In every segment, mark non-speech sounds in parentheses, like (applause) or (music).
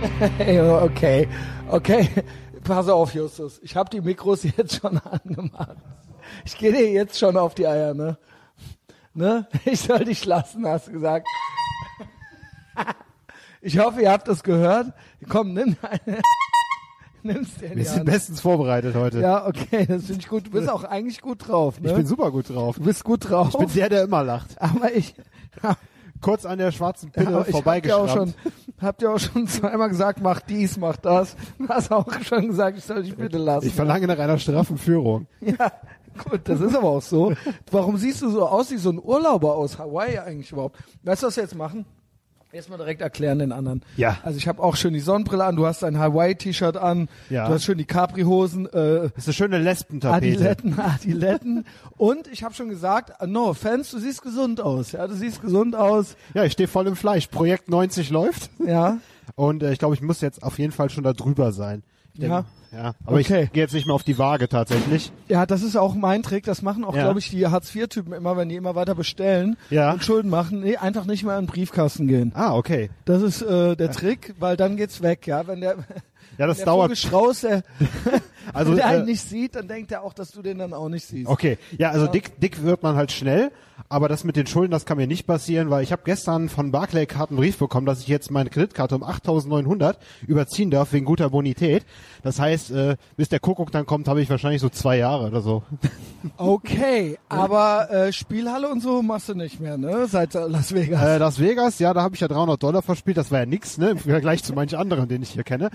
(laughs) Okay, okay. Pass auf, Justus. Ich habe die Mikros jetzt schon (laughs) angemacht. Ich gehe dir jetzt schon auf die Eier, ne? Ne? (laughs) Ich soll dich lassen, hast du gesagt. Ich hoffe, ihr habt das gehört. Komm, nimm eine. Nimm's dir Wir sind bestens vorbereitet heute. Ja, okay, das finde ich gut. Du bist auch eigentlich gut drauf, ne? Ich bin super gut drauf. du bist gut drauf. Ich bin der, der immer lacht. aber ich, Kurz an der schwarzen Pille aber ich hab dir auch schon, vorbeigeschrammt. hab dir auch schon zweimal gesagt, mach dies, mach das. Du hast auch schon gesagt, ich soll dich bitte lassen. Ich verlange nach einer straffen Führung. Ja, gut, das ist aber auch so. Warum siehst du so aus wie so ein Urlauber aus Hawaii eigentlich überhaupt? Weißt du, was wir jetzt machen? Erstmal direkt erklären den anderen. Ja. Also ich habe auch schön die Sonnenbrille an, du hast ein Hawaii-T-Shirt an, Ja. du hast schön die Capri-Hosen, äh, Das ist eine schöne Lesbentapete. Adiletten, (laughs) Adiletten. Und ich habe schon gesagt, uh, no offense, du siehst gesund aus. Ja, du siehst gesund aus. Ja, ich stehe voll im Fleisch. Projekt 90 läuft. Ja. Und äh, ich glaube, ich muss jetzt auf jeden Fall schon da drüber sein. Ja. Ja. Aber Okay. ich gehe jetzt nicht mehr auf die Waage tatsächlich. Ja, das ist auch mein Trick. Das machen auch, Ja. glaube ich, die Hartz-IV-Typen immer, wenn die immer weiter bestellen Ja. und Schulden machen. Nee, einfach nicht mehr in den Briefkasten gehen. Ah, okay. Das ist äh, der Trick, weil dann geht's weg, ja. Wenn der, Ja, das der dauert. Vogel Strauß, der, (laughs) Also, wenn der einen äh, nicht sieht, dann denkt er auch, dass du den dann auch nicht siehst. Okay, ja, also dick, dick wird man halt schnell, aber das mit den Schulden, das kann mir nicht passieren, weil ich habe gestern von Barclaycard einen Brief bekommen, dass ich jetzt meine Kreditkarte um 8.900 überziehen darf wegen guter Bonität. Das heißt, äh, bis der Kuckuck dann kommt, habe ich wahrscheinlich so zwei Jahre oder so. (laughs) Okay, aber äh, Spielhalle und so machst du nicht mehr, ne? Seit Las Vegas. Äh, Las Vegas, ja, da habe ich ja 300 Dollar verspielt, das war ja nix, ne, im Vergleich zu manchen anderen, den ich hier kenne.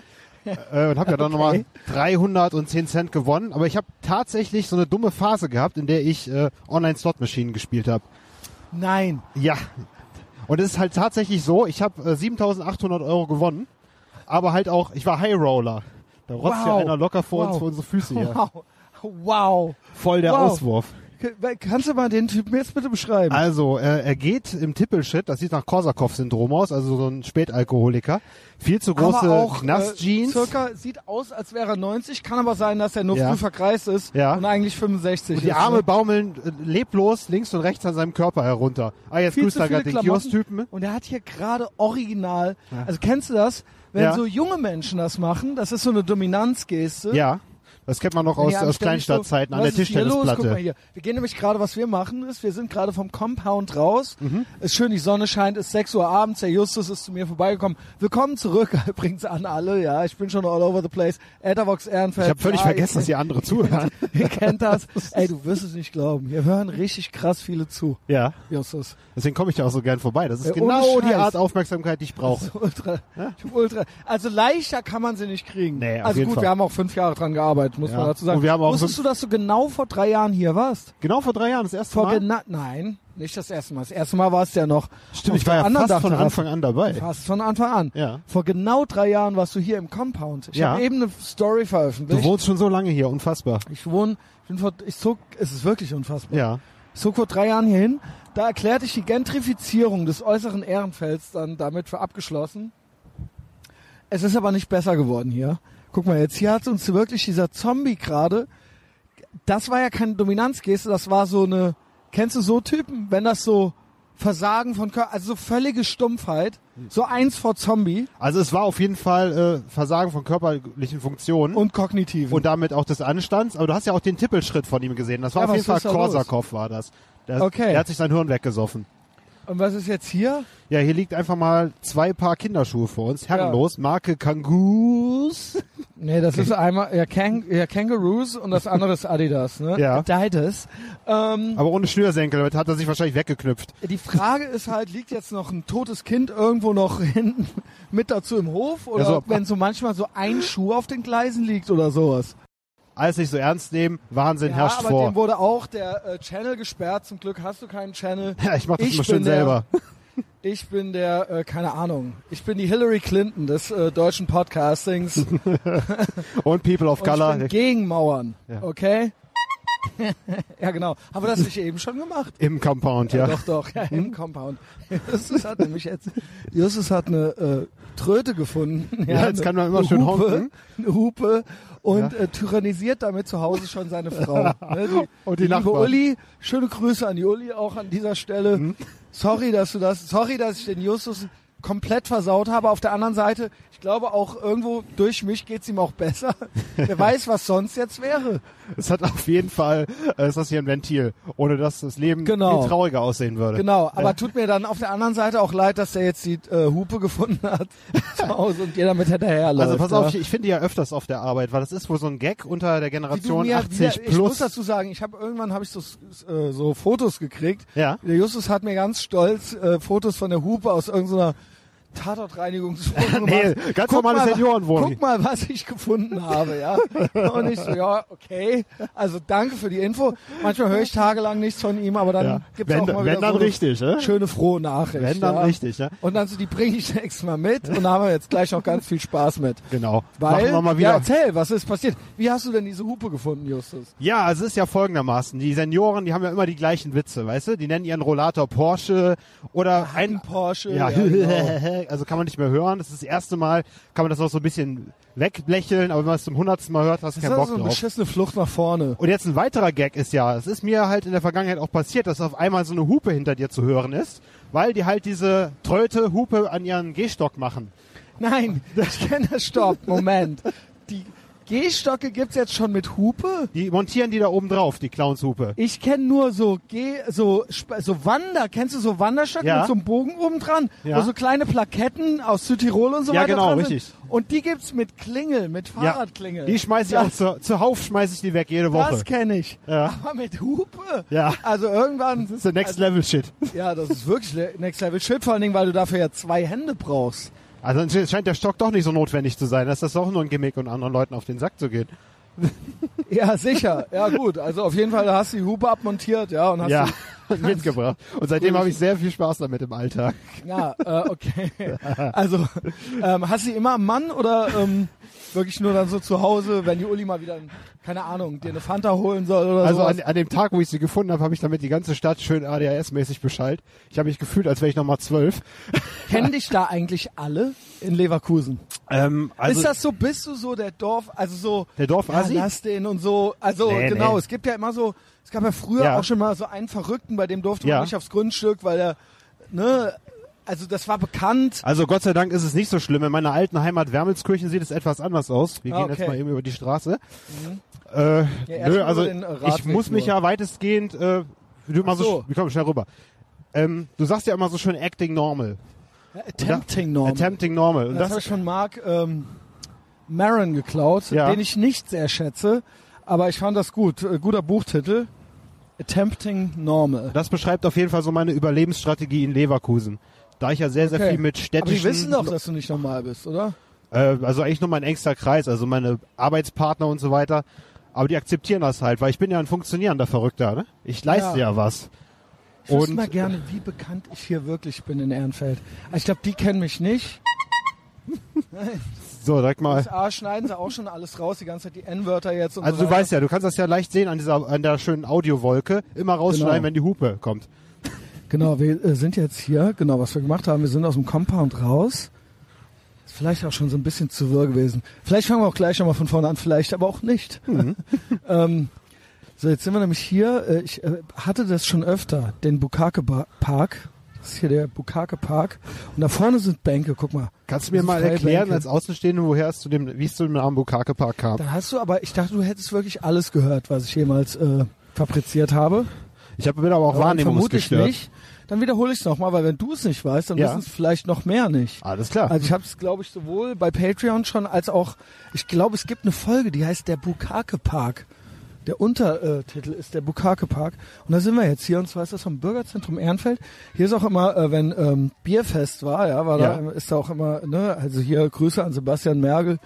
Äh, und habe ja dann nochmal 310 Cent gewonnen, aber ich habe tatsächlich so eine dumme Phase gehabt, in der ich äh, Online-Slot-Maschinen gespielt habe. Nein. Ja. Und es ist halt tatsächlich so, ich habe äh, 7.800 Euro gewonnen, aber halt auch, ich war High Roller. Da rotzt ja Wow. einer locker vor uns Wow. vor unsere Füße hier. Wow. (laughs) Wow. Voll der Wow. Auswurf. Kannst du mal den Typen jetzt bitte beschreiben? Also, äh, er geht im Tippelshit, das sieht nach Korsakow-Syndrom aus, also so ein Spätalkoholiker. Viel zu große aber auch Knast-Jeans. Äh, circa sieht aus, als wäre er 90, kann aber sein, dass er nur Ja. früh verkreist ist Ja. und eigentlich 65 und die ist. Arme ne? baumeln äh, leblos links und rechts an seinem Körper herunter. Ah, jetzt Viel grüßt er gerade den. Kiosk-Typen. Und er hat hier gerade original, also kennst du das? Wenn Ja. so junge Menschen das machen, das ist so eine Dominanzgeste. Ja, das kennt man noch aus, aus Kleinstadtzeiten so, an der los? Guck mal Tischtennisplatte. hier. Wir gehen nämlich gerade, was wir machen ist, wir sind gerade vom Compound raus. Mhm. Ist schön, die Sonne scheint, ist 6 Uhr abends, der Justus ist zu mir vorbeigekommen. Willkommen zurück, (laughs) übrigens an alle, ja, ich bin schon all over the place. Ethervox Ehrenfeld. Ich habe völlig ja, vergessen, dass die andere (laughs) zuhören. ihr kennt das. (laughs) Ey, du wirst es nicht glauben. Hier hören richtig krass viele zu, ja, Justus. Deswegen komme ich ja auch so gern vorbei. Das ist ohne genau die. Art Aufmerksamkeit, die ich brauche. Ultra, ultra. Also leichter kann man sie nicht kriegen. Nee, also gut, Fall. wir haben auch fünf Jahre dran gearbeitet, muss Ja. man dazu sagen. Und wir haben auch Wusstest du, dass du genau vor drei Jahren hier warst? Genau vor drei Jahren, das erste Vor Mal. Nein, nicht das erste Mal. Das erste Mal war es ja noch. Stimmt, ich war ja fast von Dachterrasse. Anfang an dabei. Fast von Anfang an. Ja. Vor genau drei Jahren warst du hier im Compound. Ich Ja. habe eben eine Story Du veröffentlicht. wohnst schon so lange hier, unfassbar. ich wohne, ich bin vor, ich zog, es ist wirklich unfassbar. Ja. Ich zog vor drei Jahren hier hin. Da erklärte ich die Gentrifizierung des äußeren Ehrenfelds dann damit für abgeschlossen. Es ist aber nicht besser geworden hier. Guck mal, jetzt hier hat uns wirklich dieser Zombie gerade. Das war ja keine Dominanzgeste, das war so eine. Kennst du so Typen, wenn das so Versagen von Körper, also so völlige Stumpfheit, so eins vor Zombie Also es war auf jeden Fall äh, Versagen von körperlichen Funktionen und, und kognitiv. und damit auch des Anstands. Aber du hast ja auch den Tippelschritt von ihm gesehen. Das war Ja, auf jeden Fall? Korsakow war das. Der, Okay. der hat sich sein Hirn weggesoffen. Und was ist jetzt hier? Ja, hier liegt einfach mal zwei Paar Kinderschuhe vor uns, herrenlos, Marke Kangoos. Nee, das ist einmal ja, Kang ja, Kangaroos und das andere ist Adidas, ne? Ja. Adidas. Ähm, Aber ohne Schnürsenkel, damit hat er sich wahrscheinlich weggeknüpft. Die Frage ist halt, liegt jetzt noch ein totes Kind irgendwo noch hinten mit dazu im Hof? Oder Ja, so- wenn so manchmal so ein Schuh auf den Gleisen liegt oder sowas? Alles nicht so ernst nehmen, Wahnsinn ja, herrscht aber vor. dem wurde auch der äh, Channel gesperrt. Zum Glück hast du keinen Channel. (laughs) Ja, ich mach das Ich immer schön der- selber. (laughs) Ich bin der, äh, keine Ahnung, ich bin die Hillary Clinton des äh, deutschen Podcastings. (laughs) Und People of Und ich Color. bin gegen Mauern, Ja. okay? (laughs) ja, genau. Haben wir das nicht eben schon gemacht? Im Compound, Ja, ja. doch, doch, ja, im Compound. Justus hat nämlich jetzt, Justus hat eine äh, Tröte gefunden. Ja, jetzt eine- kann man immer schön Hupe, honken. Eine Hupe und Ja. äh, tyrannisiert damit zu Hause schon seine Frau. (laughs) ne, die, Und die liebe Nachbarn. Uli, schöne Grüße an die Uli auch an dieser Stelle. Mhm. Sorry, dass du das, sorry, dass ich den Justus komplett versaut habe. Auf der anderen Seite, ich glaube auch irgendwo durch mich geht's ihm auch besser. (laughs) Wer weiß, was sonst jetzt wäre. Es hat auf jeden Fall, äh, ist das hier ein Ventil, ohne dass das Leben Genau. viel trauriger aussehen würde. Genau, aber tut mir dann auf der anderen Seite auch leid, dass er jetzt die äh, Hupe gefunden hat (laughs) zu Hause und ihr damit hinterherläuft. Also pass auf, ja. ich, ich finde die ja öfters auf der Arbeit, weil das ist wohl so ein Gag unter der Generation mir 80 wieder, ich muss plus. dazu sagen, ich habe irgendwann habe ich so, äh, so Fotos gekriegt. Ja. Der Justus hat mir ganz stolz äh, Fotos von der Hupe aus irgendeiner Tatortreinigungswohnung (laughs) Nee, gemacht. ganz normale mal, Seniorenwohnung. Guck mal, was ich gefunden habe, ja. (laughs) Und ich so, ja, okay. Also danke für die Info. Manchmal höre ich tagelang nichts von ihm, aber dann Ja. gibt's Wenn- auch mal wenn wieder dann so eine richtig, ne? schöne frohe Nachricht. Wenn dann ja. richtig, ja. Und dann so, die bringe ich nächstes Mal mit und da haben wir jetzt gleich noch ganz viel Spaß mit. Genau. Weil, Machen wir mal ja, wieder. erzähl, was ist passiert? Wie hast du denn diese Hupe gefunden, Justus? Ja, es ist ja folgendermaßen. Die Senioren, die haben ja immer die gleichen Witze, weißt du? Die nennen ihren Rollator Porsche oder ein Porsche. Ja, genau. (laughs) also kann man nicht mehr hören. Das ist das erste Mal, kann man das auch so ein bisschen weglächeln, aber wenn man es zum hundertsten Mal hört, hast du Das ist keinen also Bock so eine drauf. beschissene Flucht nach vorne. Und jetzt ein weiterer Gag ist ja, es ist mir halt in der Vergangenheit auch passiert, dass auf einmal so eine Hupe hinter dir zu hören ist, weil die halt diese Tröte Hupe an ihren Gehstock machen. Nein, ich kenne das. Stopp, Moment. Die Gehstocke gibt's jetzt schon mit Hupe? Die montieren die da oben drauf, die Clownshupe. Ich kenne nur so Geh, so so Wander. Kennst du so Wanderstöcke Ja. mit so einem Bogen oben dran, Ja. wo so kleine Plaketten aus Südtirol und so Ja, weiter genau, dran richtig. sind? Und die gibt's mit Klingel, mit Ja, Fahrradklingel. die schmeiß ich Das- auch zu, zuhauf schmeiß ich die weg jede Woche. Das kenne ich. Ja. Aber mit Hupe? Ja. Also irgendwann. Das ist der Next Level Shit. Ja, das ist wirklich Next Level Shit, vor allen Dingen, weil du dafür ja zwei Hände brauchst. Also dann scheint der Stock doch nicht so notwendig zu sein. Das ist doch nur ein Gimmick und anderen Leuten auf den Sack zu gehen. (laughs) Ja, sicher. Ja, gut. Also auf jeden Fall hast du die Hupe abmontiert, ja, und hast Ja, (laughs) mitgebracht. Und seitdem habe ich sehr viel Spaß damit im Alltag. ja, äh, okay. Also, ähm, hast du die immer am Mann oder ähm, wirklich nur dann so zu Hause, wenn die Uli mal wieder, keine Ahnung, dir eine Fanta holen soll oder Also so? an, an dem Tag, wo ich sie gefunden habe, habe ich damit die ganze Stadt schön ADHS-mäßig beschallt. Ich habe mich gefühlt, als wäre ich nochmal zwölf. (laughs) Kennen dich da eigentlich alle in Leverkusen? Ähm, also ist das so, bist du so der Dorf, also so, Der Dorfasi? Ja, lass den und so, also Nee, genau, nee. es gibt ja immer so, es gab ja früher Ja. auch schon mal so einen Verrückten, bei dem durfte Ja. man nicht aufs Grundstück, weil er, ne, also das war bekannt. also Gott sei Dank ist es nicht so schlimm. In meiner alten Heimat Wermelskirchen sieht es etwas anders aus. Wir Ah, gehen okay. Mhm. jetzt mal eben über die Straße. Äh, erst nö, also ich muss mich ja weitestgehend, äh, du mal so, so. wir kommen schnell rüber. Ähm, du sagst ja immer so schön acting normal. Attempting Norm. Attempting normal. Und das, das, habe ich von Mark ähm, Maron geklaut, Ja. den ich nicht sehr schätze, aber ich fand das gut. Äh, guter Buchtitel. Attempting Normal. das beschreibt auf jeden Fall so meine Überlebensstrategie in Leverkusen. Da ich ja sehr, sehr Okay. viel mit Aber die städtischen... wissen doch, dass du nicht normal bist, oder? Äh, also eigentlich nur mein engster Kreis, also meine Arbeitspartner und so weiter. Aber die akzeptieren das halt, weil ich bin ja ein funktionierender Verrückter, ne? Ich leiste ja, Ja. was. Ich wüsste mal gerne, wie bekannt ich hier wirklich bin in Ehrenfeld. Also ich glaube, die kennen mich nicht. So, direkt mal. Das A schneiden sie auch schon alles raus, die ganze Zeit die N-Wörter jetzt und Also so du weißt ja, du kannst das ja leicht sehen an dieser, an der schönen Audiowolke. Immer rausschneiden, Genau. wenn die Hupe kommt. Genau, wir äh, sind jetzt hier, genau, was wir gemacht haben, wir sind aus dem Compound raus. Ist vielleicht auch schon so ein bisschen zu wirr gewesen. Vielleicht fangen wir auch gleich nochmal von vorne an, vielleicht aber auch nicht. (laughs) ähm, so, jetzt sind wir nämlich hier. Äh, ich äh, hatte das schon öfter, den Bukake Park. Das ist hier der Bukake Park. Und da vorne sind Bänke, guck mal. Kannst du mir mal erklären, Bänke. als Außenstehende, woher es zu dem, wie es zu dem Namen Bukake Park kam? Da hast du aber, ich dachte, du hättest wirklich alles gehört, was ich jemals äh, fabriziert habe. Ich habe bin aber auch Aber vermutlich wahrnehmungsgestört. nicht. Dann wiederhole ich es nochmal, weil wenn du es nicht weißt, dann Ja. wissen es vielleicht noch mehr nicht. Alles klar. Also ich habe es, glaube ich, sowohl bei Patreon schon als auch, ich glaube, es gibt eine Folge, die heißt der Bukake Park. Der Untertitel ist der Bukake Park. Und da sind wir jetzt hier, und zwar ist das vom Bürgerzentrum Ehrenfeld. Hier ist auch immer, äh, wenn ähm, Bierfest war, ja, war Ja. da ist da auch immer, ne, also hier Grüße an Sebastian Mergel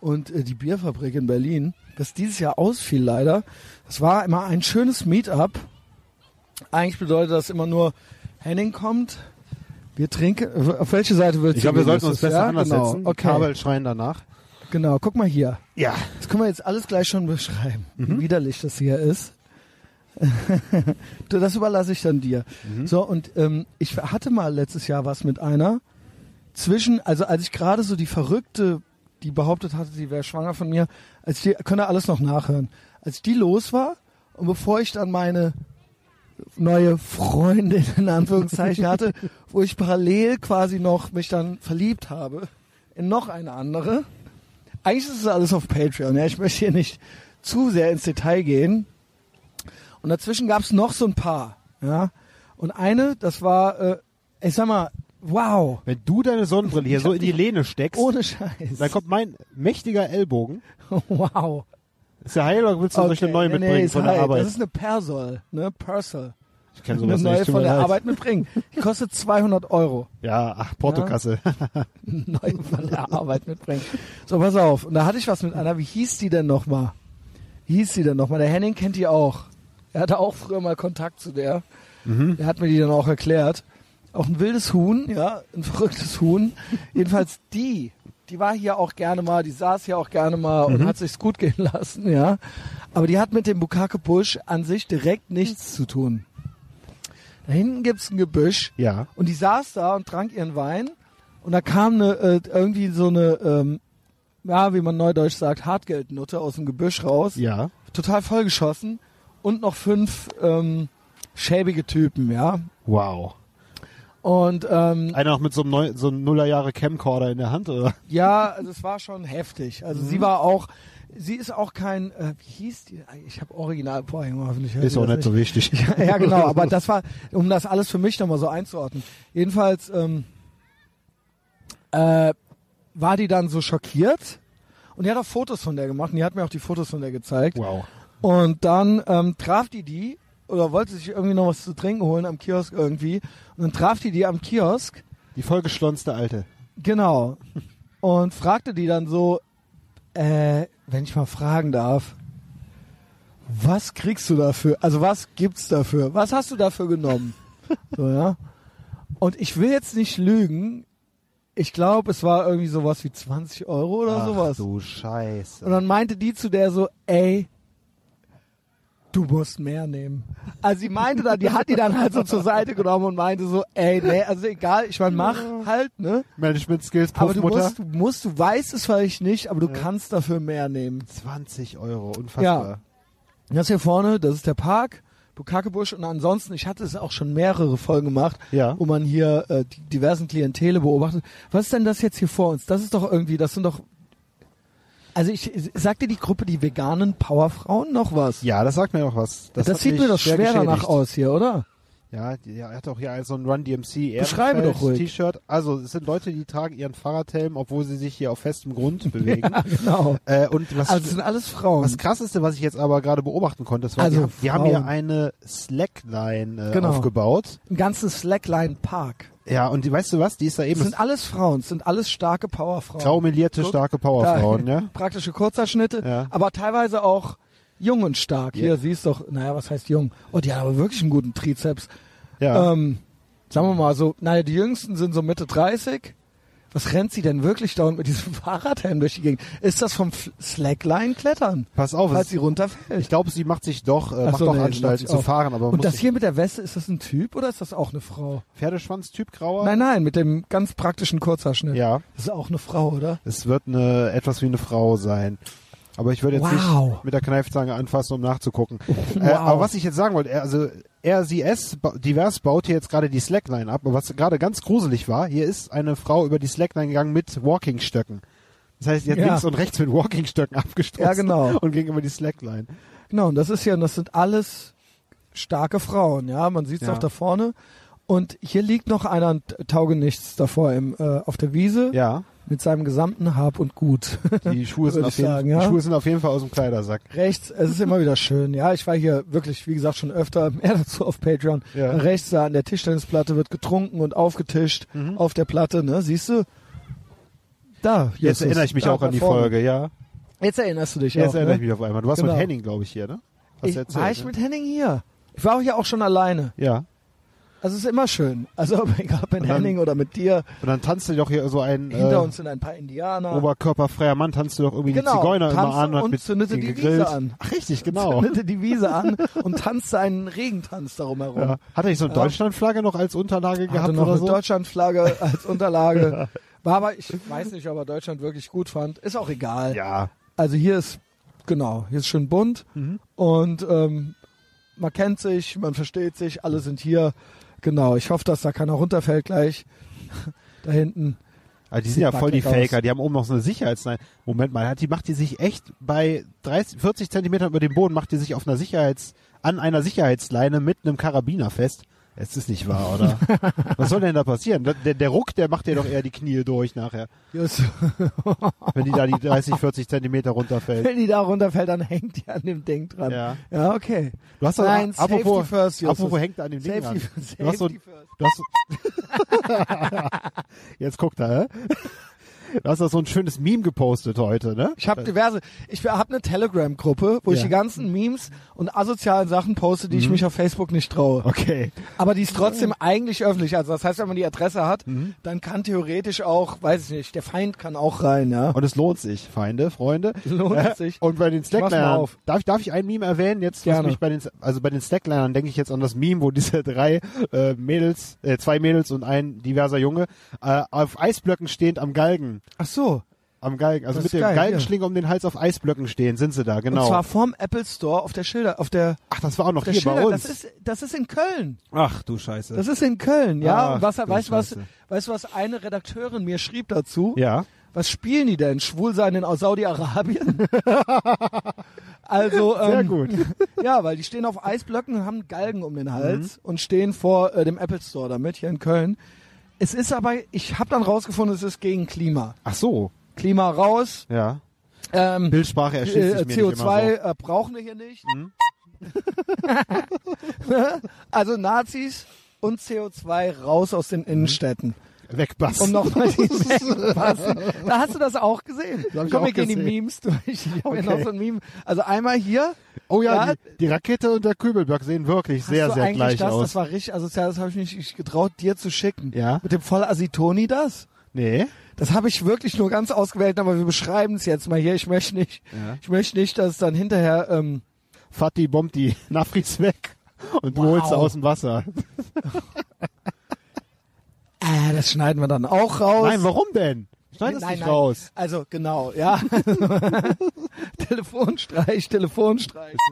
und äh, die Bierfabrik in Berlin, das dieses Jahr ausfiel leider. Das war immer ein schönes Meetup. Eigentlich bedeutet das immer nur, Henning kommt, wir trinken, auf welche Seite willst ich du glaube, wir sollten uns besser ja? anders genau. setzen. Okay. Kabel schreien danach. Genau, guck mal hier. Ja. Das können wir jetzt alles gleich schon beschreiben, Mhm. wie widerlich das hier ist. (laughs) das überlasse ich dann dir. Mhm. So, und ähm, ich hatte mal letztes Jahr was mit einer zwischen, also als ich gerade so die Verrückte, die behauptet hatte, sie wäre schwanger von mir, als die, könnt ihr alles noch nachhören, als die los war und bevor ich dann meine neue Freundin in Anführungszeichen (laughs) hatte, wo ich parallel quasi noch mich dann verliebt habe in noch eine andere. Eigentlich ist es alles auf Patreon. Ja, ich möchte hier nicht zu sehr ins Detail gehen. Und dazwischen gab es noch so ein paar. Ja, und eine, das war, äh, ich sag mal, wow, Wenn du deine Sonnenbrille hier so in die die- Lehne steckst, ohne Scheiß. dann kommt mein mächtiger Ellbogen. (laughs) wow. Ist der heil oder willst du okay. eine neue nee, mitbringen ist von der halt, Arbeit? Das ist eine Persol, ne, Persol. ich kenne Eine sowas neue nicht. tut von der leid. Arbeit mitbringen. Die kostet 200 Euro. Ja, ach, Portokasse. (laughs) Neue von der Arbeit mitbringen. So, pass auf. Und da hatte ich was mit einer. Wie hieß die denn nochmal? Wie hieß die denn nochmal? Der Henning kennt die auch. Er hatte auch früher mal Kontakt zu der. Mhm. Der hat mir die dann auch erklärt. Auch ein wildes Huhn, ja, ein verrücktes Huhn. Jedenfalls die, die war hier auch gerne mal, die saß hier auch gerne mal Mhm. und hat sich's gut gehen (laughs) lassen, ja. Aber die hat mit dem Bukake Busch an sich direkt nichts zu tun. Da hinten gibt's ein Gebüsch ja. und die saß da und trank ihren Wein und da kam eine, äh, irgendwie so eine, ähm, ja, wie man neudeutsch sagt, Hartgeldnutte aus dem Gebüsch raus, Ja. total vollgeschossen und noch fünf ähm, schäbige Typen, ja. Wow. Und ähm, Einer noch mit so einem, Neu so Nullerjahre Camcorder in der Hand, oder? ja, also es war schon heftig. Also Mhm. sie war auch, sie ist auch kein, äh, wie hieß die? Ich habe original, boah, Junge, hoffentlich Ist auch das nicht so wichtig. (laughs) ja, genau, aber (laughs) das war, um das alles für mich nochmal so einzuordnen. Jedenfalls ähm, äh, war die dann so schockiert und die hat auch Fotos von der gemacht und die hat mir auch die Fotos von der gezeigt. Wow. Und dann ähm, traf die die oder wollte sich irgendwie noch was zu trinken holen am Kiosk irgendwie und dann traf die die am Kiosk, Die vollgeschlonzte Alte. genau, und fragte die dann so, äh, wenn ich mal fragen darf, was kriegst du dafür? Also was gibt's dafür? Was hast du dafür genommen? (laughs) So, ja. Und ich will jetzt nicht lügen. Ich glaube, es war irgendwie sowas wie 20 Euro oder Ach sowas. du Scheiße. Und dann meinte die zu der so, ey, du musst mehr nehmen. Also sie meinte dann, die hat die dann halt so zur Seite genommen und meinte so, ey, nee, also egal, ich meine, mach halt, ne? Management Skills, Aber du musst, du musst, du weißt es vielleicht nicht, aber du kannst dafür mehr nehmen. 20 Euro, unfassbar. Das hier vorne, das ist der Park, Bukakebusch und ansonsten, ich hatte es auch schon mehrere Folgen gemacht, Ja. wo man hier äh, die diversen Klientele beobachtet. Was ist denn das jetzt hier vor uns? Das ist doch irgendwie, das sind doch also ich sagt dir die Gruppe die veganen Powerfrauen noch was? Ja, das sagt mir auch was. Das, hat sieht mir doch schwer danach geschädigt. aus hier, oder? Ja, die, ja, er hat auch hier so ein Run DMC Beschreibe doch ruhig. T-Shirt. Also es sind Leute, die tragen ihren Fahrradhelm, obwohl sie sich hier auf festem Grund (laughs) bewegen. Genau. äh, und was, Also das sind alles Frauen. was krasseste, was ich jetzt aber gerade beobachten konnte, das war, Also die, haben, die haben hier eine Slackline äh, Genau. aufgebaut. Ein ganzes Slackline Park. Ja, und die, weißt du was? Die ist da Das eben sind alles Frauen, das sind alles starke Powerfrauen. graumelierte, Guck, starke Powerfrauen, ja? (laughs) Praktische Kurzhaarschnitte, Ja. aber teilweise auch jung und stark. Ja. Hier siehst du doch, naja, was heißt jung? Oh, die hat aber wirklich einen guten Trizeps. Ja. Ähm, sagen wir mal so, naja, die jüngsten sind so Mitte 30. Was rennt sie denn wirklich dauernd mit diesem (laughs) Fahrradhelm durch die Gegend? Ist das vom F- Slackline-Klettern, Pass auf, falls sie runterfällt? ich glaube, sie macht sich doch, äh, Ach macht so, doch nee, Anstalten zu auf. fahren, aber Und das hier mit der Weste, ist das ein Typ oder ist das auch eine Frau? Pferdeschwanz Typ grauer? Nein, nein, mit dem ganz praktischen Kurzhaarschnitt. Ja. Das ist auch eine Frau, oder? Es wird eine etwas wie eine Frau sein. Aber ich würde jetzt Wow. nicht mit der Kneifzange anfassen, um nachzugucken. Wow. (laughs) Äh, aber was ich jetzt sagen wollte, er- also RCS divers baut hier jetzt gerade die Slackline ab. Aber was gerade ganz gruselig war, hier ist eine Frau über die Slackline gegangen mit Walkingstöcken. Das heißt, jetzt Ja. links und rechts mit Walkingstöcken abgestoßen Ja, genau. (laughs) und ging über die Slackline. Genau, und das ist ja, und das sind alles starke Frauen, ja. Man sieht es Ja. auch da vorne. Und hier liegt noch einer ein Taugenichts davor im, äh, auf der Wiese Ja, mit seinem gesamten Hab und Gut. (laughs) die Schuhe, sind auf jeden, sagen, die ja. Schuhe sind auf jeden Fall aus dem Kleidersack. Rechts, es ist immer wieder schön. Ja, ich war hier wirklich, wie gesagt, schon öfter, (laughs) mehr dazu auf Patreon. Ja. Rechts da an der Tischtennisplatte wird getrunken und aufgetischt Mhm. auf der Platte, ne? Siehst du? Da, Jetzt Justus, erinnere ich mich auch an die vorne. Folge, ja. Jetzt erinnerst du dich Jetzt auch. erinnere ne? ich mich auf einmal. Du warst Genau. mit Henning, glaube ich, hier, ne? Hast Ich, erzählt, war ich ne? mit Henning hier? Ich war auch hier auch schon alleine. Ja. Also es ist immer schön. Also (laughs) egal ob mit dann- Henning oder mit dir. Und dann tanzt du doch hier so ein Hinter äh, uns sind ein paar Indianer. oberkörperfreier Mann, tanzt du doch irgendwie Genau, die Zigeuner immer an und, mit zündete die gegrillt. Wiese an. Ach, richtig, (laughs) genau. Zündete die Wiese an (laughs) und tanzte einen Regentanz darum herum. ja. Hat er nicht so eine Ja. Deutschlandflagge noch als Unterlage Hatte gehabt noch oder eine so? Deutschlandflagge als Unterlage. War aber, ich weiß nicht, ob er Deutschland wirklich gut fand. Ist auch egal. Ja. Also hier ist, genau, hier ist schön bunt Mhm. und ähm, man kennt sich, man versteht sich, alle sind hier. Genau, ich hoffe, dass da keiner runterfällt gleich. (laughs) da hinten. Also die sind ja voll die wackelig aus. Faker, die haben oben noch so eine Sicherheitsleine. Moment mal, hat die macht die sich echt bei 30, 40 Zentimetern über dem Boden, macht die sich auf einer Sicherheits, an einer Sicherheitsleine mit einem Karabiner fest. Es ist nicht wahr, oder? (laughs) Was soll denn da passieren? Der, der Ruck, der macht dir doch eher die Knie durch nachher, Just, (laughs) wenn die da die 30, 40 Zentimeter runterfällt. wenn die da runterfällt, dann hängt die an dem Ding dran. Ja. Ja, okay. Du hast doch, Nein, apropos, Safety first, apropos hängt an dem Ding Safety, an. safety Du hast so, first. du hast so (laughs) Jetzt guckt er, hä? Du hast doch so ein schönes Meme gepostet heute, ne? Ich habe diverse, ich habe eine Telegram-Gruppe, wo ich Ja. Mhm. die ganzen Memes und asozialen Sachen poste, die ich mich auf Facebook nicht traue. Okay. Aber die ist trotzdem eigentlich öffentlich. Also das heißt, wenn man die Adresse hat, Mhm. dann kann theoretisch auch, weiß ich nicht, der Feind kann auch rein, ja. Und es lohnt sich, Feinde, Freunde. Lohnt Äh, sich. Und bei den Slacklinern, auf. darf, darf ich ein Meme erwähnen? Jetzt, was Gerne. mich bei den, also bei den Slacklinern denke ich jetzt an das Meme, wo diese drei äh, Mädels, äh, zwei Mädels und ein diverser Junge äh, auf Eisblöcken stehend am Galgen. Ach so. Am Galgen, also Das mit dem geil, Galgenschlinger um den Hals auf Eisblöcken stehen, sind sie da, Und genau. zwar vorm Apple Store auf der Schilder, auf der, Ach, das war auch noch hier bei Schilder. uns. Das ist, das ist in Köln. Ach du Scheiße. Das ist in Köln, ja. Ach, und was, weißt du was, weißt was eine Redakteurin mir schrieb dazu? ja. Was spielen die denn? Schwulsein in Saudi-Arabien? (laughs) also, ähm, Sehr gut. (laughs) Ja, weil die stehen auf Eisblöcken und haben Galgen um den Mhm. Hals und stehen vor äh, dem Apple Store damit hier in Köln. Es ist aber, ich habe dann rausgefunden, es ist gegen Klima. Ach so. Klima raus. Ja. Ähm, Bildsprache erschließt äh, sich mir nicht CO2 immer äh, brauchen wir hier nicht. Mhm. (laughs) also Nazis und CO2 raus aus den Innenstädten. so. Wegbass. Um nochmal die (laughs) wegpassen. Da hast du das auch gesehen. Das Komm, wir gehen die. Memes durch. (laughs) Ich habe Okay. noch so ein Meme. Also einmal hier. oh ja, Ja. Die, die Rakete und der Kübelberg sehen wirklich Hast sehr, du sehr eigentlich gleich das? aus. Das war richtig asozial. Das habe ich mich nicht getraut, dir zu schicken. Ja. Mit dem Vollasitoni das? nee. Das habe ich wirklich nur ganz ausgewählt, aber wir beschreiben es jetzt mal hier. Ich möchte nicht, Ja. ich möchte nicht, dass dann hinterher ähm, Fatih bombt die (laughs) Nafris weg und du Wow. holst sie aus dem Wasser. Äh, das schneiden wir dann auch raus. Nein, warum denn? Schneid es nicht nein. raus. Also genau, ja. (laughs) Telefonstreich, Telefonstreich. (laughs)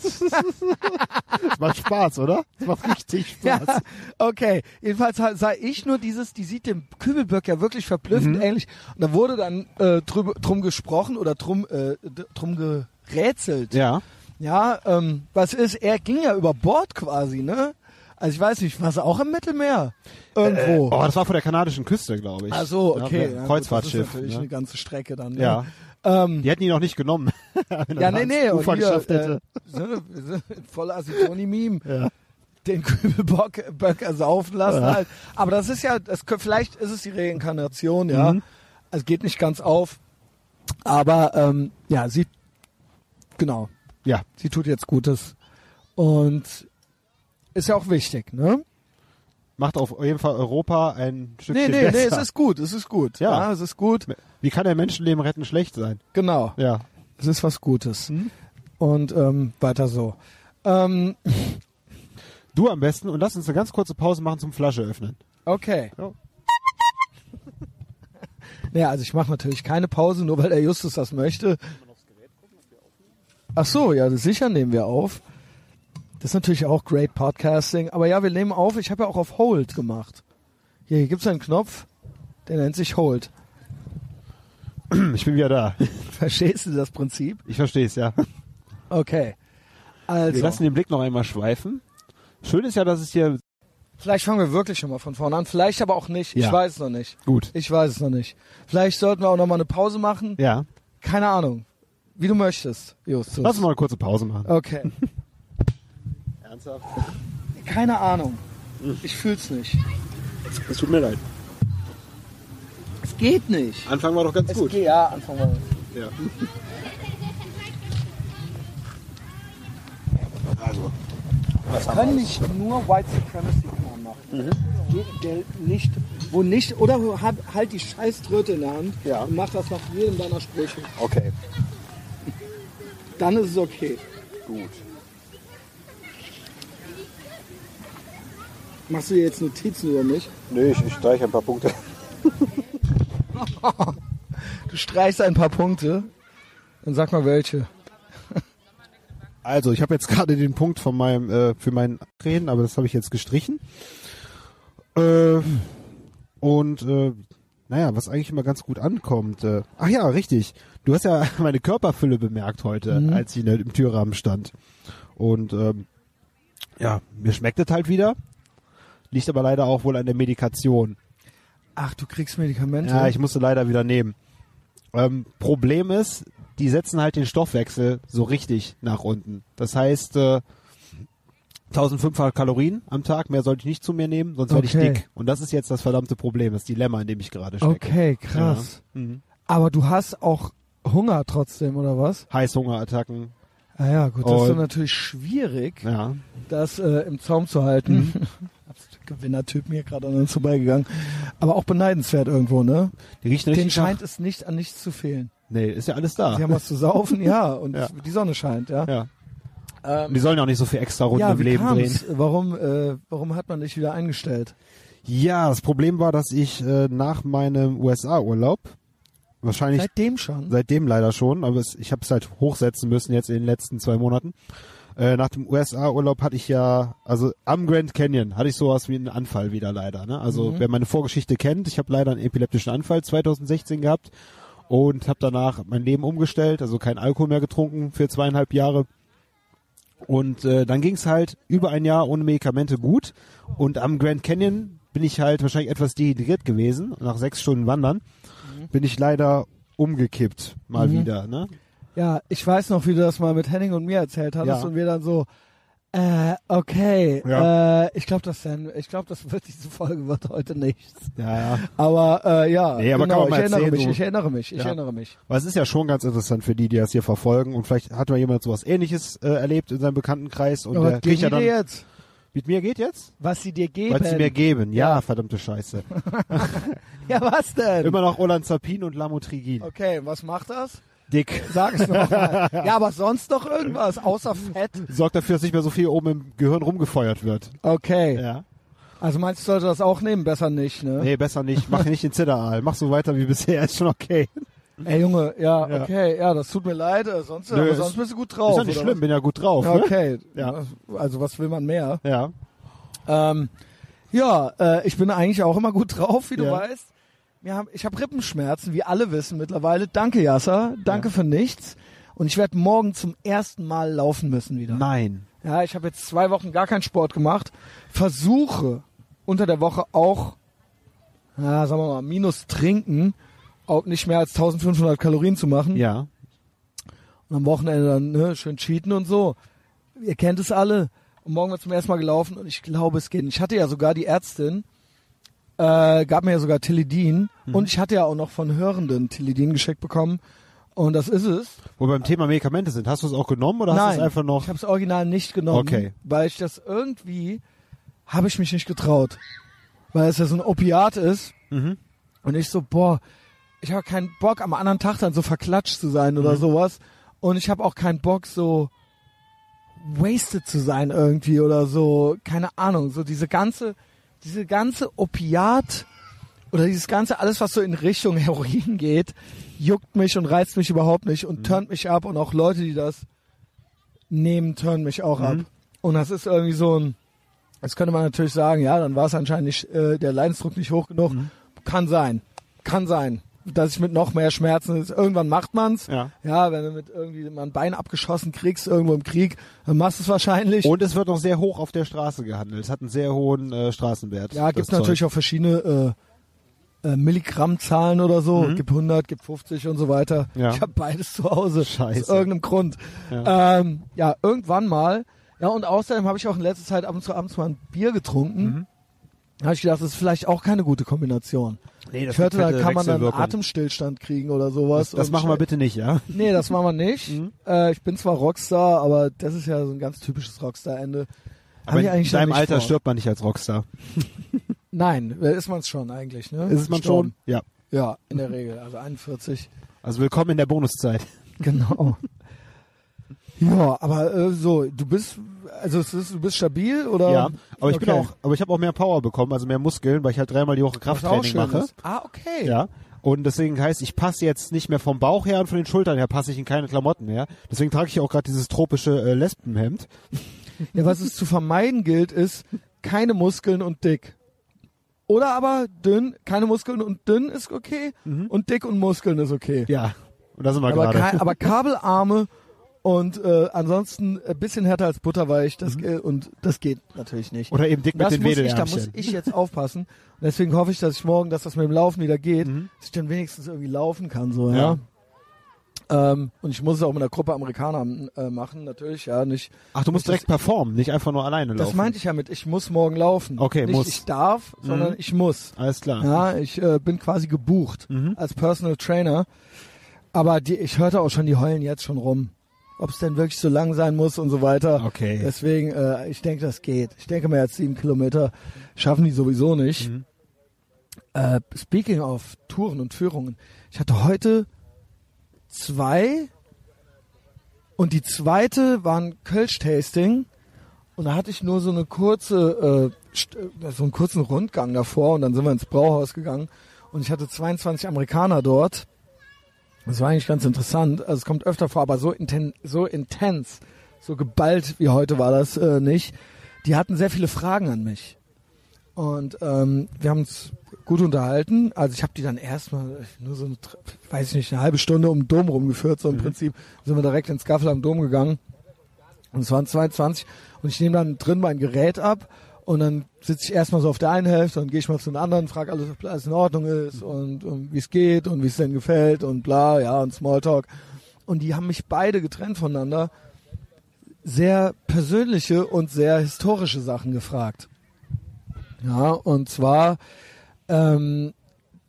Das macht Spaß, oder? Das macht richtig (laughs) Ja, Spaß. okay. Jedenfalls sah ich nur dieses, die sieht dem Kübelböck ja wirklich verblüffend Mhm. ähnlich. Und da wurde dann äh, drüber, drum gesprochen oder drum, äh, drum gerätselt. Ja. Ja, ähm, was ist, er ging ja über Bord quasi, ne? Also ich weiß nicht, war es auch im Mittelmeer? Irgendwo. Oh, das war vor der kanadischen Küste, glaube ich. Ach so, okay. Ja, Ja, Kreuzfahrtschiff. Das ist natürlich ne? eine ganze Strecke dann. Ne? Ja. Ähm, Die hätten ihn auch nicht genommen. (laughs) ja, nee, nee. ans Und Ufer hier, geschafft hätte. äh, ne, wir sind voll Asitoni-Meme. Ja. Den Kübelbock Böcker saufen lassen Ja. halt. Aber das ist ja, das, vielleicht ist es die Reinkarnation, ja. Mhm. Also geht nicht ganz auf. Aber ähm, ja, sie, genau, Ja. sie tut jetzt Gutes. Und ist ja auch wichtig, ne? Macht auf jeden Fall Europa ein Nee, Stückchen nee, nee, besser. es ist gut, es ist gut. Ja. Ja, es ist gut. Wie kann der Menschenleben retten schlecht sein? Genau. Ja. Es ist was Gutes. Mhm. Und ähm, weiter so. Ähm, Du am besten und lass uns eine ganz kurze Pause machen zum Flasche öffnen. okay. Ja. (laughs) Naja, also ich mache natürlich keine Pause, nur weil der Justus das möchte. Ach so, ja, sicher nehmen wir auf. Das ist natürlich auch great Podcasting. Aber ja, wir nehmen auf. Ich habe ja auch auf Hold gemacht. Hier, hier gibt's einen Knopf, der nennt sich Hold. (clears throat) Ich bin wieder da. (laughs) Verstehst du das Prinzip? Ich verstehe es, ja. Okay. Wir Also, lassen den Blick noch einmal schweifen. Schön ist ja, dass es hier vielleicht fangen wir wirklich schon mal von vorne an. Vielleicht aber auch nicht. Ja. Ich weiß es noch nicht. gut. Ich weiß es noch nicht. Vielleicht sollten wir auch noch mal eine Pause machen. Ja. Keine Ahnung. Wie du möchtest, Justus. Lass uns mal eine kurze Pause machen. Okay. (laughs) Ernsthaft? Keine Ahnung. Ich fühl's nicht. Es tut mir leid. Es geht nicht. Anfang war doch ganz Es gut. geht, ja, Anfang mal. Ja. Also, Wir können nicht nur White Supremacy Kram machen. Mhm. Geht, der nicht, wo nicht, oder halt die scheiß Tröte in der Hand Ja. und mach das nach jedem deiner Sprüche. okay. Dann ist es okay. Gut. Machst du dir jetzt Notizen über mich? Nee, ich, ich streiche ein paar Punkte. (laughs) Du streichst ein paar Punkte. Dann sag mal welche. Also, ich habe jetzt gerade den Punkt von meinem äh, für meinen Reden, aber das habe ich jetzt gestrichen. Äh, und äh, naja, was eigentlich immer ganz gut ankommt. Äh, ach ja, richtig. Du hast ja (laughs) meine Körperfülle bemerkt heute, Mhm. als ich in der, im Türrahmen stand. Und ähm, ja, mir schmeckt es halt wieder. Liegt aber leider auch wohl an der Medikation. Ach, du kriegst Medikamente? Ja, ich musste leider wieder nehmen. Ähm, Problem ist, die setzen halt den Stoffwechsel so richtig nach unten. Das heißt, äh, 1500 Kalorien am Tag, mehr sollte ich nicht zu mir nehmen, sonst werde Okay. ich dick. Und das ist jetzt das verdammte Problem, das Dilemma, in dem ich gerade stecke. okay, krass. Ja. Mhm. Aber du hast auch Hunger trotzdem, oder was? Heißhungerattacken. Ah ja, gut, das ist Und- dann natürlich schwierig, Ja. das äh, im Zaum zu halten. Absoluter (laughs) Gewinnertyp mir gerade an uns vorbeigegangen. Aber auch beneidenswert irgendwo, ne? Die riechen Den scheint nach. es nicht an nichts zu fehlen. Nee, ist ja alles da. Sie haben was zu saufen, ja, (laughs) und Ja. die Sonne scheint, ja. ja. Ähm, die sollen ja auch nicht so viel extra Runden ja, im Leben drehen. kam's? Warum, äh, warum hat man dich wieder eingestellt? Ja, das Problem war, dass ich äh, nach meinem USA-Urlaub wahrscheinlich Seitdem schon? Seitdem leider schon, aber es, ich habe es halt hochsetzen müssen jetzt in den letzten zwei Monaten. Äh, nach dem USA-Urlaub hatte ich ja, also am Grand Canyon hatte ich sowas wie einen Anfall wieder leider. Ne? Also Mhm. wer meine Vorgeschichte kennt, ich habe leider einen epileptischen Anfall 2016 gehabt und habe danach mein Leben umgestellt, also kein Alkohol mehr getrunken für zweieinhalb Jahre. Und äh, dann ging es halt über ein Jahr ohne Medikamente gut. Und am Grand Canyon bin ich halt wahrscheinlich etwas dehydriert gewesen. Nach sechs Stunden Wandern bin ich leider umgekippt mal Mhm. wieder. Ne? Ja, ich weiß noch, wie du das mal mit Henning und mir erzählt hattest Ja. und wir dann so, äh, okay, Ja. äh, ich glaube, das, ich glaube, das wird diese Folge wird heute nichts. Ja, ja. Aber äh, ja, Nee, aber genau, kann man ich erinnere mich, ich erinnere mich, ich Ja. erinnere mich. Aber es ist ja schon ganz interessant für die, die das hier verfolgen. Und vielleicht hat mal jemand sowas ähnliches äh, erlebt in seinem Bekanntenkreis. Und Aber der kriegt ja dann, jetzt, mit mir geht jetzt? was sie dir geben. Weil sie mir geben. Ja, verdammte Scheiße. (laughs) ja, was denn? Immer noch Olanzapin und Lamotrigin. Okay, was macht das? Dick. Sag es noch mal. (laughs) ja, aber sonst noch irgendwas, außer Fett? Sorgt dafür, dass nicht mehr so viel oben im Gehirn rumgefeuert wird. Okay. Ja. Also meinst du, sollte das auch nehmen? Besser nicht, ne? Nee, besser nicht. Mach nicht den Zitteraal. Mach so weiter wie bisher. Ist schon okay. Ey Junge, ja, Ja. okay, ja, das tut mir leid, äh, sonst, Nö, sonst bist du gut drauf. ist ja nicht schlimm. Bin ja gut drauf. was? Ne? Okay, Ja. also was will man mehr? Ja. Ähm, ja, äh, ich bin eigentlich auch immer gut drauf, wie du Ja. weißt. Haben, ich habe Rippenschmerzen, wie alle wissen mittlerweile. Danke, Yasser. Danke Ja. für nichts. Und ich werde morgen zum ersten Mal laufen müssen wieder. Nein. Ja, ich habe jetzt zwei Wochen gar keinen Sport gemacht. Versuche unter der Woche auch, ja, sagen wir mal, minus trinken, auch nicht mehr als 1500 Kalorien zu machen. Ja. Und am Wochenende dann ne, schön cheaten und so. Ihr kennt es alle. Und morgen wird zum ersten Mal gelaufen und ich glaube, es geht. Ich hatte ja sogar die Ärztin, äh, gab mir ja sogar Tilidin Mhm. und ich hatte ja auch noch von Hörenden Tilidin geschickt bekommen. Und das ist es. Wo wir beim Thema Medikamente sind. Hast du es auch genommen oder hast du Nein, es einfach noch? ich habe es original nicht genommen, Okay. weil ich das irgendwie habe ich mich nicht getraut, weil es ja so ein Opiat ist Mhm. und ich so boah, ich habe keinen Bock am anderen Tag dann so verklatscht zu sein oder Mhm. sowas und ich habe auch keinen Bock so wasted zu sein irgendwie oder so, keine Ahnung, so diese ganze diese ganze Opiat oder dieses ganze alles was so in Richtung (laughs) Heroin geht, juckt mich und reizt mich überhaupt nicht und turnt mich ab und auch Leute, die das nehmen, turnen mich auch ab. Mhm. Und das ist irgendwie so ein Jetzt könnte man natürlich sagen, ja, dann war es anscheinend nicht, äh, der Leidensdruck nicht hoch genug. Mhm. Kann sein. Kann sein. Dass ich mit noch mehr Schmerzen ist. Irgendwann macht man's. Ja. Ja, wenn du mit irgendwie mal ein Bein abgeschossen kriegst, irgendwo im Krieg, dann machst du es wahrscheinlich. Und es wird noch sehr hoch auf der Straße gehandelt. Es hat einen sehr hohen äh, Straßenwert. ja, das gibt Zeug. natürlich auch verschiedene äh, äh, Milligrammzahlen oder so. Mhm. Gibt 100, gibt 50 und so weiter. Ja. Ich habe beides zu Hause. Scheiße. Aus irgendeinem Grund. Ja. Ähm, ja, irgendwann mal. Ja, und außerdem habe ich auch in letzter Zeit ab und zu abends mal ein Bier getrunken. Mhm. Habe ich gedacht, das ist vielleicht auch keine gute Kombination. Nee, das Ich hörte, da kann man dann. Atemstillstand kriegen oder sowas. Das, das machen wir bitte nicht, ja? (laughs) Nee, das machen wir nicht. Mhm. Äh, ich bin zwar Rockstar, aber das ist ja so ein ganz typisches Rockstar-Ende. Aber in deinem Alter vor. stirbt man nicht als Rockstar. (laughs) Nein, äh, ist man es schon eigentlich, ne? Ist es man schon? Ja. Ja, in der Regel. Also 41. Also willkommen in der Bonuszeit. Genau. (laughs) ja, aber äh, so, du bist, also es ist, du bist stabil oder? Ja, aber ich bin Okay. auch, aber ich habe auch mehr Power bekommen, also mehr Muskeln, weil ich halt dreimal die Woche Krafttraining mache. ist. Ah, okay. Ja. Und deswegen heißt, ich passe jetzt nicht mehr vom Bauch her und von den Schultern her passe ich in keine Klamotten mehr. Deswegen trage ich auch gerade dieses tropische äh, Lesbenhemd. (laughs) Ja, was es zu vermeiden gilt, ist keine Muskeln und dick. Oder aber dünn, keine Muskeln und dünn ist okay und dick und Muskeln ist okay. Ja. Und da sind wir aber, gerade. kei- aber Kabelarme (laughs) und äh, ansonsten ein bisschen härter als butterweich, das ge- und das geht natürlich nicht. Oder eben dick mit das den ich, da muss ich jetzt aufpassen. Und deswegen hoffe ich, dass ich morgen, dass das mit dem Laufen wieder geht, dass ich dann wenigstens irgendwie laufen kann, so, ja. Ja. Ähm, und ich muss es auch mit einer Gruppe Amerikaner äh, machen, natürlich, ja, nicht. Ach, du musst das- direkt performen, nicht einfach nur alleine laufen. Das meinte ich ja mit, ich muss morgen laufen. Okay, nicht muss. ich darf, sondern ich muss. Alles klar. Ja, ich äh, bin quasi gebucht Mhm. als Personal Trainer. Aber die, ich hörte auch schon, die heulen jetzt schon rum. Ob es denn wirklich so lang sein muss und so weiter. Okay. Deswegen, äh, ich denke, das geht. Ich denke mir jetzt sieben Kilometer schaffen die sowieso nicht. Mhm. Äh, speaking of Touren und Führungen. Ich hatte heute zwei und die zweite war ein Kölsch-Tasting und da hatte ich nur so eine kurze, äh, äh, so einen kurzen Rundgang davor und dann sind wir ins Brauhaus gegangen und ich hatte 22 Amerikaner dort. Das war eigentlich ganz interessant. Also es kommt öfter vor, aber so, inten so intens, so geballt wie heute war das äh, nicht. Die hatten sehr viele Fragen an mich. Und ähm, wir haben uns gut unterhalten. Also ich habe die dann erstmal nur so eine, weiß ich nicht, eine halbe Stunde um den Dom rumgeführt. So im Prinzip sind wir direkt ins Gaffel am Dom gegangen. Und es waren 22 und ich nehme dann drin mein Gerät ab und dann sitze ich erstmal so auf der einen Hälfte und gehe ich mal zu den anderen, frage alles, ob alles in Ordnung ist und, und wie es geht und wie es denn gefällt und bla, ja, und Smalltalk. Und die haben mich beide getrennt voneinander sehr persönliche und sehr historische Sachen gefragt. Ja, und zwar ähm,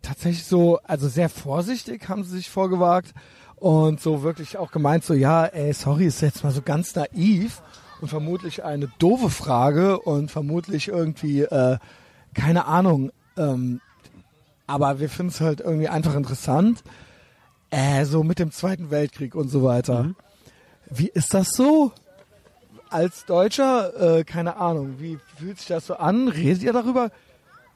tatsächlich so, also sehr vorsichtig haben sie sich vorgewagt und so wirklich auch gemeint, so ja, ey, sorry, ist jetzt mal so ganz naiv und vermutlich eine doofe Frage und vermutlich irgendwie, äh, keine Ahnung, ähm, aber wir finden es halt irgendwie einfach interessant, äh, so mit dem Zweiten Weltkrieg und so weiter. Wie ist das so? Als Deutscher, äh, keine Ahnung, wie fühlt sich das so an? Redet ihr darüber?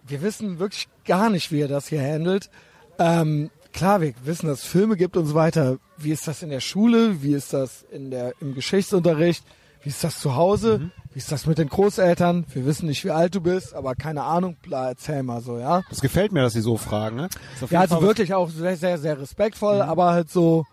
Wir wissen wirklich gar nicht, wie ihr das hier handelt. Ähm, klar, wir wissen, dass es Filme gibt und so weiter. Wie ist das in der Schule? Wie ist das in der, im Geschichtsunterricht? Wie ist das zu Hause? Wie ist das mit den Großeltern? Wir wissen nicht, wie alt du bist, aber keine Ahnung, bla, erzähl mal so, ja. Das gefällt mir, dass sie so fragen, ne? Ja, also Fall wirklich auch sehr, sehr, sehr respektvoll, aber halt so,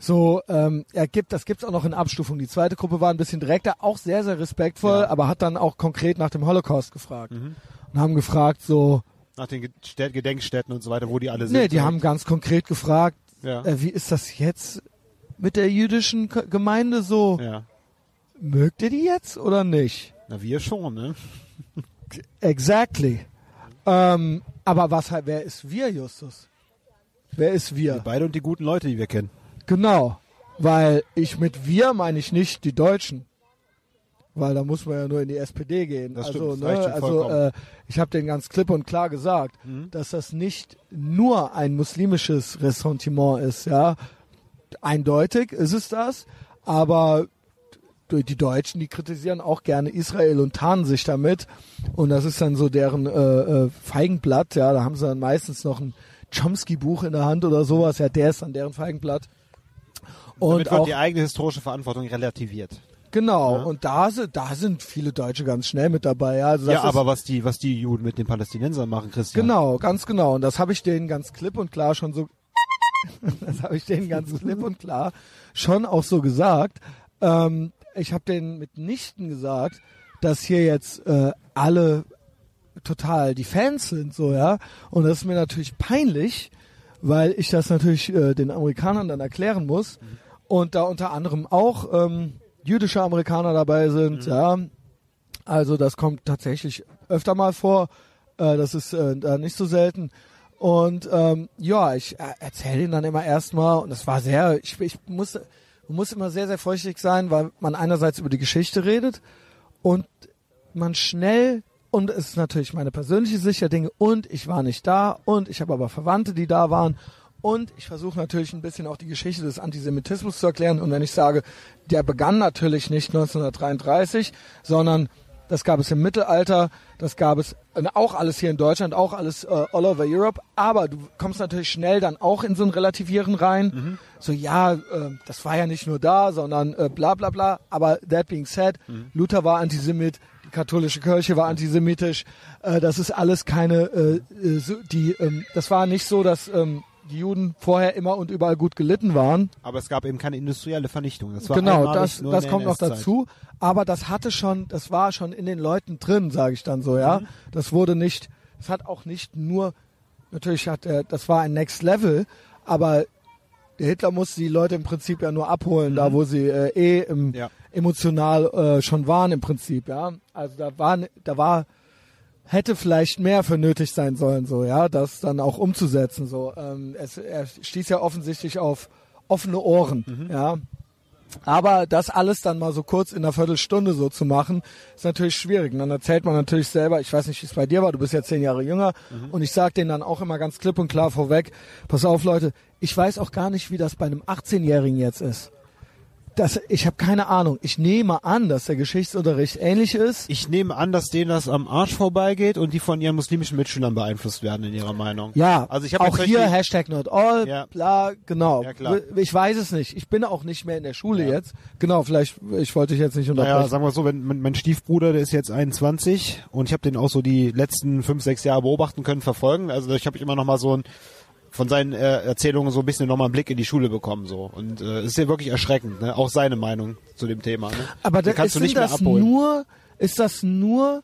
so, ähm, er gibt, das gibt's auch noch in Abstufung. Die zweite Gruppe war ein bisschen direkter, auch sehr, sehr respektvoll, Ja. aber hat dann auch konkret nach dem Holocaust gefragt. Und haben gefragt so, Nach den Gedenkstätten und so weiter, wo die alle sind. nee, die haben ganz konkret gefragt, Ja. äh, wie ist das jetzt mit der jüdischen Gemeinde so? ja. Mögt ihr die jetzt oder nicht? Na, wir schon, ne? Exactly. Ähm, aber was halt, wer ist wir, Justus? Wer ist wir? Wir beide und die guten Leute, die wir kennen. Genau, weil ich mit wir meine ich nicht die Deutschen. Weil da muss man ja nur in die SPD gehen. Das also, stimmt, das ne, also äh, ich habe den ganz klipp und klar gesagt, Mhm. dass das nicht nur ein muslimisches Ressentiment ist, ja. Eindeutig ist es das, aber die Deutschen, die kritisieren auch gerne Israel und tarnen sich damit. Und das ist dann so deren äh, äh, Feigenblatt, ja. Da haben sie dann meistens noch ein Chomsky-Buch in der Hand oder sowas, ja, der ist dann deren Feigenblatt. Und Damit wird auch die eigene historische Verantwortung relativiert. Genau, Ja. und da, sind- da sind viele Deutsche ganz schnell mit dabei. Ja, also ja, aber was die, was die Juden mit den Palästinensern machen, Christian. Genau, ganz genau. Und das habe ich denen ganz klipp und klar schon so, (laughs) das habe ich denen ganz klipp und klar schon auch so gesagt. Ähm, ich habe denen mitnichten gesagt, dass hier jetzt äh, alle total die Fans sind, so ja. Und das ist mir natürlich peinlich, weil ich das natürlich äh, den Amerikanern dann erklären muss. Und da unter anderem auch ähm, jüdische Amerikaner dabei sind, ja. Also das kommt tatsächlich öfter mal vor. Äh, das ist äh, da nicht so selten. Und ähm, ja, ich äh, erzähle ihnen dann immer erstmal, und das war sehr, ich, ich muss, man muss immer sehr, sehr vorsichtig sein, weil man einerseits über die Geschichte redet und man schnell, und es ist natürlich meine persönliche Sicht der Dinge, und ich war nicht da, und ich habe aber Verwandte, die da waren, und ich versuche natürlich ein bisschen auch die Geschichte des Antisemitismus zu erklären. Und wenn ich sage, der begann natürlich nicht 1933, sondern das gab es im Mittelalter, das gab es äh, auch alles hier in Deutschland, auch alles äh, all over Europe. Aber du kommst natürlich schnell dann auch in so ein Relativieren rein. So, ja, äh, das war ja nicht nur da, sondern äh, bla bla bla. Aber that being said, Luther war Antisemit, die katholische Kirche war antisemitisch. Äh, das ist alles keine, äh, äh, so, die, ähm, das war nicht so, dass ähm, die Juden vorher immer und überall gut gelitten waren. Aber es gab eben keine industrielle Vernichtung. Das war Genau, das, das kommt noch dazu. Aber das hatte schon, das war schon in den Leuten drin, sage ich dann so, ja. Das wurde nicht, das hat auch nicht nur, natürlich hat er, das war ein Next Level, aber der Hitler musste die Leute im Prinzip ja nur abholen, da wo sie äh, eh im, Ja. emotional äh, schon waren im Prinzip, ja. Also da war, da war, hätte vielleicht mehr für nötig sein sollen, so, ja, das dann auch umzusetzen, so. Ähm, es, er stieß ja offensichtlich auf offene Ohren, ja. Aber das alles dann mal so kurz in einer Viertelstunde so zu machen, ist natürlich schwierig. Und dann erzählt man natürlich selber, ich weiß nicht, wie es bei dir war, du bist ja zehn Jahre jünger, und ich sag denen dann auch immer ganz klipp und klar vorweg, pass auf Leute, ich weiß auch gar nicht, wie das bei einem 18-Jährigen jetzt ist. Das, ich habe keine Ahnung. Ich nehme an, dass der Geschichtsunterricht ähnlich ist. Ich nehme an, dass denen das am Arsch vorbeigeht und die von ihren muslimischen Mitschülern beeinflusst werden in ihrer Meinung. Ja, also ich habe auch hier Hashtag not all, Ja. bla, genau. Ja, klar. Ich weiß es nicht. Ich bin auch nicht mehr in der Schule Ja. jetzt. Genau, vielleicht, ich wollte dich jetzt nicht unterbrechen. Naja, sagen wir so, wenn mein, mein Stiefbruder, der ist jetzt 21 und ich habe den auch so die letzten fünf, sechs Jahre beobachten können, verfolgen. Also ich habe immer noch mal so ein von seinen äh, Erzählungen so ein bisschen nochmal einen Blick in die Schule bekommen so und äh, es ist ja wirklich erschreckend, ne? auch seine Meinung zu dem Thema. Ne? Aber da kannst ist du nicht mehr das abholen. nur, ist das nur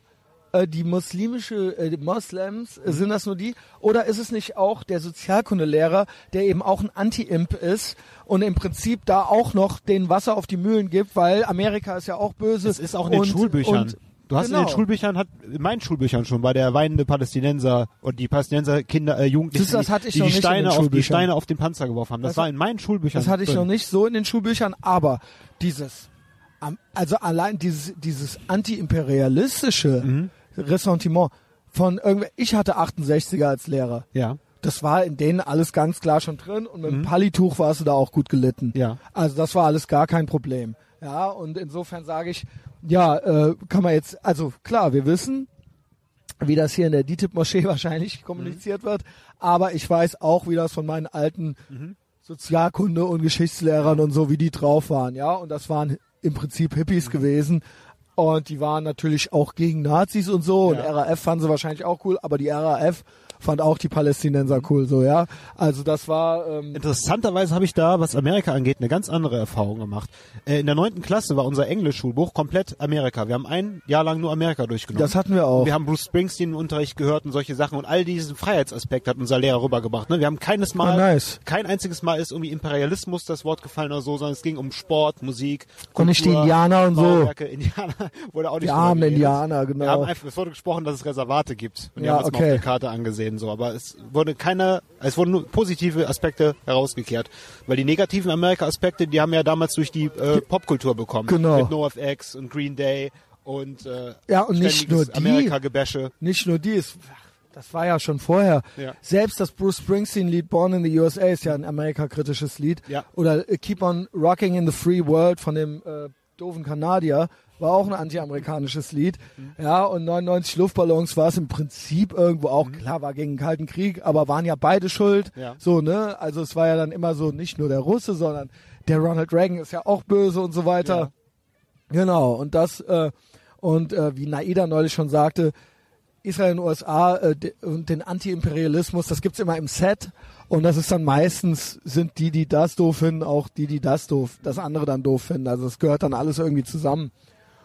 äh, die muslimische, äh, Moslems, äh, sind das nur die? Oder ist es nicht auch der Sozialkundelehrer, der eben auch ein Anti-Imp ist und im Prinzip da auch noch den Wasser auf die Mühlen gibt, weil Amerika ist ja auch böse. Es ist auch in den und, Schulbüchern. Und, du hast in genau. den Schulbüchern, hat in meinen Schulbüchern schon, war der weinende Palästinenser und die Palästinenser Kinder, äh, Jugendlichen, das ich die, die in Steine auf die. Steine auf den Panzer geworfen haben. Das, Das- war in meinen Schulbüchern. Das hatte ich drin. noch nicht so in den Schulbüchern, aber dieses, also allein dieses, dieses anti-imperialistische Mhm. Ressentiment von irgendwie, ich hatte 68er als Lehrer. Ja. Das war in denen alles ganz klar schon drin und mit dem Pallituch warst du da auch gut gelitten. Mhm. Ja. Also das war alles gar kein Problem. Ja, und insofern sage ich, ja, äh, kann man jetzt, also klar, wir wissen, wie das hier in der DITIB-Moschee (laughs) wahrscheinlich kommuniziert wird, aber ich weiß auch, wie das von meinen alten Sozialkunde- und Geschichtslehrern und so, wie die drauf waren, ja, und das waren im Prinzip Hippies gewesen und die waren natürlich auch gegen Nazis und so und Ja. RAF fanden sie wahrscheinlich auch cool, aber die RAF fand auch die Palästinenser cool, so, ja, also das war, ähm, Interessanterweise habe ich da, was Amerika angeht, eine ganz andere Erfahrung gemacht. Äh, in der neunten Klasse war unser Englischschulbuch komplett Amerika. Wir haben ein Jahr lang nur Amerika durchgenommen. das hatten wir auch. Wir haben Bruce Springsteen im Unterricht gehört und solche Sachen und all diesen Freiheitsaspekt hat unser Lehrer rübergebracht. Ne? Wir haben keines Mal, Ah, nice. kein einziges Mal ist irgendwie Imperialismus das Wort gefallen oder so, sondern es ging um Sport, Musik, Und nicht die Kultur, Indianer und so. (laughs) Indianer (laughs) wurde auch nicht Die armen. Indianer, genau. Wir haben einfach, es wurde gesprochen, dass es Reservate gibt. Und die Ja, haben mal okay. auf der Karte angesehen, so. Aber es wurde keiner, es wurden nur positive Aspekte herausgekehrt. Weil die negativen Amerika-Aspekte, die haben ja damals durch die äh, Popkultur bekommen. Genau. Mit NoFX und Green Day und äh, Ja, und nicht nur die. Amerika-Gebäsche. nicht nur dies, das war ja schon vorher. Ja. Selbst das Bruce Springsteen-Lied Born in the USA ist ja ein Amerika-kritisches Lied. Ja. Oder Keep on Rocking in the Free World von dem äh, doofen Kanadier war auch ein anti-amerikanisches Lied. Mhm. Ja, und 99 Luftballons war es im Prinzip irgendwo auch, klar, war gegen den Kalten Krieg, aber waren ja beide schuld. Mhm. Ja. So, ne? Also es war ja dann immer so, nicht nur der Russe, sondern der Ronald Reagan ist ja auch böse und so weiter. Genau, und das, äh, und äh, wie Naida neulich schon sagte, Israel und USA äh, de, und den Anti-Imperialismus, das gibt's immer im Set und das ist dann meistens, sind die, die das doof finden, auch die, die das doof, das andere dann doof finden. Also es gehört dann alles irgendwie zusammen.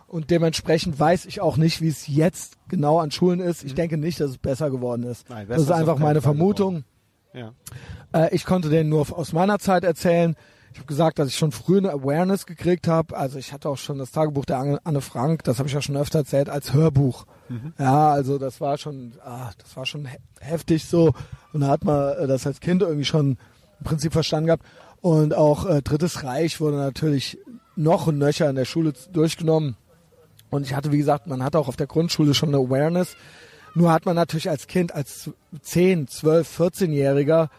Und dementsprechend weiß ich auch nicht, wie es jetzt genau an Schulen ist. Ich denke nicht, dass es besser geworden ist. Nein, das besser ist ist einfach meine geworden. Ja. Äh, ich konnte denen nur aus meiner Zeit erzählen. Ich habe gesagt, dass ich schon früh eine Awareness gekriegt habe. Also ich hatte auch schon das Tagebuch der Anne, Frank, das habe ich ja schon öfter erzählt, als Hörbuch. Ja, also das war schon, ah, das war schon he heftig so. Und da hat man äh, das als Kind irgendwie schon im Prinzip verstanden gehabt. Und auch äh, Drittes Reich wurde natürlich noch und nöcher in der Schule durchgenommen. Und ich hatte, wie gesagt, man hatte auch auf der Grundschule schon eine Awareness. Nur hat man natürlich als Kind, als 10, 12, 14-Jähriger,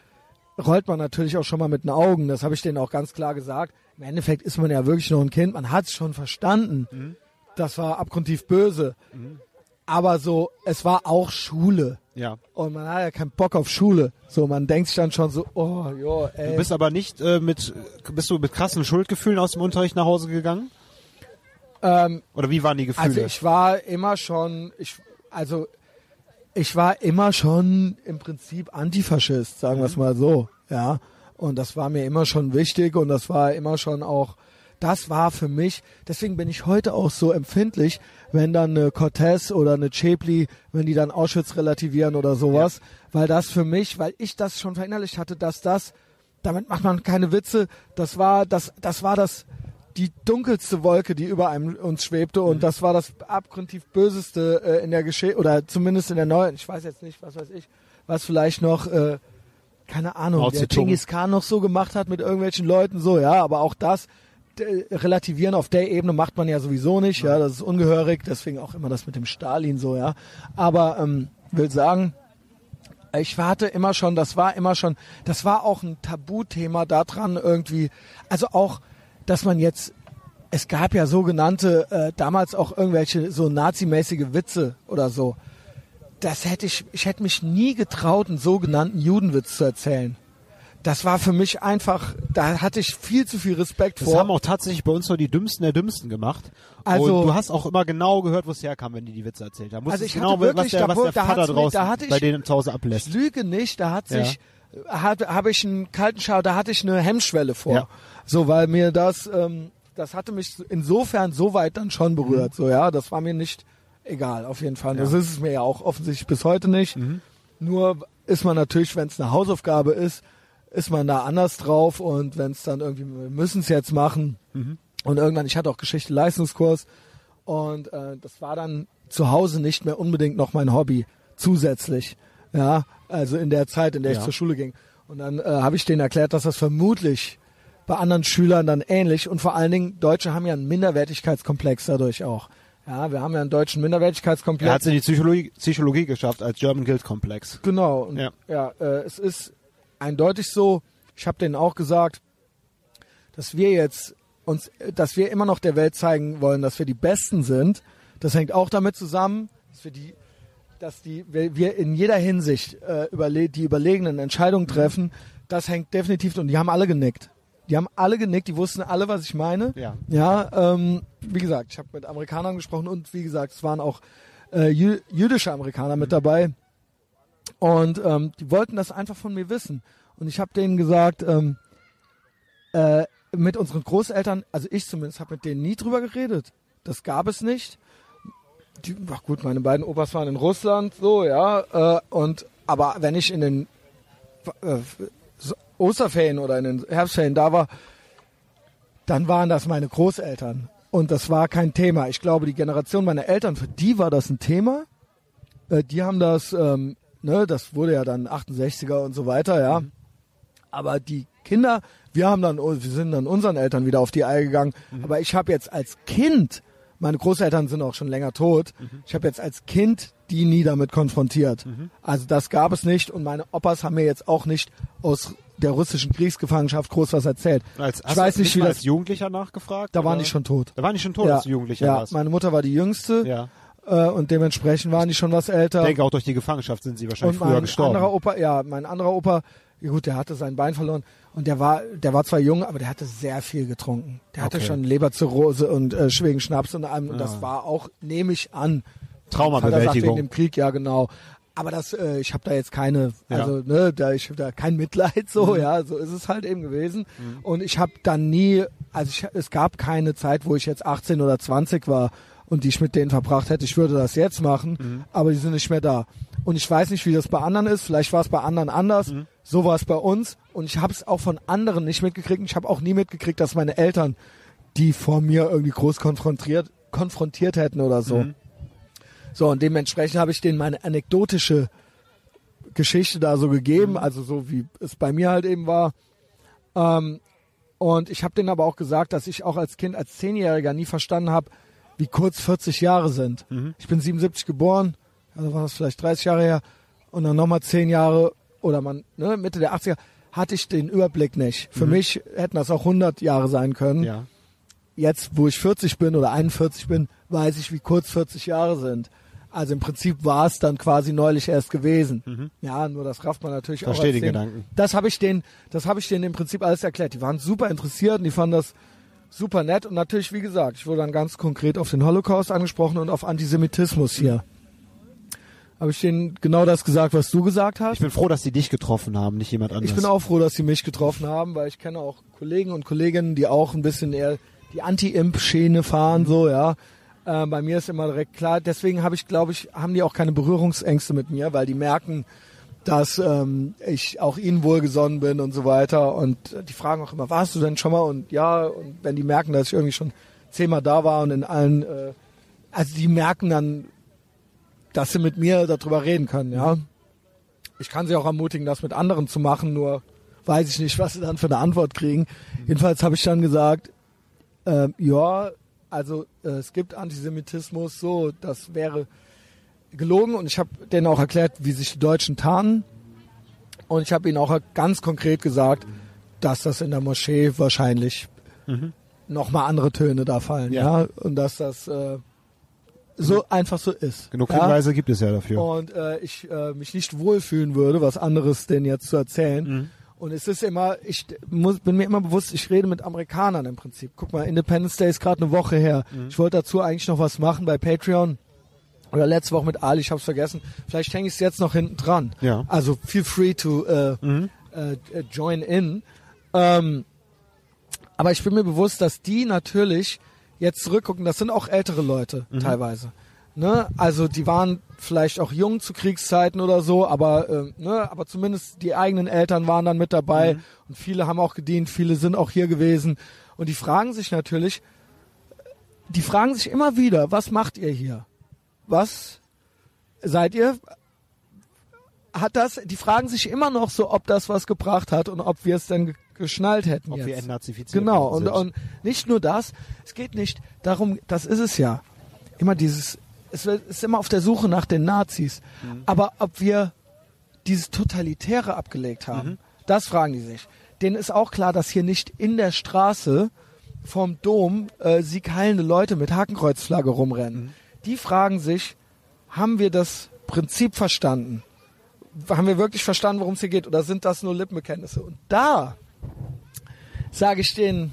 rollt man natürlich auch schon mal mit den Augen. Das habe ich denen auch ganz klar gesagt. Im Endeffekt ist man ja wirklich noch ein Kind. Man hat es schon verstanden, das war abgrundtief böse. Aber so, es war auch Schule. Ja. Und man hat ja keinen Bock auf Schule. So, man denkt sich dann schon so, oh, jo, ey. Du bist aber nicht äh, mit, bist du mit krassen Schuldgefühlen aus dem Unterricht nach Hause gegangen? Ähm, Oder wie waren die Gefühle? also ich war immer schon, ich, also ich war immer schon im Prinzip Antifaschist, sagen wir es mal so, ja. Und das war mir immer schon wichtig und das war immer schon auch, das war für mich, deswegen bin ich heute auch so empfindlich, wenn dann eine Cortez oder eine Chepli, wenn die dann Auschwitz relativieren oder sowas, weil das für mich, weil ich das schon verinnerlicht hatte, dass das, damit macht man keine Witze, das war das, das war das, die dunkelste Wolke, die über einem uns schwebte und das war das abgrundtief böseste äh, in der Geschichte oder zumindest in der neuen, ich weiß jetzt nicht, was weiß ich, was vielleicht noch äh, keine Ahnung, Mao der. Genghis Khan noch so gemacht hat mit irgendwelchen Leuten so, ja, aber auch das relativieren auf der Ebene macht man ja sowieso nicht, ja, das ist ungehörig, deswegen auch immer das mit dem Stalin so, ja. Aber ähm, will sagen, ich warte immer schon, das war immer schon, das war auch ein Tabuthema daran irgendwie, also auch, dass man jetzt, es gab ja sogenannte, äh, damals auch irgendwelche so nazimäßige Witze oder so. Das hätte ich, ich hätte mich nie getraut, einen sogenannten Judenwitz zu erzählen. Das war für mich einfach, da hatte ich viel zu viel Respekt das vor. haben auch tatsächlich bei uns nur die Dümmsten der Dümmsten gemacht. Also- und du hast auch immer genau gehört, wo es herkam, wenn die die Witze erzählt haben. Also ich genau, hatte wirklich, was der, da was der da Vater mir- ich- bei denen zu Hause Ich ablässt. lüge nicht, da hat Ja. sich, hat, habe ich einen kalten Schau, da hatte ich eine Hemmschwelle vor. Ja. So, weil mir das, ähm, das hatte mich insofern so weit dann schon berührt. So, ja, das war mir nicht egal, auf jeden Fall. Das ist es mir ja auch offensichtlich bis heute nicht. Nur ist man natürlich, wenn es eine Hausaufgabe ist, ist man da anders drauf und wenn es dann irgendwie, wir müssen es jetzt machen. Und irgendwann, ich hatte auch Geschichte-Leistungskurs und äh, das war dann zu Hause nicht mehr unbedingt noch mein Hobby zusätzlich. Ja, also in der Zeit, in der Ja. ich zur Schule ging. Und dann äh, habe ich denen erklärt, dass das vermutlich bei anderen Schülern dann ähnlich und vor allen Dingen Deutsche haben ja einen Minderwertigkeitskomplex dadurch auch. Ja, wir haben ja einen deutschen Minderwertigkeitskomplex. Er hat es in die Psychologie, Psychologie geschafft als German Guild Komplex. Genau. Und Ja. ja, äh, es ist eindeutig so. Ich habe denen auch gesagt, dass wir jetzt uns, dass wir immer noch der Welt zeigen wollen, dass wir die Besten sind. Das hängt auch damit zusammen, dass wir die, dass die wir in jeder Hinsicht äh, überle die überlegenen Entscheidungen treffen. Das hängt definitiv und die haben alle genickt. Die haben alle genickt, die wussten alle, was ich meine. Ja. Ja, ähm, wie gesagt, ich habe mit Amerikanern gesprochen und wie gesagt, es waren auch äh, jü jüdische Amerikaner mit dabei. Und ähm, die wollten das einfach von mir wissen. Und ich habe denen gesagt, ähm, äh, mit unseren Großeltern, also ich zumindest, habe mit denen nie drüber geredet. Das gab es nicht. Die, ach gut, meine beiden Opas waren in Russland, so ja. Äh, und aber wenn ich in den äh, Osterferien oder in den Herbstferien da war, dann waren das meine Großeltern. Und das war kein Thema. Ich glaube, die Generation meiner Eltern, für die war das ein Thema. Äh, die haben das, ähm, ne, das wurde ja dann 68er und so weiter, ja. Aber die Kinder, wir haben dann, wir sind dann unseren Eltern wieder auf die Eier gegangen. Aber ich habe jetzt als Kind, meine Großeltern sind auch schon länger tot, ich habe jetzt als Kind die nie damit konfrontiert. Also das gab es nicht und meine Opas haben mir jetzt auch nicht aus der russischen Kriegsgefangenschaft groß was erzählt. Als, ich weiß nicht, wie das, als Jugendlicher nachgefragt? da waren oder? die schon tot. Da waren die schon tot, als du Jugendlicher ja, warst. meine Mutter war die jüngste Ja. äh, und dementsprechend waren die schon was älter. Ich denke, auch durch die Gefangenschaft sind sie wahrscheinlich und früher mein gestorben. anderer Opa, ja, mein anderer Opa, ja gut, der hatte sein Bein verloren und der war, der war zwar jung, aber der hatte sehr viel getrunken. Der hatte Okay. schon Leberzirrhose und äh, schweren Schnaps und allem. Und Ja. das war auch, nehme ich an. Traumabewältigung. Wegen dem Krieg, ja genau. Aber das, äh, ich habe da jetzt keine, Ja. Mhm. also ne, da ich hab da kein Mitleid, so ja, so ist es halt eben gewesen. Und ich habe dann nie, also ich, es gab keine Zeit, wo ich jetzt 18 oder 20 war und die ich mit denen verbracht hätte. Ich würde das jetzt machen, Mhm. aber die sind nicht mehr da. Und ich weiß nicht, wie das bei anderen ist. Vielleicht war es bei anderen anders. Mhm. So war es bei uns. Und ich habe es auch von anderen nicht mitgekriegt. Und Ich habe auch nie mitgekriegt, dass meine Eltern die vor mir irgendwie groß konfrontiert, konfrontiert hätten oder so. Mhm. So, und dementsprechend habe ich denen meine anekdotische Geschichte da so gegeben, Mhm. also so wie es bei mir halt eben war. Ähm, und ich habe denen aber auch gesagt, dass ich auch als Kind, als Zehnjähriger nie verstanden habe, wie kurz 40 Jahre sind. Mhm. Ich bin 77 geboren, also war das vielleicht 30 Jahre her, und dann nochmal 10 Jahre oder man, ne, Mitte der 80er, hatte ich den Überblick nicht. Für mich hätten das auch 100 Jahre sein können Mhm. ja. jetzt, wo ich 40 bin oder 41 bin, weiß ich, wie kurz 40 Jahre sind. Also im Prinzip war es dann quasi neulich erst gewesen. Ja, nur das rafft man natürlich auch. Mhm. Verstehe den Gedanken. Das habe ich denen, das habe ich denen im Prinzip alles erklärt. Die waren super interessiert und die fanden das super nett und natürlich, wie gesagt, ich wurde dann ganz konkret auf den Holocaust angesprochen und auf Antisemitismus hier. Habe ich denen genau das gesagt, was du gesagt hast? Ich bin froh, dass die dich getroffen haben, nicht jemand anderes. Ich bin auch froh, dass sie mich getroffen haben, weil ich kenne auch Kollegen und Kolleginnen, die auch ein bisschen eher die Anti-Imp-Schiene fahren, so, ja. Äh, bei mir ist immer direkt klar, deswegen habe ich, glaube ich, haben die auch keine Berührungsängste mit mir, weil die merken, dass ähm, ich auch ihnen wohlgesonnen bin und so weiter. Und die fragen auch immer, warst du denn schon mal? Und ja, und wenn die merken, dass ich irgendwie schon zehnmal da war und in allen, äh, also die merken dann, dass sie mit mir darüber reden können, ja. Ich kann sie auch ermutigen, das mit anderen zu machen, nur weiß ich nicht, (laughs) was sie dann für eine Antwort kriegen. Jedenfalls habe ich dann gesagt, ähm, ja, also äh, es gibt Antisemitismus, so, das wäre gelogen und ich habe denen auch erklärt, wie sich die Deutschen tarnen und ich habe ihnen auch ganz konkret gesagt, dass das in der Moschee wahrscheinlich nochmal andere Töne da fallen, ja, Ja. und dass das äh, so einfach so ist. Genug ja? Hinweise gibt es ja dafür. und äh, ich äh, mich nicht wohlfühlen würde, was anderes denn jetzt zu erzählen. Mhm. Und es ist immer, ich muss, bin mir immer bewusst, ich rede mit Amerikanern im Prinzip. Guck mal, Independence Day ist gerade eine Woche her. Mhm. Ich wollte dazu eigentlich noch was machen bei Patreon. Oder letzte Woche mit Ali, ich hab's vergessen. Vielleicht hänge ich es jetzt noch hinten dran. Ja. Also feel free to äh, äh, äh, join in. Ähm, aber ich bin mir bewusst, dass die natürlich jetzt zurückgucken, das sind auch ältere Leute teilweise. Ne? Also die waren vielleicht auch jung zu Kriegszeiten oder so, aber, äh, ne? aber zumindest die eigenen Eltern waren dann mit dabei und viele haben auch gedient, viele sind auch hier gewesen. Und die fragen sich natürlich, die fragen sich immer wieder, was macht ihr hier? Was seid ihr? Hat das, die fragen sich immer noch so, ob das was gebracht hat und ob wir es denn ge- geschnallt hätten Ob jetzt. wir entnazifiziert Genau, und, und nicht nur das, es geht nicht darum, das ist es ja, immer dieses, es ist immer auf der Suche nach den Nazis, Mhm. aber ob wir dieses Totalitäre abgelegt haben, Mhm. das fragen die sich. Denen ist auch klar, dass hier nicht in der Straße vom Dom äh, siegheilende Leute mit Hakenkreuzflagge rumrennen. Mhm. Die fragen sich, haben wir das Prinzip verstanden? Haben wir wirklich verstanden, worum es hier geht? Oder sind das nur Lippenbekenntnisse? Und da sage ich denen,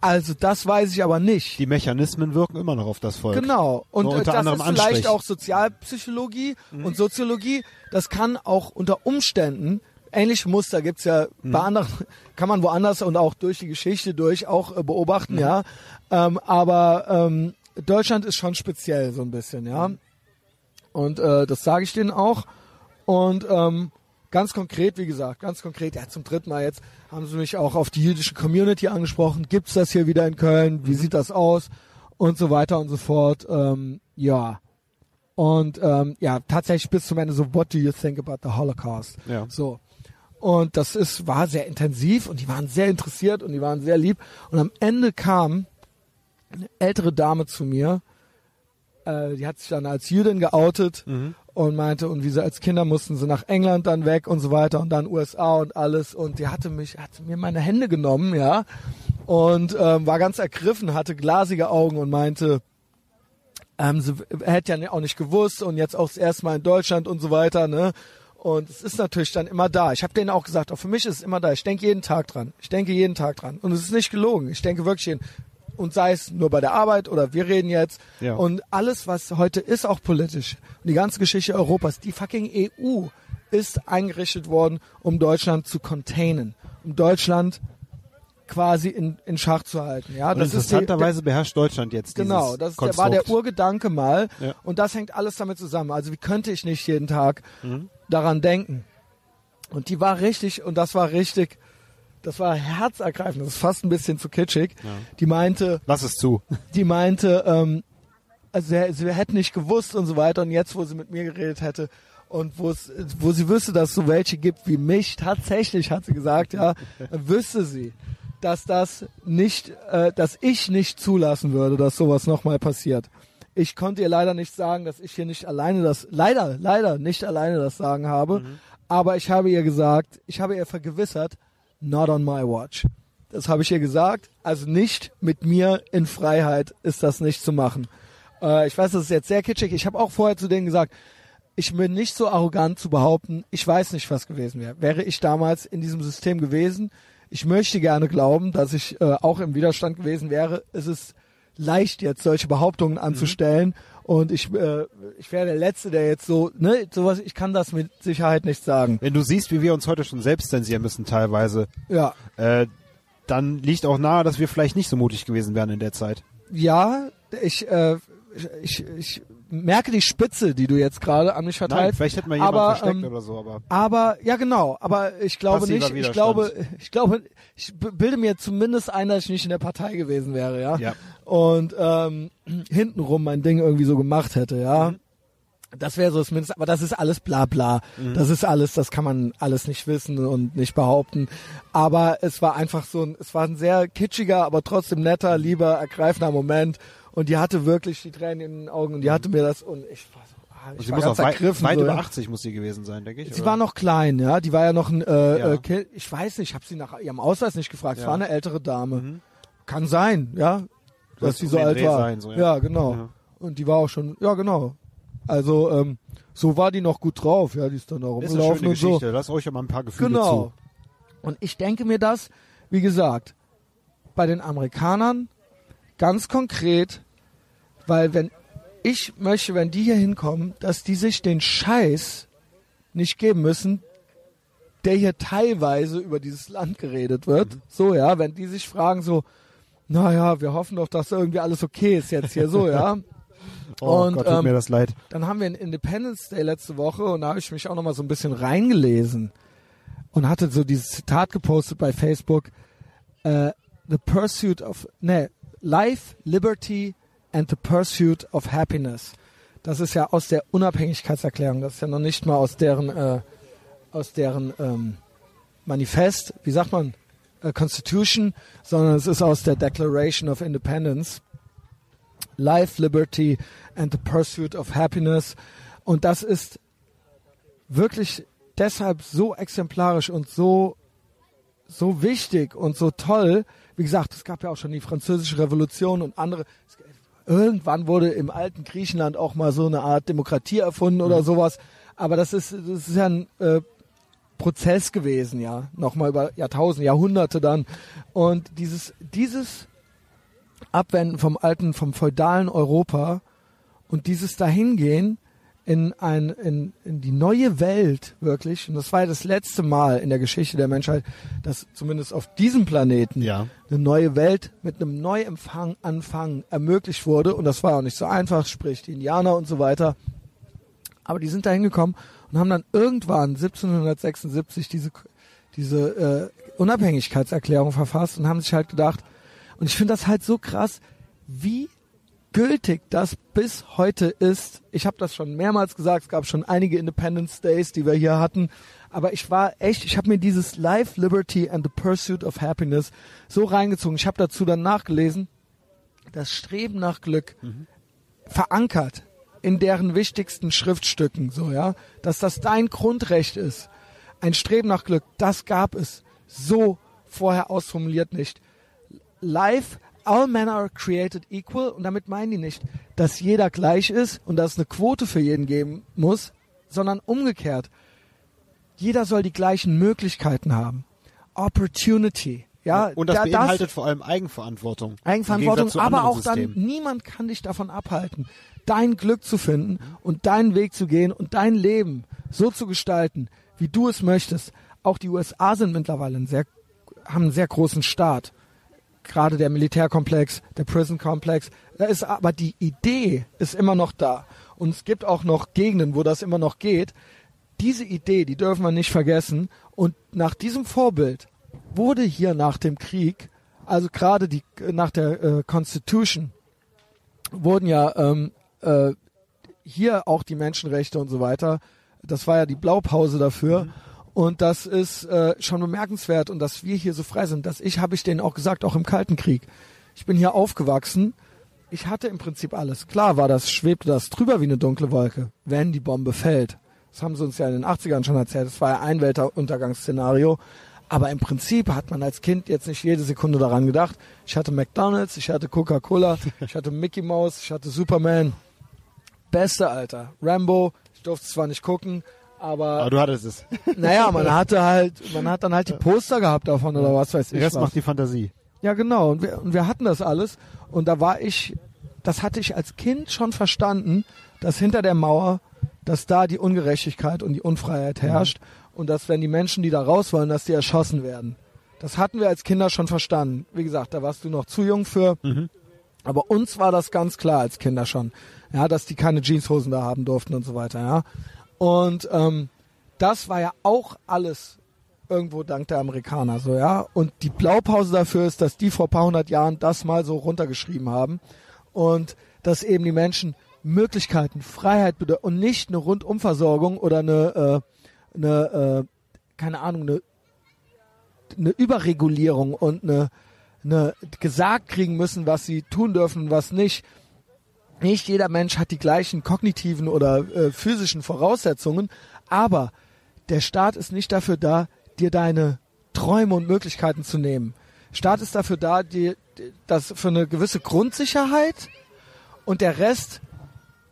also das weiß ich aber nicht. die Mechanismen wirken immer noch auf das Volk. Genau. Und Nur äh, unter das anderem ist vielleicht auch Sozialpsychologie und Soziologie. Das kann auch unter Umständen, ähnliche Muster gibt's ja bei anderen, (laughs) kann man woanders und auch durch die Geschichte durch auch äh, beobachten, ja. Ähm, aber ähm, Deutschland ist schon speziell so ein bisschen, ja. Und äh, das sage ich denen auch. Und ähm, ganz konkret, wie gesagt, ganz konkret, ja, zum dritten Mal jetzt haben sie mich auch auf die jüdische Community angesprochen. Gibt's das hier wieder in Köln? Wie sieht das aus? Und so weiter und so fort. Ähm, ja. Und ähm, ja, tatsächlich bis zum Ende so, what do you think about the Holocaust? Ja. So. Und das ist, war sehr intensiv und die waren sehr interessiert und die waren sehr lieb. Und am Ende kam eine ältere Dame zu mir, äh, die hat sich dann als Jüdin geoutet und meinte, und wie sie als Kinder mussten sie nach England dann weg und so weiter und dann USA und alles. Und die hatte mich, hat mir meine Hände genommen, ja, und ähm, war ganz ergriffen, hatte glasige Augen und meinte, ähm, sie hätte ja auch nicht gewusst und jetzt auch das erste Mal in Deutschland und so weiter, ne? Und es ist natürlich dann immer da. Ich habe denen auch gesagt, auch für mich ist es immer da. Ich denke jeden Tag dran. Ich denke jeden Tag dran. Und es ist nicht gelogen. Ich denke wirklich jeden. Und sei es nur bei der Arbeit oder wir reden jetzt. Ja. Und alles, was heute ist, auch politisch. Und die ganze Geschichte Europas, die fucking EU ist eingerichtet worden, um Deutschland zu containen. Um Deutschland quasi in, in Schach zu halten. Ja, Und das ist die, interessanterweise beherrscht Deutschland jetzt Genau, das ist der, war der. Urgedanke mal. Ja. Und das hängt alles damit zusammen. Also wie könnte ich nicht jeden Tag Mhm. daran denken? Und die war richtig, und das war richtig, das war herzergreifend, das ist fast ein bisschen zu kitschig. Die meinte, Lass es zu. (laughs) die meinte, ähm, also sie, hätte nicht gewusst und so weiter. Und jetzt, wo sie mit mir geredet hätte und wo es, wo sie wüsste, dass es so welche gibt wie mich, tatsächlich hat sie gesagt, ja, wüsste sie, dass das nicht, äh, dass ich nicht zulassen würde, dass sowas nochmal passiert. Ich konnte ihr leider nicht sagen, dass ich hier nicht alleine das, leider, leider nicht alleine das Sagen habe. Aber ich habe ihr gesagt, ich habe ihr vergewissert, not on my watch. Das habe ich ihr gesagt. Also nicht mit mir in Freiheit ist das nicht zu machen. Äh, ich weiß, das ist jetzt sehr kitschig. Ich habe auch vorher zu denen gesagt, ich bin nicht so arrogant zu behaupten, ich weiß nicht, was gewesen wäre. Wäre ich damals in diesem System gewesen, ich möchte gerne glauben, dass ich äh, auch im Widerstand gewesen wäre. Es ist leicht jetzt solche Behauptungen anzustellen und ich äh, ich wäre der letzte, der jetzt so ne sowas ich kann das mit Sicherheit nicht sagen. Wenn du siehst, wie wir uns heute schon selbst zensieren müssen teilweise, Ja, äh, dann liegt auch nahe, dass wir vielleicht nicht so mutig gewesen wären in der Zeit. ja, ich äh, ich, ich merke die Spitze, die du jetzt gerade an mich Nein, verteilst. vielleicht hätten wir jemanden aber, versteckt ähm, oder so, aber Aber ja genau, aber ich glaube Passiver nicht, ich glaube, ich glaube, ich bilde mir zumindest ein, dass ich nicht in der Partei gewesen wäre, ja. Ja. Und ähm, (clears throat) hintenrum mein Ding irgendwie so gemacht hätte, ja. Das wäre so das Mindeste, aber das ist alles bla bla. Das ist alles, das kann man alles nicht wissen und nicht behaupten. Aber es war einfach so ein, es war ein sehr kitschiger, aber trotzdem netter, lieber, ergreifender Moment. Und die hatte wirklich die Tränen in den Augen und die hatte mir das und ich war so, ah, ich Und sie war muss ganz auch weit, ergriffen. weit so, über ja. 80 muss sie gewesen sein, denke ich. Sie oder? war noch klein, ja. Die war ja noch ein, äh, Ja. äh. Ich weiß nicht, ich habe sie nach ihrem Ausweis nicht gefragt. Es Ja. war eine ältere Dame. Kann sein, ja, dass sie so alt Dreh war. sein, so, ja. ja. genau. Ja. Und die war auch schon, ja, genau. Also ähm, so war die noch gut drauf, ja. Die ist dann ist eine rumgelaufen schöne und so. Lass euch ja mal ein paar Gefühle Genau. zu. Und ich denke mir das, wie gesagt, bei den Amerikanern ganz konkret, weil wenn ich möchte, wenn die hier hinkommen, dass die sich den Scheiß nicht geben müssen, der hier teilweise über dieses Land geredet wird. Mhm. So, ja, wenn die sich fragen so, naja, wir hoffen doch, dass irgendwie alles okay ist jetzt hier so, ja. (laughs) Oh (laughs) Und, Gott, tut ähm, mir das leid. Dann haben wir einen Independence Day letzte Woche und da habe ich mich auch noch mal so ein bisschen reingelesen und hatte so dieses Zitat gepostet bei Facebook: äh, The pursuit of ne Life, Liberty and the pursuit of happiness. Das ist ja aus der Unabhängigkeitserklärung. Das ist ja noch nicht mal aus deren äh, aus deren ähm, Manifest. Wie sagt man? Äh, Constitution, sondern es ist aus der Declaration of Independence. Life, Liberty and the Pursuit of Happiness. Und das ist wirklich deshalb so exemplarisch und so, so wichtig und so toll. Wie gesagt, es gab ja auch schon die französische Revolution und andere. Irgendwann wurde im alten Griechenland auch mal so eine Art Demokratie erfunden oder sowas. Aber das ist, das ist ja ein äh, Prozess gewesen, ja. Nochmal über Jahrtausende, Jahrhunderte dann. Und dieses, dieses Abwenden vom alten, vom feudalen Europa und dieses Dahingehen in ein, in, in die neue Welt wirklich, und das war ja das letzte Mal in der Geschichte der Menschheit, dass zumindest auf diesem Planeten Ja. eine neue Welt mit einem Neuempfang Anfang ermöglicht wurde. Und das war auch nicht so einfach, sprich die Indianer und so weiter. Aber die sind da hingekommen und haben dann irgendwann 1776 diese, diese äh, Unabhängigkeitserklärung verfasst und haben sich halt gedacht, und ich finde das halt so krass, wie gültig das bis heute ist. Ich habe das schon mehrmals gesagt, es gab schon einige Independence Days, die wir hier hatten, aber ich war echt, ich habe mir dieses Life, Liberty and the Pursuit of Happiness so reingezogen. Ich habe dazu dann nachgelesen, das Streben nach Glück verankert in deren wichtigsten Schriftstücken, so ja, dass das dein Grundrecht ist. Ein Streben nach Glück, das gab es so vorher ausformuliert nicht. Life, all men are created equal und damit meinen die nicht, dass jeder gleich ist und dass es eine Quote für jeden geben muss, sondern umgekehrt. Jeder soll die gleichen Möglichkeiten haben. Opportunity. Ja, Und das da- beinhaltet vor allem Eigenverantwortung. Eigenverantwortung, aber auch dann, Systemen. niemand kann dich davon abhalten, dein Glück zu finden und deinen Weg zu gehen und dein Leben so zu gestalten, wie du es möchtest. Auch die USA sind mittlerweile ein sehr, haben einen sehr großen Staat. Gerade der Militärkomplex, der Prison-Komplex. Da ist aber die Idee ist immer noch da. Und es gibt auch noch Gegenden, wo das immer noch geht. Diese Idee, die dürfen wir nicht vergessen. Und nach diesem Vorbild wurde hier nach dem Krieg, also gerade die nach der äh, Constitution, wurden ja ähm, äh, hier auch die Menschenrechte und so weiter. Das war ja die Blaupause dafür. Und das ist äh, schon bemerkenswert und dass wir hier so frei sind. Dass ich, habe ich denen auch gesagt, auch im Kalten Krieg. Ich bin hier aufgewachsen. Ich hatte im Prinzip alles. Klar war das, schwebte das drüber wie eine dunkle Wolke, wenn die Bombe fällt. Das haben sie uns ja in den 80ern schon erzählt. Das war ja ein Weltuntergangsszenario. Aber im Prinzip hat man als Kind jetzt nicht jede Sekunde daran gedacht. Ich hatte McDonalds, ich hatte Coca-Cola, (laughs) ich hatte Mickey Mouse, ich hatte Superman. Beste, Alter. Rambo, ich durfte zwar nicht gucken, aber, Aber du hattest es. naja, man hatte halt, man hat dann halt die Poster gehabt davon oder was weiß ich. Der Rest was. macht die Fantasie. Ja, genau. Und wir, und wir hatten das alles. Und da war ich, das hatte ich als Kind schon verstanden, dass hinter der Mauer, dass da die Ungerechtigkeit und die Unfreiheit herrscht. Und dass, wenn die Menschen, die da raus wollen, dass die erschossen werden. Das hatten wir als Kinder schon verstanden. Wie gesagt, da warst du noch zu jung für. Aber uns war das ganz klar als Kinder schon. Ja, dass die keine Jeanshosen da haben durften und so weiter, ja. Und ähm, das war ja auch alles irgendwo dank der Amerikaner so, ja. Und die Blaupause dafür ist, dass die vor paar hundert Jahren das mal so runtergeschrieben haben und dass eben die Menschen Möglichkeiten, Freiheit und nicht eine Rundumversorgung oder eine, äh, eine äh, keine Ahnung, eine, eine Überregulierung und eine, eine gesagt kriegen müssen, was sie tun dürfen und was nicht. Nicht jeder Mensch hat die gleichen kognitiven oder äh, physischen Voraussetzungen, aber der Staat ist nicht dafür da, dir deine Träume und Möglichkeiten zu nehmen. Staat ist dafür da, dir das für eine gewisse Grundsicherheit und der Rest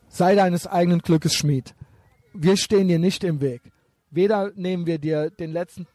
sei deines eigenen Glückes Schmied. Wir stehen dir nicht im Weg. Weder nehmen wir dir den letzten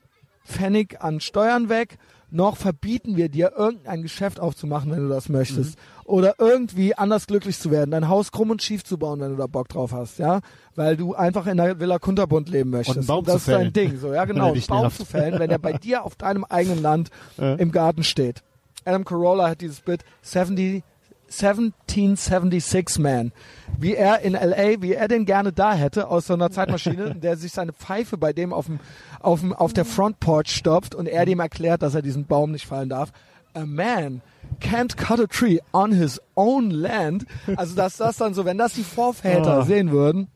Pfennig an Steuern weg, noch verbieten wir dir, irgendein Geschäft aufzumachen, wenn du das möchtest. Oder irgendwie anders glücklich zu werden, dein Haus krumm und schief zu bauen, wenn du da Bock drauf hast, ja? Weil du einfach in der Villa Kunterbund leben möchtest. Und Baum das zu ist dein. Ding, so, ja (laughs) genau. Einen Baum zu fällen, wenn er bei dir auf deinem eigenen Land (laughs) im Garten steht. Adam Carolla hat dieses Bit 70, 1776 Man. Wie er in L.A., wie er den gerne da hätte, aus so einer Zeitmaschine, in (laughs) der sich seine Pfeife bei dem auf, dem, auf, dem, auf der Front Porch stopft und er dem erklärt, dass er diesen Baum nicht fallen darf. A man can't cut a tree on his own land. Also, dass das dann so, wenn das die Vorväter Ah. sehen würden,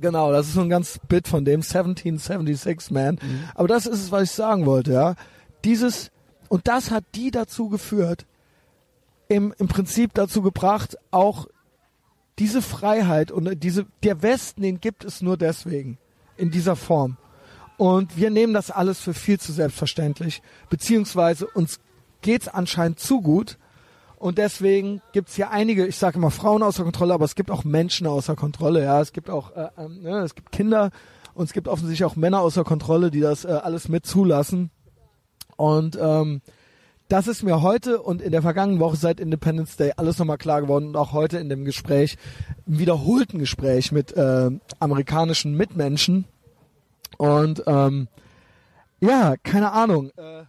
Genau, das ist so ein ganz Bit von dem 1776 Man. Aber das ist es, was ich sagen wollte, ja. Dieses, und das hat die dazu geführt, im, im Prinzip dazu gebracht, auch diese Freiheit und diese, der Westen, den gibt es nur deswegen. In dieser Form. Und wir nehmen das alles für viel zu selbstverständlich. Beziehungsweise uns geht's anscheinend zu gut. Und deswegen gibt's hier einige, ich sage immer Frauen außer Kontrolle, aber es gibt auch Menschen außer Kontrolle. Ja, es gibt auch, äh, ne, es gibt Kinder und es gibt offensichtlich auch Männer außer Kontrolle, die das äh, alles mit zulassen. Und ähm, das ist mir heute und in der vergangenen Woche seit Independence Day alles nochmal klar geworden und auch heute in dem Gespräch, im wiederholten Gespräch mit äh, amerikanischen Mitmenschen. Und ähm, ja, keine Ahnung. Äh,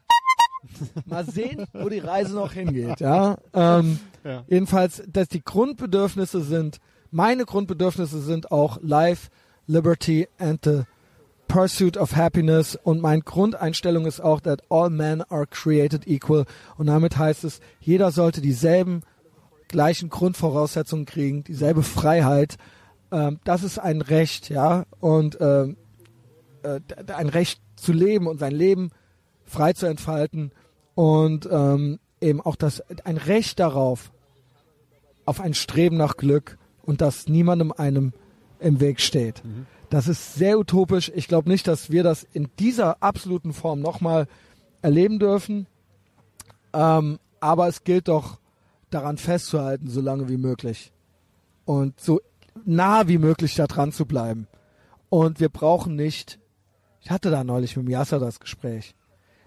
(laughs) mal sehen, wo die Reise noch hingeht. Ja. Ähm, Ja. Jedenfalls, dass die Grundbedürfnisse sind, meine Grundbedürfnisse sind auch Life, Liberty and the Pursuit of Happiness. Und meine Grundeinstellung ist auch, that all men are created equal. Und damit heißt es, jeder sollte dieselben gleichen Grundvoraussetzungen kriegen, dieselbe Freiheit. Ähm, das ist ein Recht, ja, und ähm, äh, ein Recht zu leben und sein Leben frei zu entfalten. Und ähm, eben auch das ein Recht darauf, auf ein Streben nach Glück und dass niemandem einem im Weg steht. Das ist sehr utopisch. Ich glaube nicht, dass wir das in dieser absoluten Form nochmal erleben dürfen. Ähm, aber es gilt doch daran festzuhalten, so lange wie möglich. Und so nah wie möglich da dran zu bleiben. Und wir brauchen nicht, ich hatte da neulich mit Yasser das Gespräch,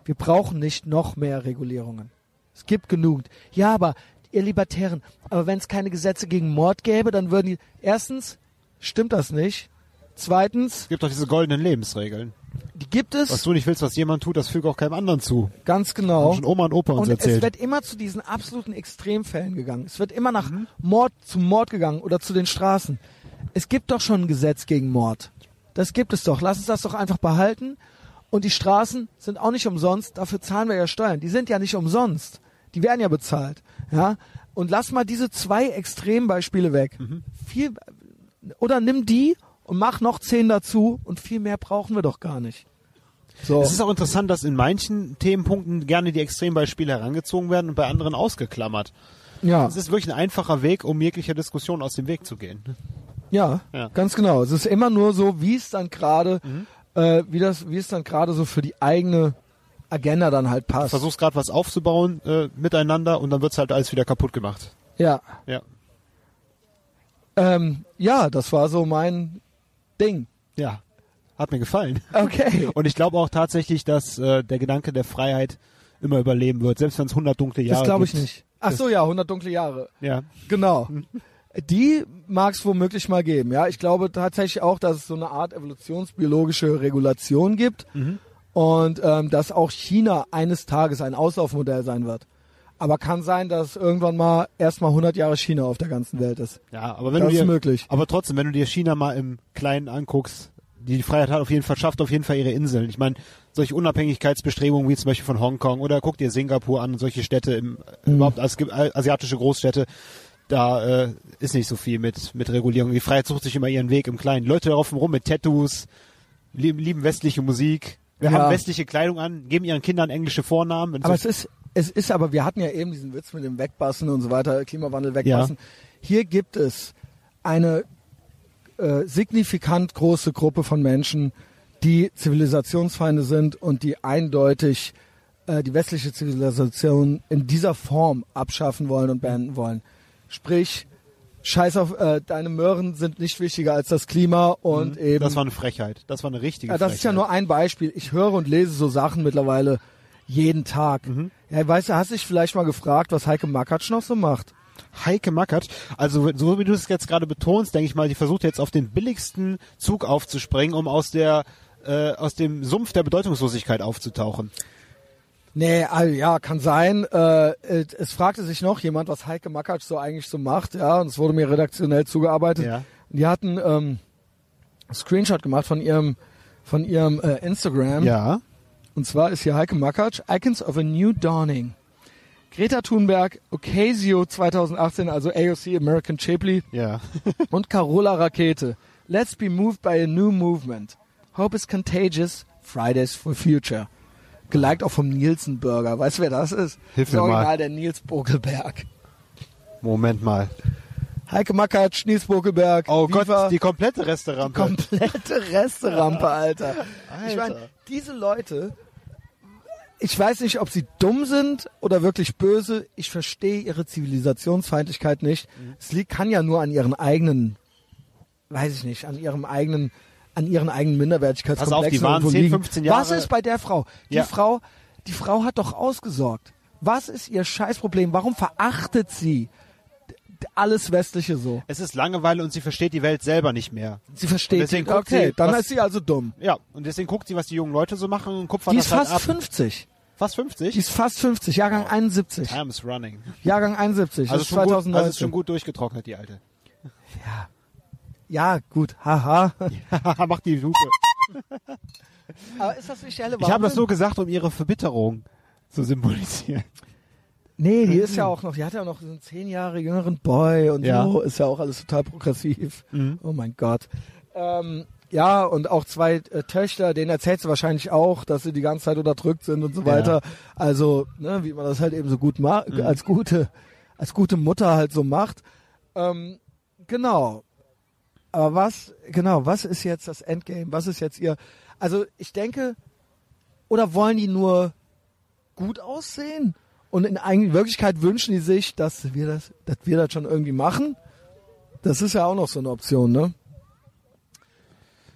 wir brauchen nicht noch mehr Regulierungen. Es gibt genug. Ja, aber ihr Libertären, aber wenn es keine Gesetze gegen Mord gäbe, dann würden die, erstens, stimmt das nicht. Zweitens, Es gibt doch diese goldenen Lebensregeln. die gibt Was es, du nicht willst, was jemand tut, das füge auch keinem anderen zu. ganz genau. Haben schon Oma und Opa uns Und es erzählt. wird immer zu diesen absoluten Extremfällen gegangen. Es wird immer nach Mord zum Mord gegangen oder zu den Straßen. Es gibt doch schon ein Gesetz gegen Mord. Das gibt es doch. Lass uns das doch einfach behalten. Und die Straßen sind auch nicht umsonst. Dafür zahlen wir ja Steuern. Die sind ja nicht umsonst. Die werden ja bezahlt. Ja. Und lass mal diese zwei Extrembeispiele weg. Viel, oder nimm die und mach noch zehn dazu und viel mehr brauchen wir doch gar nicht. So. Es ist auch interessant, dass in manchen Themenpunkten gerne die Extrembeispiele herangezogen werden und bei anderen ausgeklammert. ja. Es ist wirklich ein einfacher Weg, um jeglicher Diskussion aus dem Weg zu gehen. Ja, Ja. ganz genau. Es ist immer nur so, wie es dann gerade, äh, wie das, wie es dann gerade so für die eigene Agenda dann halt passt. Versuchst gerade was aufzubauen äh, miteinander und dann wird's halt alles wieder kaputt gemacht. Ja. Ja. Ähm, ja, das war so mein Ding. Ja. Hat mir gefallen. Okay. (laughs) Und ich glaube auch tatsächlich, dass äh, der Gedanke der Freiheit immer überleben wird, selbst wenn es 100 dunkle Jahre das glaube ich gibt. nicht. Ach so, ja, 100 dunkle Jahre. Ja. Genau. (laughs) Die mag es womöglich mal geben. Ja, ich glaube tatsächlich auch, dass es so eine Art evolutionsbiologische Regulation gibt und ähm, dass auch China eines Tages ein Auslaufmodell sein wird. Aber kann sein, dass irgendwann mal erstmal 100 Jahre China auf der ganzen Welt ist. Ja, aber wenn Das du ist dir, möglich. aber trotzdem, wenn du dir China mal im Kleinen anguckst, die Freiheit hat auf jeden Fall, schafft auf jeden Fall ihre Inseln. Ich meine, solche Unabhängigkeitsbestrebungen wie zum Beispiel von Hongkong oder guck dir Singapur an, solche Städte im, Mhm. überhaupt, es gibt a- asiatische Großstädte, da äh, ist nicht so viel mit, mit Regulierung. Die Freiheit sucht sich immer ihren Weg im Kleinen. Leute laufen rum mit Tattoos, lieben, lieben westliche Musik, wir Ja. haben westliche Kleidung an, geben ihren Kindern englische Vornamen. Aber so, es ist, es ist aber, wir hatten ja eben diesen Witz mit dem Wegbassen und so weiter, Klimawandel wegbassen. Hier gibt es eine äh, signifikant große Gruppe von Menschen, die Zivilisationsfeinde sind und die eindeutig äh, die westliche Zivilisation in dieser Form abschaffen wollen und beenden wollen. Sprich, scheiß auf, äh, deine Möhren sind nicht wichtiger als das Klima und eben das war eine Frechheit. Das war eine richtige ja, das ist ja Frechheit. nur ein Beispiel. Ich höre und lese so Sachen mittlerweile jeden Tag. Mhm. Ja, weißt du, hast dich vielleicht mal gefragt, was Heike Makatsch noch so macht? Heike Mackert, also so wie du es jetzt gerade betonst, denke ich mal, die versucht jetzt auf den billigsten Zug aufzuspringen, um aus der äh, aus dem Sumpf der Bedeutungslosigkeit aufzutauchen. Nee, also, ja, kann sein. Äh, äh, es fragte sich noch jemand, was Heike Makatsch so eigentlich so macht, ja, und es wurde mir redaktionell zugearbeitet. Ja. Die hatten ähm, einen Screenshot gemacht von ihrem von ihrem äh, Instagram. Ja. Und zwar ist hier Heike Makatsch, Icons of a New Dawning. Greta Thunberg, Ocasio 2018, also AOC American Chapley, Ja. (laughs) und Carola Rakete. Let's be moved by a new movement. Hope is contagious. Fridays for Future. Geliked auch vom Nielsen Burger. Weißt du, wer das ist? Hilf das mir mal. Original der Nils Bokelberg. Moment mal. Heike Makatsch, Nils Bokelberg. Oh Viva, Gott, die komplette Resterampe. komplette Resterampe, Alter. Ich Alter. meine, diese Leute, ich weiß nicht, ob sie dumm sind oder wirklich böse. Ich verstehe ihre Zivilisationsfeindlichkeit nicht. Mhm. Es liegt, kann ja nur an ihren eigenen, weiß ich nicht, an ihrem eigenen, an ihren eigenen Minderwertigkeitskomplexen Pass auf, die waren irgendwo 10, liegen. 15 Jahre- Was ist bei der Frau? Die Ja. Frau, die Frau hat doch ausgesorgt. Was ist ihr Scheißproblem? Warum verachtet sie alles Westliche so? es ist Langeweile und sie versteht die Welt selber nicht mehr. Sie versteht Und deswegen Okay, sie, dann was- ist sie also dumm. Ja, und deswegen guckt sie, was die jungen Leute so machen und kupfert Die das ist halt fast ab. 50. Fast 50? Die ist fast 50, Jahrgang 71. Time is running. Jahrgang 71, Also das ist schon, gut, 2019. also ist schon gut durchgetrocknet, die alte. Ja, gut, haha. (laughs) Macht die Lupe. Aber ist das nicht der helle Ich habe das so gesagt, um ihre Verbitterung zu symbolisieren. Nee, die ist ja auch noch, die hat ja auch noch diesen zehn Jahre jüngeren Boy und Ja. so, ist ja auch alles total progressiv. Mhm. Oh mein Gott. Ähm, ja, und auch zwei äh, Töchter, denen erzählt sie wahrscheinlich auch, dass sie die ganze Zeit unterdrückt sind und so Ja. weiter. Also, ne, wie man das halt eben so gut macht, als gute, als gute Mutter halt so macht. Ähm, genau. Aber was, genau, was ist jetzt das Endgame? Was ist jetzt ihr, also ich denke, oder wollen die nur gut aussehen? Und in eigentlich Wirklichkeit wünschen die sich, dass wir das, dass wir das schon irgendwie machen. Das ist ja auch noch so eine Option, ne?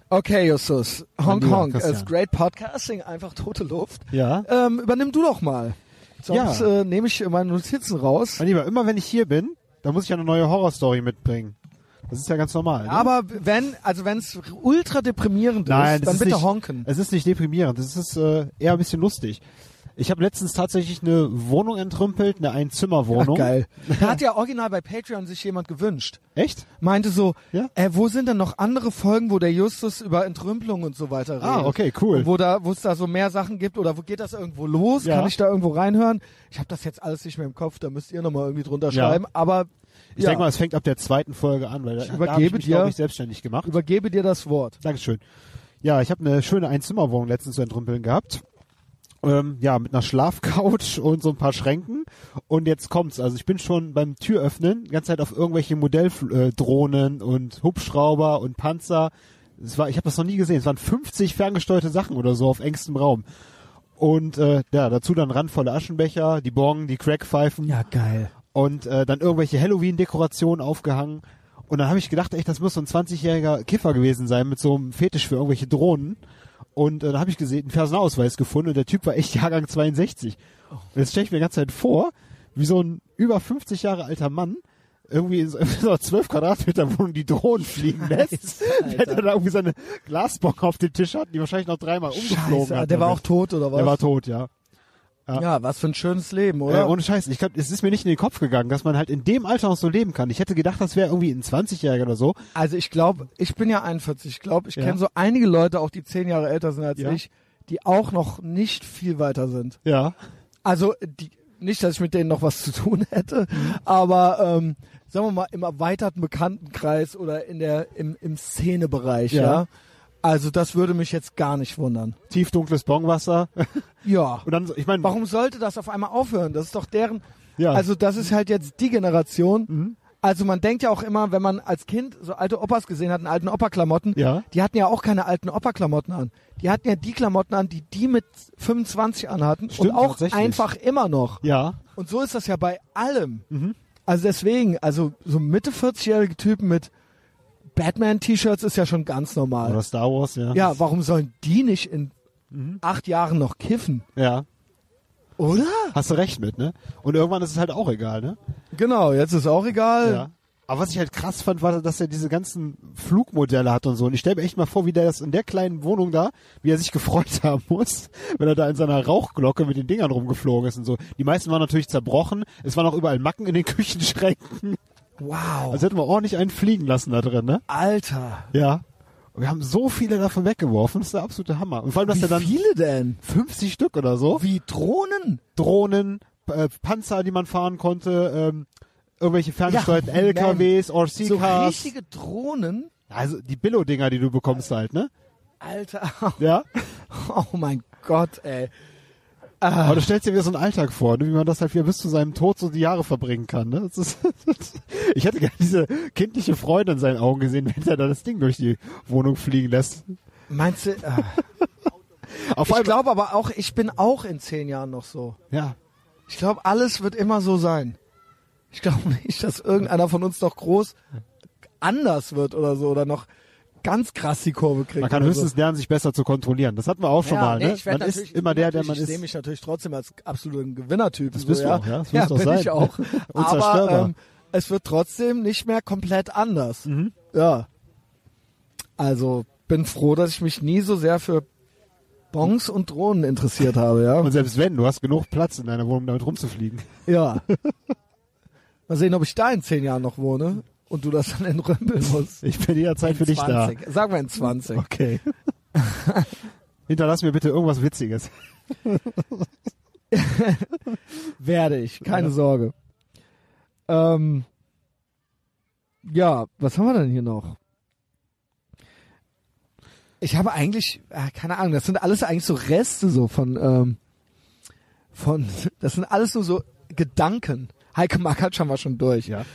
Okay, Justus. Honk. Christian. As great podcasting, einfach tote Luft. Ja. Ähm, übernimm du doch mal. Sonst Ja. äh, nehme ich meine Notizen raus. Mein Lieber, immer wenn ich hier bin, dann muss ich eine neue Horrorstory mitbringen. Das ist ja ganz normal. Ne? Aber wenn, also wenn es ultra deprimierend Nein, ist, dann ist bitte nicht, honken. Es ist nicht deprimierend, es ist äh, eher ein bisschen lustig. Ich habe letztens tatsächlich eine Wohnung entrümpelt, eine Einzimmerwohnung. geil. Da (laughs) hat ja original bei Patreon sich jemand gewünscht. Echt? Meinte so, Ja? äh, wo sind denn noch andere Folgen, wo der Justus über Entrümpelung und so weiter redet? Ah, okay, cool. Und wo da, wo es da so mehr Sachen gibt oder wo geht das irgendwo los? Ja. Kann ich da irgendwo reinhören? Ich habe das jetzt alles nicht mehr im Kopf, da müsst ihr nochmal irgendwie drunter Ja. schreiben. Aber Ich ja, denke mal, es fängt ab der zweiten Folge an, weil da- da habe übergebe ich mich, dir- ich, selbstständig gemacht. übergebe dir das Wort. Dankeschön. Ja, ich habe eine schöne Einzimmerwohnung letztens zu entrümpeln gehabt. Ähm, ja, mit einer Schlafcouch (laughs) und so ein paar Schränken. Und jetzt kommt's. Also ich bin schon beim Türöffnen die ganze Zeit auf irgendwelche Modelldrohnen und Hubschrauber und Panzer. Es war, ich habe das noch nie gesehen. Es waren 50 ferngesteuerte Sachen oder so auf engstem Raum. Und äh, ja, dazu dann randvolle Aschenbecher, die Bong, die Crackpfeifen Ja, geil. und äh, dann irgendwelche Halloween-Dekorationen aufgehangen. Und dann habe ich gedacht, echt, das muss so ein 20-jähriger Kiffer gewesen sein mit so einem Fetisch für irgendwelche Drohnen. Und äh, dann habe ich gesehen, einen Personalausweis gefunden und der Typ war echt Jahrgang 62. Und jetzt stelle ich mir die ganze Zeit vor, wie so ein über 50 Jahre alter Mann irgendwie in so (laughs) in so einer 12 Quadratmeter Wohnung die Drohnen fliegen lässt, Alter. wenn er da irgendwie seine Glasbong auf dem Tisch hat, die wahrscheinlich noch dreimal umgeflogen Scheiße, hat. der war auch tot oder was? Der war tot, ja. Ja, was für ein schönes Leben, Äh, oder? ohne Scheiß, ich glaube, es ist mir nicht in den Kopf gegangen, dass man halt in dem Alter noch so leben kann. Ich hätte gedacht, das wäre irgendwie ein 20-Jähriger oder so. Also ich glaube, ich bin ja 41. Ich glaube, ich Ja. kenne so einige Leute, auch die zehn Jahre älter sind als Ja. ich, die auch noch nicht viel weiter sind. Ja. Also die, nicht, dass ich mit denen noch was zu tun hätte, aber ähm, sagen wir mal im erweiterten Bekanntenkreis oder in der im, im Szenebereich, ja. Also das würde mich jetzt gar nicht wundern. Tiefdunkles Bongwasser. (laughs) Ja. Und dann, ich meine, Warum sollte das auf einmal aufhören? Das ist doch deren. Ja. Also das ist halt jetzt die Generation. Mhm. Also man denkt ja auch immer, wenn man als Kind so alte Opas gesehen hat, in alten Opa-Klamotten, Ja. die hatten ja auch keine alten Opa-Klamotten an. Die hatten ja die Klamotten an, die die mit 25 anhatten Stimmt, und auch einfach immer noch. Ja. Und so ist das ja bei allem. Mhm. Also deswegen, also so Mitte 40-jährige Typen mit Batman-T-Shirts ist ja schon ganz normal. Oder Star Wars, ja. Ja, warum sollen die nicht in Mhm. acht Jahren noch kiffen? Ja. Oder? Hast du recht mit, ne? Und irgendwann ist es halt auch egal, ne? Genau, jetzt ist auch egal. Ja. Aber was ich halt krass fand, war, dass er diese ganzen Flugmodelle hat und so. Und ich stelle mir echt mal vor, wie der das in der kleinen Wohnung da, wie er sich gefreut (laughs) haben muss, wenn er da in seiner Rauchglocke mit den Dingern rumgeflogen ist und so. Die meisten waren natürlich zerbrochen. Es waren auch überall Macken in den (laughs) Küchenschränken. Wow. Also hätten wir ordentlich einen fliegen lassen da drin, ne? Alter. Ja. Und wir haben so viele davon weggeworfen. Das ist der absolute Hammer. Und vor allem, dass Wie er dann viele denn? 50 Stück oder so. Wie Drohnen? Drohnen, äh, Panzer, die man fahren konnte, ähm, irgendwelche ferngesteuerten Ja, LKWs, So RC-Cars. richtige Drohnen? also die Billo-Dinger, die du bekommst halt, ne? Alter. Ja. (laughs) Oh mein Gott, ey. Aber du stellst dir wieder so einen Alltag vor, ne? wie man das halt wieder bis zu seinem Tod so die Jahre verbringen kann. Ne? Das ist (laughs) ich hätte gerne diese kindliche Freude in seinen Augen gesehen, wenn er da das Ding durch die Wohnung fliegen lässt. Meinst du? Äh, Auf ich glaube aber auch, ich bin auch in zehn Jahren noch so. ja. Ich glaube, alles wird immer so sein. Ich glaube nicht, dass irgendeiner von uns noch groß anders wird oder so oder noch ganz krass die Kurve kriegt. Man kann oder höchstens lernen, sich besser zu kontrollieren. Das hatten wir auch so. schon ja, mal. nee, Ne? ich werd Man ist immer der, der man Ich sehe ist. mich natürlich trotzdem als absoluten Gewinnertyp. Das so, bist du ja. auch, ja? Das (laughs) ja, bin sein. ich auch. (laughs) Aber ähm, es wird trotzdem nicht mehr komplett anders. Mhm. Ja. Also bin froh, dass ich mich nie so sehr für Bons und Drohnen interessiert habe, ja. Und selbst wenn, du hast genug Platz in deiner Wohnung, damit rumzufliegen. Ja. Mal sehen, ob ich da in zehn Jahren noch wohne und du das dann entrümpeln musst. (laughs) Ich bin jederzeit für dich da. 20. Sagen wir in 20. Okay. (laughs) Hinterlass mir bitte irgendwas Witziges. (laughs) Werde ich, keine Ja. Sorge. Ähm, ja, was haben wir denn hier noch? Ich habe eigentlich, äh, keine Ahnung, das sind alles eigentlich so Reste so von, ähm, von, das sind alles nur so Gedanken. Heike Makatsch haben wir schon durch. Ja.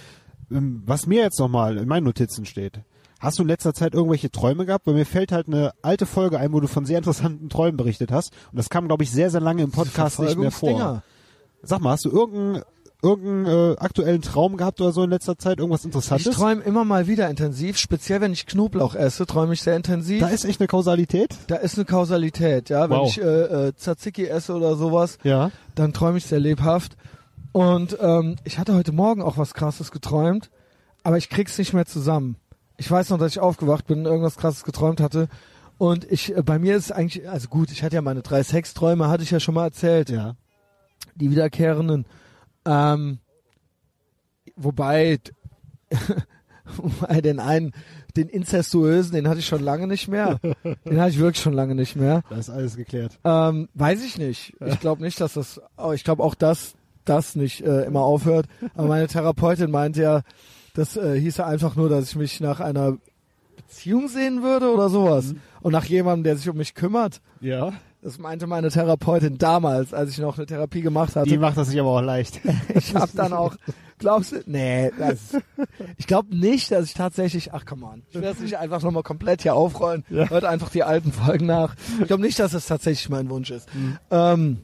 Ähm, Was mir jetzt nochmal in meinen Notizen steht. Hast du in letzter Zeit irgendwelche Träume gehabt? Weil mir fällt halt eine alte Folge ein, wo du von sehr interessanten Träumen berichtet hast. Und das kam, glaube ich, sehr, sehr lange im Podcast nicht mehr vor. Sag mal, hast du irgendeinen irgendeinen äh, aktuellen Traum gehabt oder so in letzter Zeit? Irgendwas Ich Interessantes? träume immer mal wieder intensiv, speziell wenn ich Knoblauch esse, träume ich sehr intensiv. da ist echt eine Kausalität? Da ist eine Kausalität, ja. Wenn Wow. ich äh, äh, Tzatziki esse oder sowas, Ja. dann träume ich sehr lebhaft. Und ähm, ich hatte heute Morgen auch was Krasses geträumt, aber ich krieg's nicht mehr zusammen. Ich weiß noch, dass ich aufgewacht bin und irgendwas Krasses geträumt hatte. Und ich, äh, bei mir ist eigentlich, also gut, ich hatte ja meine drei Sexträume, hatte ich ja schon mal erzählt, Ja. die wiederkehrenden. Ähm, wobei, (laughs) wobei den einen, den incestuösen, den hatte ich schon lange nicht mehr. den hatte ich wirklich schon lange nicht mehr. Da ist alles geklärt. Ähm, weiß ich nicht. Ich glaube nicht, dass das, oh, ich glaube auch, dass das nicht äh, immer aufhört. Aber meine Therapeutin meinte ja, das äh, hieße einfach nur, dass ich mich nach einer Beziehung sehen würde oder sowas. Und nach jemandem, der sich um mich kümmert. Ja. Das meinte meine Therapeutin damals, als ich noch eine Therapie gemacht hatte. Die macht das sich aber auch leicht. (laughs) Ich habe dann auch, glaubst du, nee, das, ich glaube nicht, dass ich tatsächlich, ach komm on, ich werde es nicht einfach nochmal komplett hier aufrollen, Ja. hört einfach die alten Folgen nach. Ich glaube nicht, dass das tatsächlich mein Wunsch ist. Ähm,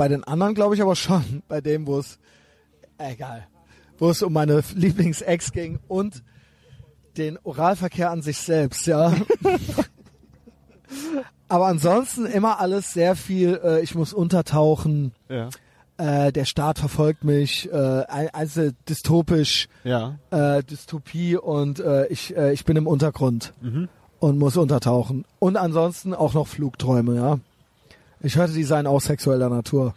bei den anderen glaube ich aber schon, (laughs) bei dem, wo es, egal, wo es um meine Lieblingsex ging und den Oralverkehr an sich selbst, ja. (laughs) aber ansonsten immer alles sehr viel, äh, ich muss untertauchen, Ja. äh, der Staat verfolgt mich, äh, also dystopisch, Ja. äh, Dystopie und äh, ich, äh, ich bin im Untergrund Mhm. und muss untertauchen. Und ansonsten auch noch Flugträume, ja. Ich hörte, die seien auch sexueller Natur.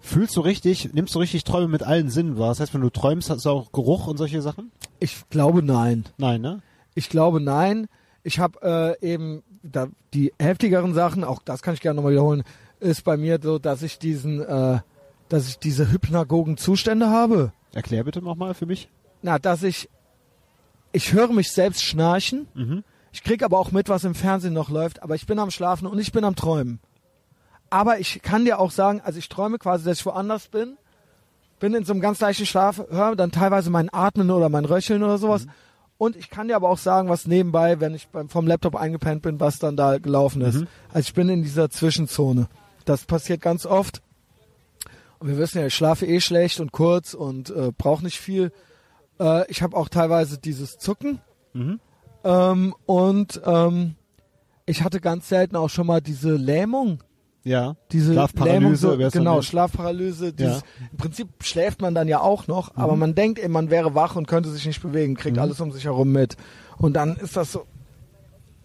Fühlst du richtig, nimmst du richtig Träume mit allen Sinnen wahr? Das heißt, wenn du träumst, hast du auch Geruch und solche Sachen? Ich glaube nein. Nein, ne? Ich glaube nein. Ich habe äh, eben da, die heftigeren Sachen, auch das kann ich gerne nochmal wiederholen, ist bei mir so, dass ich diesen, äh, dass ich diese hypnagogen Zustände habe. Erklär bitte nochmal für mich. Na, dass ich, ich höre mich selbst schnarchen. Mhm. Ich krieg aber auch mit, was im Fernsehen noch läuft, aber ich bin am Schlafen und ich bin am Träumen. Aber ich kann dir auch sagen, also ich träume quasi, dass ich woanders bin, bin in so einem ganz leichten Schlaf, höre dann teilweise mein Atmen oder mein Röcheln oder sowas. Und ich kann dir aber auch sagen, was nebenbei, wenn ich beim, vom Laptop eingepennt bin, was dann da gelaufen ist. Also ich bin in dieser Zwischenzone. Das passiert ganz oft. Und wir wissen ja, ich schlafe eh schlecht und kurz und äh, brauche nicht viel. Äh, ich habe auch teilweise dieses Zucken. Mhm. Ähm, und ähm, ich hatte ganz selten auch schon mal diese Lähmung. Ja. Diese Schlafparalyse, Lähmung, so, genau. Schlafparalyse. Dieses, Ja. Im Prinzip schläft man dann ja auch noch, aber man denkt eben, man wäre wach und könnte sich nicht bewegen, kriegt alles um sich herum mit. Und dann ist das so,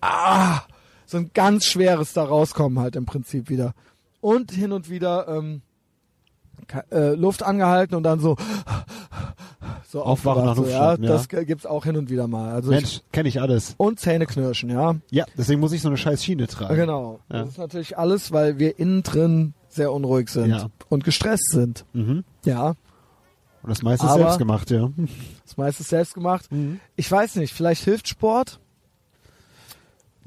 ah, so ein ganz schweres da rauskommen halt im Prinzip wieder. Und hin und wieder ähm, äh, Luft angehalten und dann so so Aufwachen nach so, ja, ja. das gibt's auch hin und wieder mal. Also Mensch, kenne ich alles. und Zähne knirschen, ja. Ja, deswegen muss ich so eine scheiß Schiene tragen. Genau. Ja. Das ist natürlich alles, weil wir innen drin sehr unruhig sind Ja. und gestresst sind. Mhm. Ja, Und das meiste ist selbst gemacht, ja. (laughs) das meiste ist selbst gemacht. Mhm. Ich weiß nicht, vielleicht hilft Sport,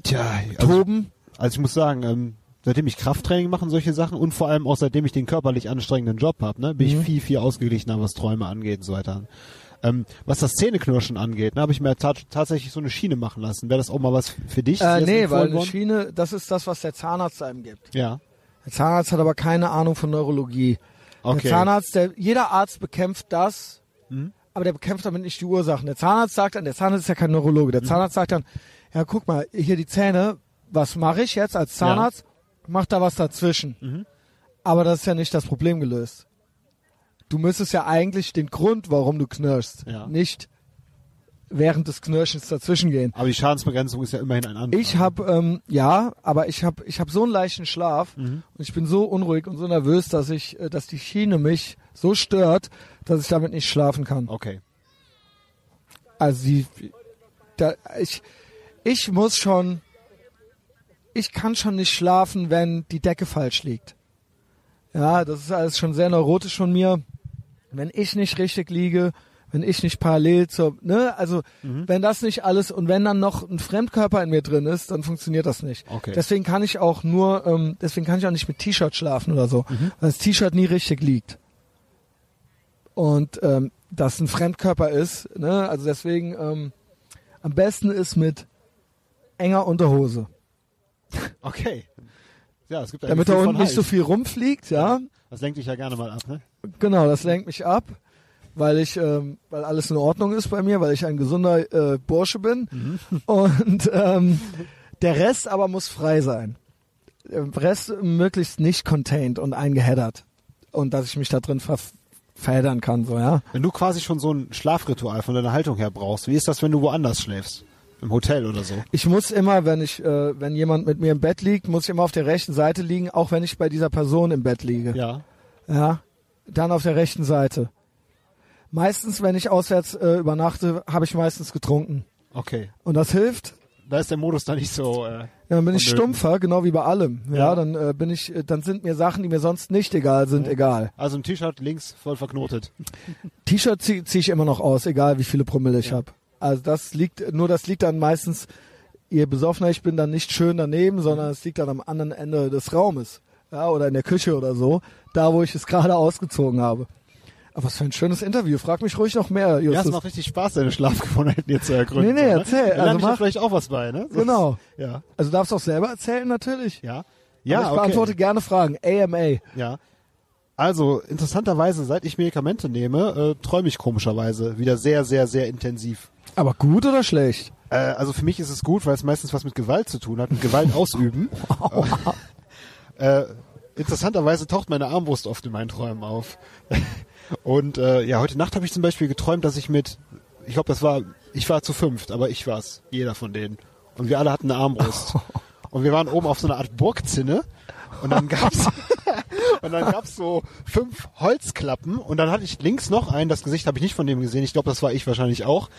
Tja, also, Toben. also ich muss sagen, ähm, seitdem ich Krafttraining mache und solche Sachen und vor allem auch seitdem ich den körperlich anstrengenden Job habe, ne, bin Mhm. ich viel, viel ausgeglichener, was Träume angeht und so weiter. Ähm, was das Zähneknirschen angeht, ne, habe ich mir ta tatsächlich so eine Schiene machen lassen. Wäre das auch mal was für dich? Äh, nee, weil eine? Schiene, das ist das, was der Zahnarzt einem gibt. Ja, Der Zahnarzt hat aber keine Ahnung von Neurologie. okay. Der Zahnarzt, der, jeder Arzt bekämpft das, Mhm. aber der bekämpft damit nicht die Ursachen. Der Zahnarzt sagt dann, der Zahnarzt ist ja kein Neurologe, der Zahnarzt sagt dann, ja guck mal, hier die Zähne, was mache ich jetzt als Zahnarzt? Mach da was dazwischen. Mhm. Aber das ist ja nicht das Problem gelöst. Du müsstest ja eigentlich den Grund, warum du knirschst, Ja. nicht während des Knirschens dazwischen gehen. Aber die Schadensbegrenzung ist ja immerhin ein anderer. Ich habe ähm, ja, aber ich habe ich habe so einen leichten Schlaf Mhm. und ich bin so unruhig und so nervös, dass ich, äh, dass die Schiene mich so stört, dass ich damit nicht schlafen kann. Okay. Also die, da, ich ich muss schon, ich kann schon nicht schlafen, wenn die Decke falsch liegt. Ja, das ist alles schon sehr neurotisch von mir. Wenn ich nicht richtig liege, wenn ich nicht parallel zur, ne, also wenn das nicht alles und wenn dann noch ein Fremdkörper in mir drin ist, dann funktioniert das nicht. Okay. Deswegen kann ich auch nur, ähm, deswegen kann ich auch nicht mit T-Shirt schlafen oder so, weil das T-Shirt nie richtig liegt. Und ähm, das ein Fremdkörper ist, ne, also deswegen ähm, am besten ist mit enger Unterhose, Okay. Ja, es gibt ein damit da unten nicht so Halt. viel rumfliegt, ja. Das lenkt dich ja gerne mal ab, ne? Genau, das lenkt mich ab, weil ich, ähm, weil alles in Ordnung ist bei mir, weil ich ein gesunder äh, Bursche bin. (laughs) Und ähm, der Rest aber muss frei sein. Der Rest möglichst nicht contained und eingeheddert. Und dass ich mich da drin ver verheddern kann, so, ja. Wenn du quasi schon so ein Schlafritual von deiner Haltung her brauchst, wie ist das, wenn du woanders schläfst? Im Hotel oder so? Ich muss immer, wenn ich, äh, wenn jemand mit mir im Bett liegt, muss ich immer auf der rechten Seite liegen, auch wenn ich bei dieser Person im Bett liege. Ja. Ja, dann auf der rechten Seite. Meistens, wenn ich auswärts äh, übernachte, habe ich meistens getrunken. Okay. Und das hilft. Da ist der Modus da nicht so. Äh, Ja, dann bin ich stumpfer, genau wie bei allem. Ja, Ja. dann äh, bin ich, äh, dann sind mir Sachen, die mir sonst nicht egal sind, egal. also ein T-Shirt links voll verknotet. T-Shirt ziehe zieh ich immer noch aus, egal wie viele Promille ich Ja. hab. Also das liegt, nur das liegt dann meistens je besoffener ich bin, dann nicht schön daneben, sondern es liegt dann am anderen Ende des Raumes. Ja, oder in der Küche oder so. Da, wo ich es gerade ausgezogen habe. Aber was für ein schönes Interview. Frag mich ruhig noch mehr, Ja, es Justus. macht richtig Spaß, deine Schlafgewohnheiten hier zu ergründen. Nee, nee, ne? erzähl. Da Also mach- vielleicht auch was bei, ne? So- Genau. Ja. Also darfst du auch selber erzählen, natürlich. Ja. Aber Ja, ich okay. beantworte gerne Fragen. AMA. Ja. Also, interessanterweise, seit ich Medikamente nehme, äh, träume ich komischerweise wieder sehr, sehr, sehr intensiv. Aber gut oder schlecht? Äh, also für mich ist es gut, weil es meistens was mit Gewalt zu tun hat, mit Gewalt ausüben. (laughs) äh, interessanterweise taucht meine Armbrust oft in meinen Träumen auf. (laughs) Und äh, ja, heute Nacht habe ich zum Beispiel geträumt, dass ich mit, ich glaube, das war, ich war zu fünft, aber ich war's, jeder von denen. Und wir alle hatten eine Armbrust. (laughs) Und wir waren oben auf so einer Art Burgzinne. Und dann gab's (laughs) und dann gab's so fünf Holzklappen und dann hatte ich links noch einen, das Gesicht habe ich nicht von dem gesehen, ich glaube, das war ich wahrscheinlich auch.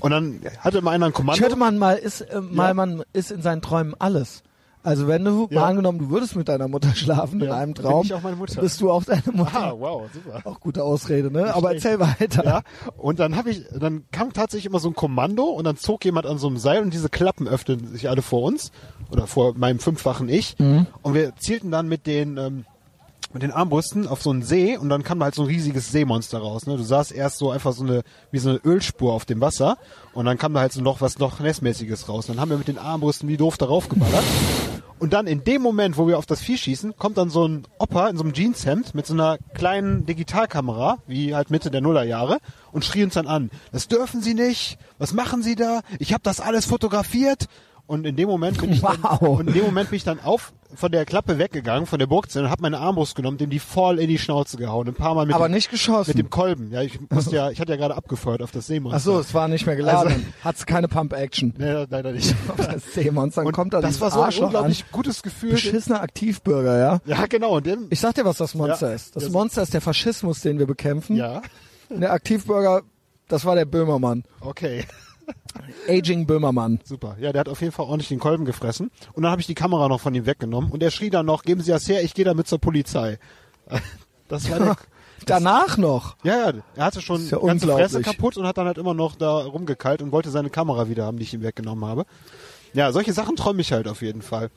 Und dann hatte mal einer ein Kommando. Ich hörte man mal ist äh, mal Ja. man ist in seinen Träumen alles. Also wenn du Ja. mal angenommen, du würdest mit deiner Mutter schlafen in Ja, einem bin Traum, ich auch meine Mutter. bist du auch deine Mutter. Ah, wow, super. Auch gute Ausrede, ne? Aber schlecht. erzähl weiter. Ja, und dann habe ich, dann kam tatsächlich immer so ein Kommando und dann zog jemand an so einem Seil und diese Klappen öffneten sich alle vor uns oder vor meinem fünffachen Ich Mhm. und wir zielten dann mit den ähm, mit den Armbrüsten auf so einen See und dann kam halt so ein riesiges Seemonster raus. Ne? Du sahst erst so einfach so eine wie so eine Ölspur auf dem Wasser und dann kam da halt so noch was noch Nessmäßiges raus. Und dann haben wir mit den Armbrüsten wie doof darauf geballert. Und dann in dem Moment, wo wir auf das Vieh schießen, kommt dann so ein Opa in so einem Jeanshemd mit so einer kleinen Digitalkamera, wie halt Mitte der Nullerjahre, und schrie uns dann an. Das dürfen Sie nicht. Was machen Sie da? Ich habe das alles fotografiert. Und in dem Moment bin ich dann, und in dem Moment bin ich dann auf von der Klappe weggegangen, von der Burgzinne, und habe meine Armbrust genommen, dem die voll in die Schnauze gehauen, ein paar Mal mit Aber dem, nicht geschossen. mit dem Kolben. Ja, ich musste ja, ich hatte ja gerade abgefeuert auf das Seemonster. Ach so, es war nicht mehr geladen. Also- Hat's keine Pump-Action. Nee, leider nicht. (laughs) Das Seemonster, Und kommt da das war so ein Arschloch unglaublich gutes Gefühl. an. Beschissener Aktivbürger, ja? Ja, genau. Und dem, Ich sag dir, was das Monster Ja. ist. Das Das- Monster ist der Faschismus, den wir bekämpfen. ja, Und Der Aktivbürger, das war der Böhmermann. okay. Aging Böhmermann. Super. Ja, der hat auf jeden Fall ordentlich den Kolben gefressen. Und dann habe ich die Kamera noch von ihm weggenommen. Und er schrie dann noch, geben Sie das her, ich gehe damit zur Polizei. (laughs) Das war der, (laughs) Danach noch. ja, ja, er hatte schon ja ganze. Fresse kaputt und hat dann halt immer noch da rumgekeilt und wollte seine Kamera wieder haben, die ich ihm weggenommen habe. Ja, solche Sachen träume ich halt auf jeden Fall.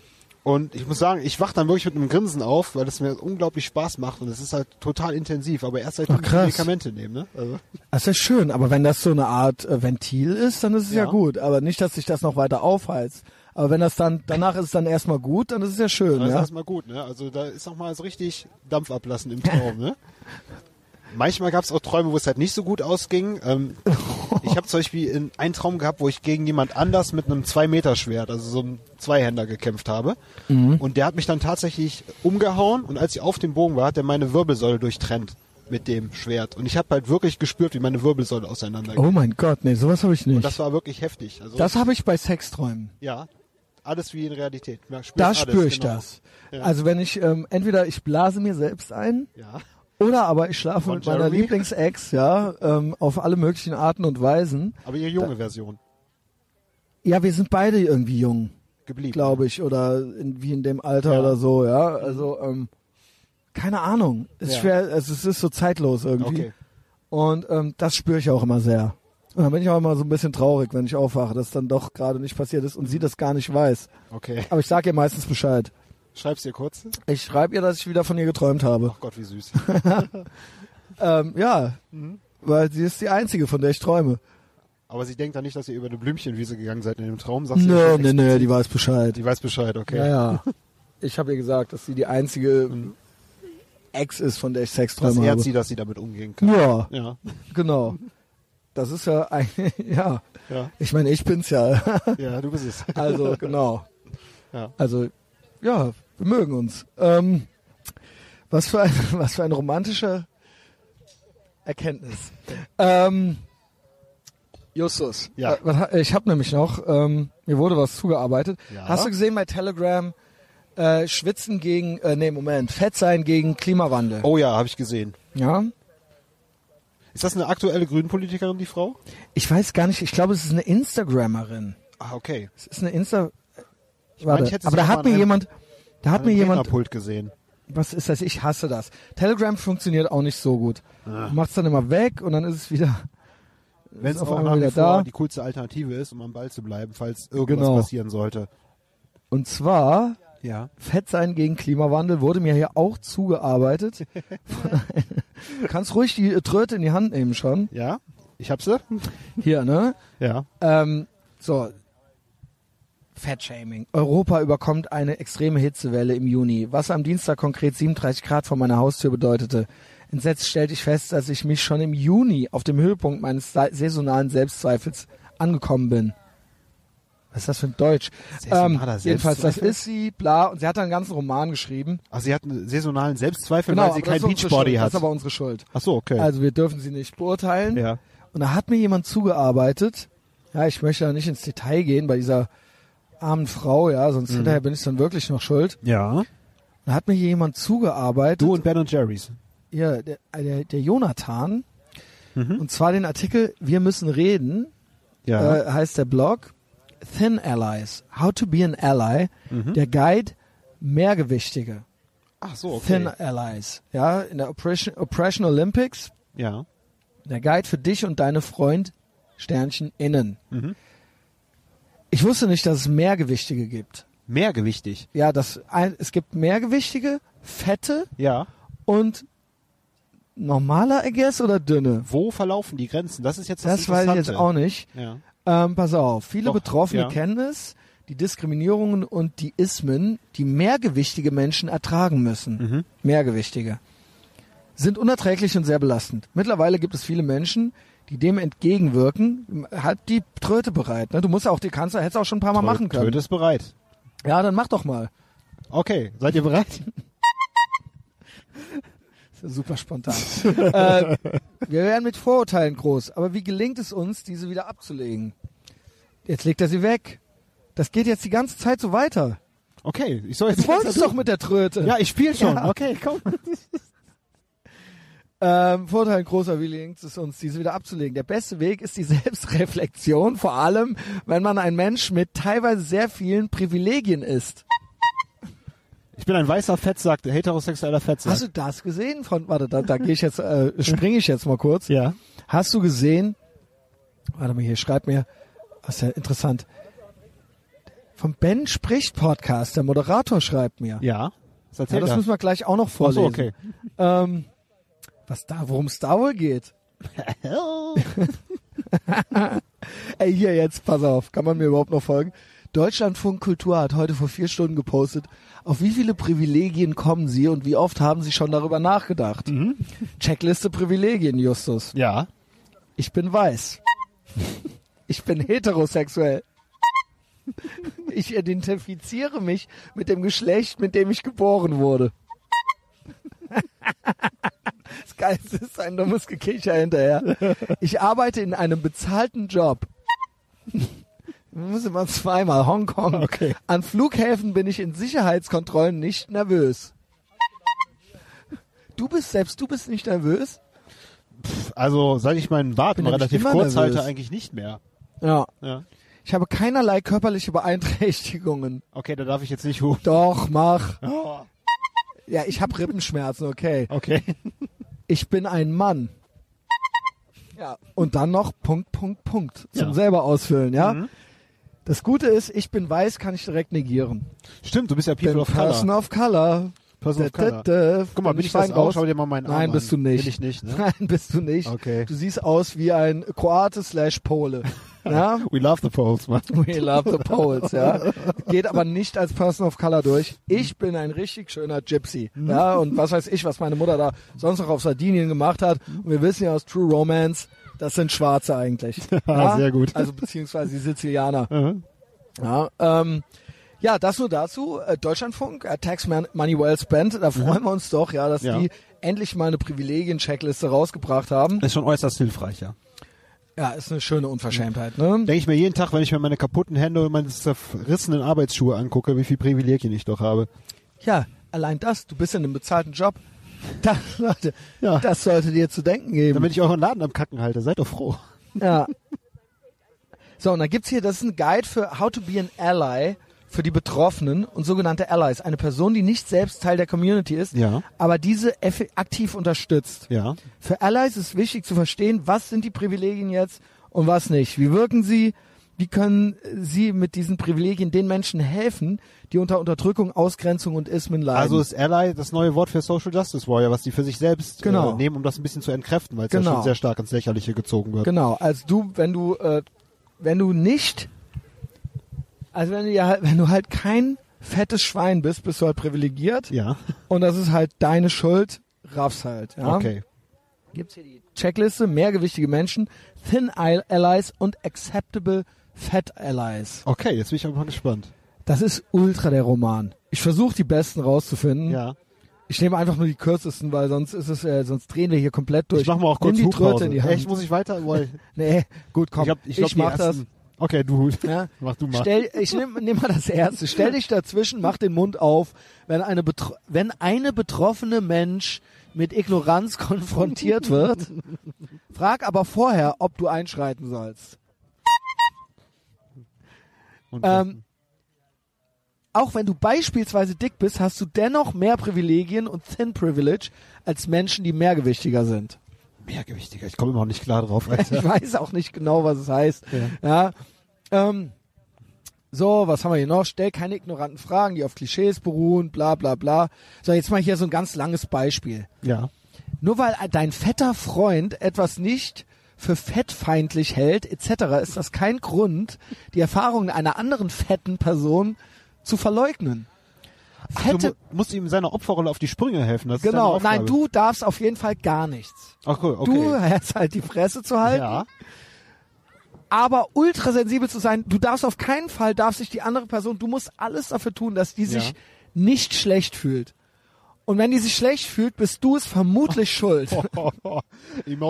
Und ich muss sagen, ich wach dann wirklich mit einem Grinsen auf, weil es mir unglaublich Spaß macht und es ist halt total intensiv. Aber erst seit Ach, ich. Medikamente nehme, ne? Also, Das ist schön, aber wenn das so eine Art äh, Ventil ist, dann ist es ja. Ja. gut. Aber nicht, dass sich das noch weiter aufheizt. Aber wenn das dann, danach ist es dann erstmal gut, dann ist es ja schön, Das ist ja. erstmal gut, ne? Also da ist auch mal so richtig Dampf ablassen im Traum, ne? (laughs) Manchmal gab es auch Träume, wo es halt nicht so gut ausging. Ähm, (laughs) ich habe zum Beispiel in, einen Traum gehabt, wo ich gegen jemand anders mit einem Zwei-Meter-Schwert, also so einem Zweihänder gekämpft habe. Und der hat mich dann tatsächlich umgehauen und als ich auf dem Bogen war, hat er meine Wirbelsäule durchtrennt mit dem Schwert. Und ich habe halt wirklich gespürt, wie meine Wirbelsäule auseinandergeht. Oh mein Gott, nee, sowas habe ich nicht. Und Das, das war wirklich heftig. Also habe ich bei Sexträumen. ja, alles wie in Realität. Da spüre ich genau. das. Ja. Also wenn ich, ähm, entweder ich blase mir selbst ein, Ja. Oder aber ich schlafe Von mit meiner Jeremy? Lieblingsex, ja, ähm, auf alle möglichen Arten und Weisen. Aber ihre junge Version Ja, wir sind beide irgendwie jung, geblieben. glaube ich, oder in, wie in dem Alter Ja. oder so, ja. Also, ähm, keine Ahnung. Ist Ja. schwer, also es ist so zeitlos irgendwie. Okay. Und ähm, das spüre ich auch immer sehr. Und dann bin ich auch immer so ein bisschen traurig, wenn ich aufwache, dass dann doch gerade nicht passiert ist und sie das gar nicht weiß. Okay. Aber ich sage ihr meistens Bescheid. Schreib's ihr kurz. Ich schreibe ihr, dass ich wieder von ihr geträumt habe. Ach Gott, wie süß. (laughs) Ähm, ja, Mhm. weil sie ist die einzige, von der ich träume. Aber sie denkt dann nicht, dass ihr über eine Blümchenwiese gegangen seid in dem Traum. Sagst du Nö, nee, explizit? die weiß Bescheid. Die weiß Bescheid, okay. Ja, ja. (laughs) Ich habe ihr gesagt, dass sie die einzige Ex ist, von der ich Das Sexträume ehrt habe. sie, dass sie damit umgehen kann. Ja, Ja, genau. Das ist ja ein, (laughs) ja. ja, Ich meine, ich bin's ja. ja, du bist es. Also, genau. Ja. Also, ja, wir mögen uns. Ähm, was für ein, (laughs) was für eine romantische Erkenntnis. Ähm, Justus, Ja. äh, ich habe nämlich noch, ähm, mir wurde was zugearbeitet. Ja. Hast du gesehen bei Telegram, äh, Schwitzen gegen, äh, nee, Moment, Fett sein gegen Klimawandel. Oh ja, habe ich gesehen. Ja? Ist das eine aktuelle Grünpolitikerin, die Frau? Ich weiß gar nicht, ich glaube, es ist eine Instagrammerin. Ah, okay. Es ist eine Insta... meine, Warte, ich hätte sie aber da hat mir jemand, da hat mir jemand Rednerpult gesehen. was ist das? Ich hasse das. Telegram funktioniert auch nicht so gut. Du machst dann immer weg und dann ist es wieder Wenn es auf einmal wieder da. die coolste Alternative ist, um am Ball zu bleiben, falls irgendwas Genau. passieren sollte. Und zwar Ja. Fett sein gegen Klimawandel wurde mir hier auch zugearbeitet. (laughs) kannst ruhig die Tröte in die Hand nehmen schon. Ja? Ich hab sie? Hier, ne? Ja. Ähm, so. Fettshaming. Europa überkommt eine extreme Hitzewelle im Juni, was am Dienstag konkret 37 Grad vor meiner Haustür bedeutete. Entsetzt stellte ich fest, dass ich mich schon im Juni auf dem Höhepunkt meines sa- saisonalen Selbstzweifels angekommen bin. Was ist das für ein Deutsch? Ähm, jedenfalls, das ist sie, bla. Und sie hat einen ganzen Roman geschrieben. Ach, sie hat einen saisonalen Selbstzweifel, Genau, weil sie kein Beachbody hat. Das ist aber unsere Schuld. Ach so, okay. Also wir dürfen sie nicht beurteilen. ja. Und da hat mir jemand zugearbeitet. Ja, ich möchte da nicht ins Detail gehen bei dieser armen Frau, ja, sonst Mhm. hinterher bin ich dann wirklich noch schuld. Ja. Da hat mir hier jemand zugearbeitet. Du und Ben und Jerry's. Hier, der, der, der Jonathan. Mhm. Und zwar den Artikel Wir müssen reden, Ja. äh, heißt der Blog. Thin Allies. How to be an Ally. Mhm. Der Guide Mehrgewichtige. Ach so, Thin Allies. Ja, in der Oppression, Oppression Olympics. Ja. Der Guide für dich und deine Freund Sternchen innen. Mhm. Ich wusste nicht, dass es Mehrgewichtige gibt. Mehrgewichtig. Ja, das ein, es gibt Mehrgewichtige, fette Ja. und normaler, I guess, oder dünne. Wo verlaufen die Grenzen? Das ist jetzt das, Das weiß ich jetzt auch nicht. Ja. Ähm, pass auf, viele Doch, Betroffene ja. kennen es, die Diskriminierungen und die Ismen, die mehrgewichtige Menschen ertragen müssen. Mhm. Mehrgewichtige. Sind unerträglich und sehr belastend. Mittlerweile gibt es viele Menschen, die dem entgegenwirken. Halt die Tröte bereit. Ne? Du musst auch die Kanzler, hättest auch schon ein paar Mal machen können. Töte ist bereit. Ja, dann mach doch mal. Okay, seid ihr bereit? Ja (laughs) super spontan. äh, wir werden mit Vorurteilen groß, aber wie gelingt es uns, diese wieder abzulegen? Jetzt legt er sie weg. Das geht jetzt die ganze Zeit so weiter. Okay, ich soll jetzt. Du wolltest doch mit der Tröte. Ja, ich spiele schon. Ja. Okay, komm. (laughs) Ähm, Vorteil großer, gelingt es uns, diese wieder abzulegen? Der beste Weg ist die (laughs) Selbstreflexion, vor allem, wenn man ein Mensch mit teilweise sehr vielen Privilegien ist. Ich bin ein weißer Fettsack, heterosexueller Fettsack. Hast du das gesehen? Von, warte, da, da gehe ich jetzt, äh, (laughs) springe ich jetzt mal kurz. ja. Hast du gesehen? Warte mal hier, schreib mir. Das ist ja interessant. Vom Ben spricht Podcast. Der Moderator schreibt mir. Ja. Was Ja, das müssen wir gleich auch noch Ach vorlesen. so, okay. Ähm, was da, worum es da wohl geht? (laughs) Ey, hier jetzt, pass auf, kann man mir überhaupt noch folgen? Deutschlandfunk Kultur hat heute vor vier Stunden gepostet, auf wie viele Privilegien kommen Sie und wie oft haben Sie schon darüber nachgedacht? Checkliste Privilegien, Justus. Ja. Ich bin weiß. Ich bin heterosexuell. Ich identifiziere mich mit dem Geschlecht, mit dem ich geboren wurde. (laughs) Das Geilste ist ein dummes Gekicher hinterher. Ich arbeite in einem bezahlten Job. Muss immer zweimal. Hongkong. Okay. An Flughäfen bin ich in Sicherheitskontrollen nicht nervös. Du bist selbst, du bist nicht nervös? Also, seit ich meinen mal nämlich relativ kurz halte, eigentlich nicht mehr. Ja. Ja. Ich habe keinerlei körperliche Beeinträchtigungen. Okay, da darf ich jetzt nicht hoch. Doch, mach. Oh. Ja, ich habe Rippenschmerzen, okay. Okay. Ich bin ein Mann. Ja. Und dann noch Punkt, Punkt, Punkt. Zum Ja. selber ausfüllen, ja? Mhm. Das Gute ist, ich bin weiß, kann ich direkt negieren. Stimmt, du bist ja People bin of Person Color. of Color. Person of Color. Guck mal, bin ich das auch? raus? Schau dir mal meinen Arm Nein, bist du nicht. Bin ich nicht, ne? (laughs) Nein, bist du nicht. Okay. Du siehst aus wie ein Kroate slash Pole. ja? (laughs) We love the Poles, man. (laughs) We love the Poles, ja. Geht aber nicht als Person of Color durch. Ich bin ein richtig schöner Gypsy, ja. Und was weiß ich, was meine Mutter da sonst noch auf Sardinien gemacht hat. Und wir wissen ja aus True Romance, das sind Schwarze eigentlich. ja? sehr gut. Also beziehungsweise die Sizilianer. Mhm. Ja, ähm, ja, das nur dazu. Äh, Deutschlandfunk, äh, Tax Money Well Spent. Da freuen wir uns doch, ja, dass Ja. die endlich mal eine Privilegien-Checkliste rausgebracht haben. Ist schon äußerst hilfreich, ja. Ja, ist eine schöne Unverschämtheit, ne? Denke ich mir jeden Tag, wenn ich mir meine kaputten Hände und meine zerrissenen Arbeitsschuhe angucke, wie viel Privilegien ich doch habe. Ja, allein das, du bist in einem bezahlten Job. (laughs) Das, Leute, Ja. das sollte dir zu denken geben. Damit ich euren Laden am Kacken halte, seid doch froh. Ja. So, und dann gibt's hier, das ist ein Guide für How to be an Ally für die Betroffenen und sogenannte Allies. Eine Person, die nicht selbst Teil der Community ist, Ja. aber diese aktiv unterstützt. Ja. Für Allies ist wichtig zu verstehen, was sind die Privilegien jetzt und was nicht? Wie wirken sie? Wie können sie mit diesen Privilegien den Menschen helfen, die unter Unterdrückung, Ausgrenzung und Ismen leiden? Also ist Ally das neue Wort für Social Justice Warrior, was die für sich selbst Genau. äh, nehmen, um das ein bisschen zu entkräften, weil es ja Genau. schon sehr stark ins Lächerliche gezogen wird. Genau, als du, wenn du, äh, wenn du nicht, also wenn du ja, halt- wenn du halt kein fettes Schwein bist, bist du halt privilegiert Ja, und das ist halt deine Schuld, raff's halt. Ja? okay. Gibt's hier die Checkliste, mehrgewichtige Menschen, Thin Allies und Acceptable Fat Allies. Okay, jetzt bin ich aber mal gespannt. Das ist ultra der Roman. Ich versuche die besten rauszufinden. Ja. Ich nehme einfach nur die kürzesten, weil sonst ist es, äh, sonst drehen wir hier komplett durch. Ich mach mal auch kurz Nimm die Tröte in die Hand. Echt, muss ich weiter? (laughs) Nee, gut, komm. ich glaub, ich, glaub, die mach das. Okay, du. (laughs) Ja? Mach du mal. Stell, ich nehme nehm mal das erste. Stell dich dazwischen, mach den Mund auf. Wenn eine, betro wenn eine betroffene Mensch mit Ignoranz (laughs) konfrontiert wird, frag aber vorher, ob du einschreiten sollst. Ähm, auch wenn du beispielsweise dick bist, hast du dennoch mehr Privilegien und Thin Privilege als Menschen, die mehrgewichtiger sind. Mehrgewichtiger. Ich komme immer noch nicht klar drauf. (laughs) Ich weiß auch nicht genau, was es heißt. Ja. Ähm, so, was haben wir hier noch? Stell keine ignoranten Fragen, die auf Klischees beruhen, bla bla bla. So, jetzt mal hier so ein ganz langes Beispiel. ja. Nur weil dein fetter Freund etwas nicht für fettfeindlich hält, etc., ist das kein Grund, die Erfahrungen einer anderen fetten Person zu verleugnen. Du Fette, mu musst ihm in seiner Opferrolle auf die Sprünge helfen. Das ist genau, Aufgabe. nein, du darfst auf jeden Fall gar nichts. Ach cool, okay. Du hast halt die Fresse zu halten. ja. aber ultrasensibel zu sein, du darfst auf keinen Fall, darf sich die andere Person, du musst alles dafür tun, dass die sich Ja. nicht schlecht fühlt. Und wenn die sich schlecht fühlt, bist du es vermutlich (laughs) schuld. (laughs)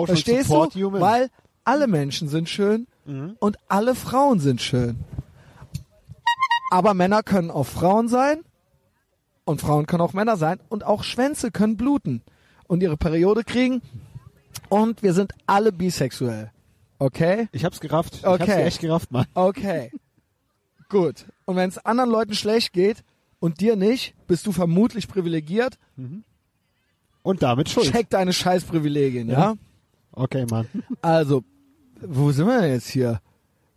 Verstehst Support du? Human. Weil alle Menschen sind schön Mhm. und alle Frauen sind schön. Aber Männer können auch Frauen sein und Frauen können auch Männer sein und auch Schwänze können bluten und ihre Periode kriegen und wir sind alle bisexuell. Okay? ich hab's gerafft. Ich hab's Okay. echt gerafft, Mann. Okay. Gut. Und wenn es anderen Leuten schlecht geht und dir nicht, bist du vermutlich privilegiert. Und damit schuld. Check deine Scheißprivilegien, ja? Ja. Okay, Mann. Also, wo sind wir denn jetzt hier?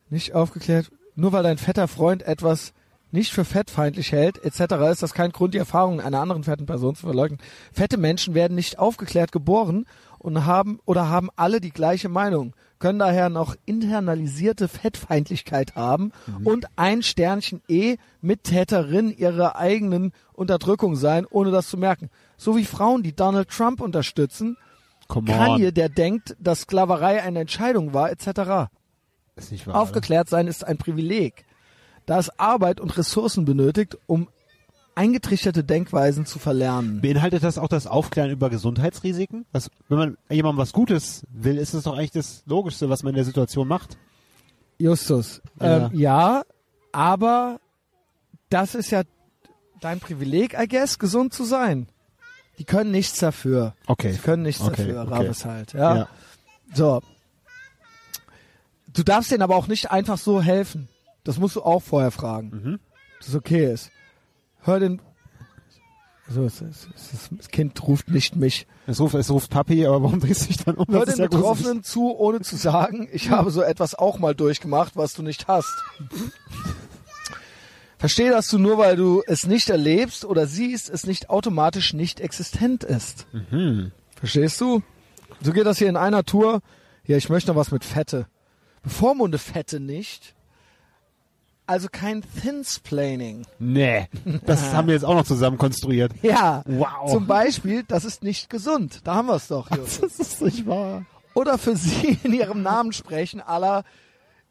Nicht aufgeklärt. Nur weil dein fetter Freund etwas nicht für fettfeindlich hält, etc., ist das kein Grund, die Erfahrungen einer anderen fetten Person zu verleugnen. Fette Menschen werden nicht aufgeklärt geboren und haben oder haben alle die gleiche Meinung, können daher noch internalisierte Fettfeindlichkeit haben und ein Sternchen E Mittäterin ihrer eigenen Unterdrückung sein, ohne das zu merken. So wie Frauen, die Donald Trump unterstützen, Kanye, der denkt, dass Sklaverei eine Entscheidung war, etc. Ist nicht wahr. Aufgeklärt sein ist ein Privileg, da es Arbeit und Ressourcen benötigt, um eingetrichterte Denkweisen zu verlernen. Beinhaltet das auch das Aufklären über Gesundheitsrisiken? Das, wenn man jemandem was Gutes will, ist es doch eigentlich das Logischste, was man in der Situation macht. Justus, Ja. ähm, ja, aber das ist ja dein Privileg, I guess, gesund zu sein. Die können nichts dafür. Okay. Die können nichts Okay, dafür, okay. Raves halt. Ja? Ja. So. Du darfst denen aber auch nicht einfach so helfen. Das musst du auch vorher fragen. Mhm. Dass es okay ist. Hör den. So, es, das Kind ruft nicht mich. Es ruft, es ruft Papi, aber warum drehst du dich dann um? Hör den ist ja. Betroffenen zu, ohne zu sagen, ich habe so etwas auch mal durchgemacht, was du nicht hast. Verstehe, dass du nur weil du es nicht erlebst oder siehst, es nicht automatisch nicht existent ist. Mhm. Verstehst du? So geht das hier in einer Tour. Ja, ich möchte noch was mit Fette. Bevormunde Fette nicht. Also kein Thinsplaining. Nee. Das haben wir jetzt auch noch zusammen konstruiert. Ja. Wow. Zum Beispiel, das ist nicht gesund. Da haben wir es doch. Justus. Das ist nicht wahr. Oder für sie in ihrem Namen sprechen, aller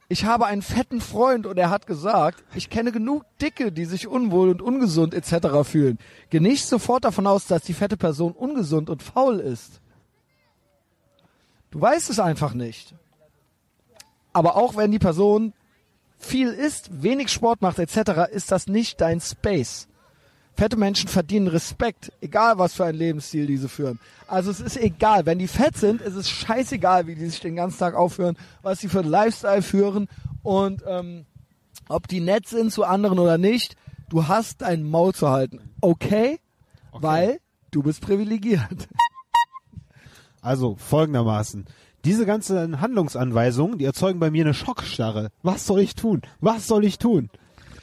ich habe einen fetten Freund und er hat gesagt, ich kenne genug Dicke, die sich unwohl und ungesund etc. fühlen. Geh nicht sofort davon aus, dass die fette Person ungesund und faul ist. Du weißt es einfach nicht. Aber auch wenn die Person viel isst, wenig Sport macht etc., ist das nicht dein Space. Fette Menschen verdienen Respekt, egal was für einen Lebensstil diese führen. Also es ist egal, wenn die fett sind, ist es scheißegal, wie die sich den ganzen Tag aufhören, was sie für einen Lifestyle führen und ähm, ob die nett sind zu anderen oder nicht. Du hast dein Maul zu halten, okay? Weil du bist privilegiert. Also folgendermaßen. Diese ganzen Handlungsanweisungen, die erzeugen bei mir eine Schockstarre. Was soll ich tun? Was soll ich tun?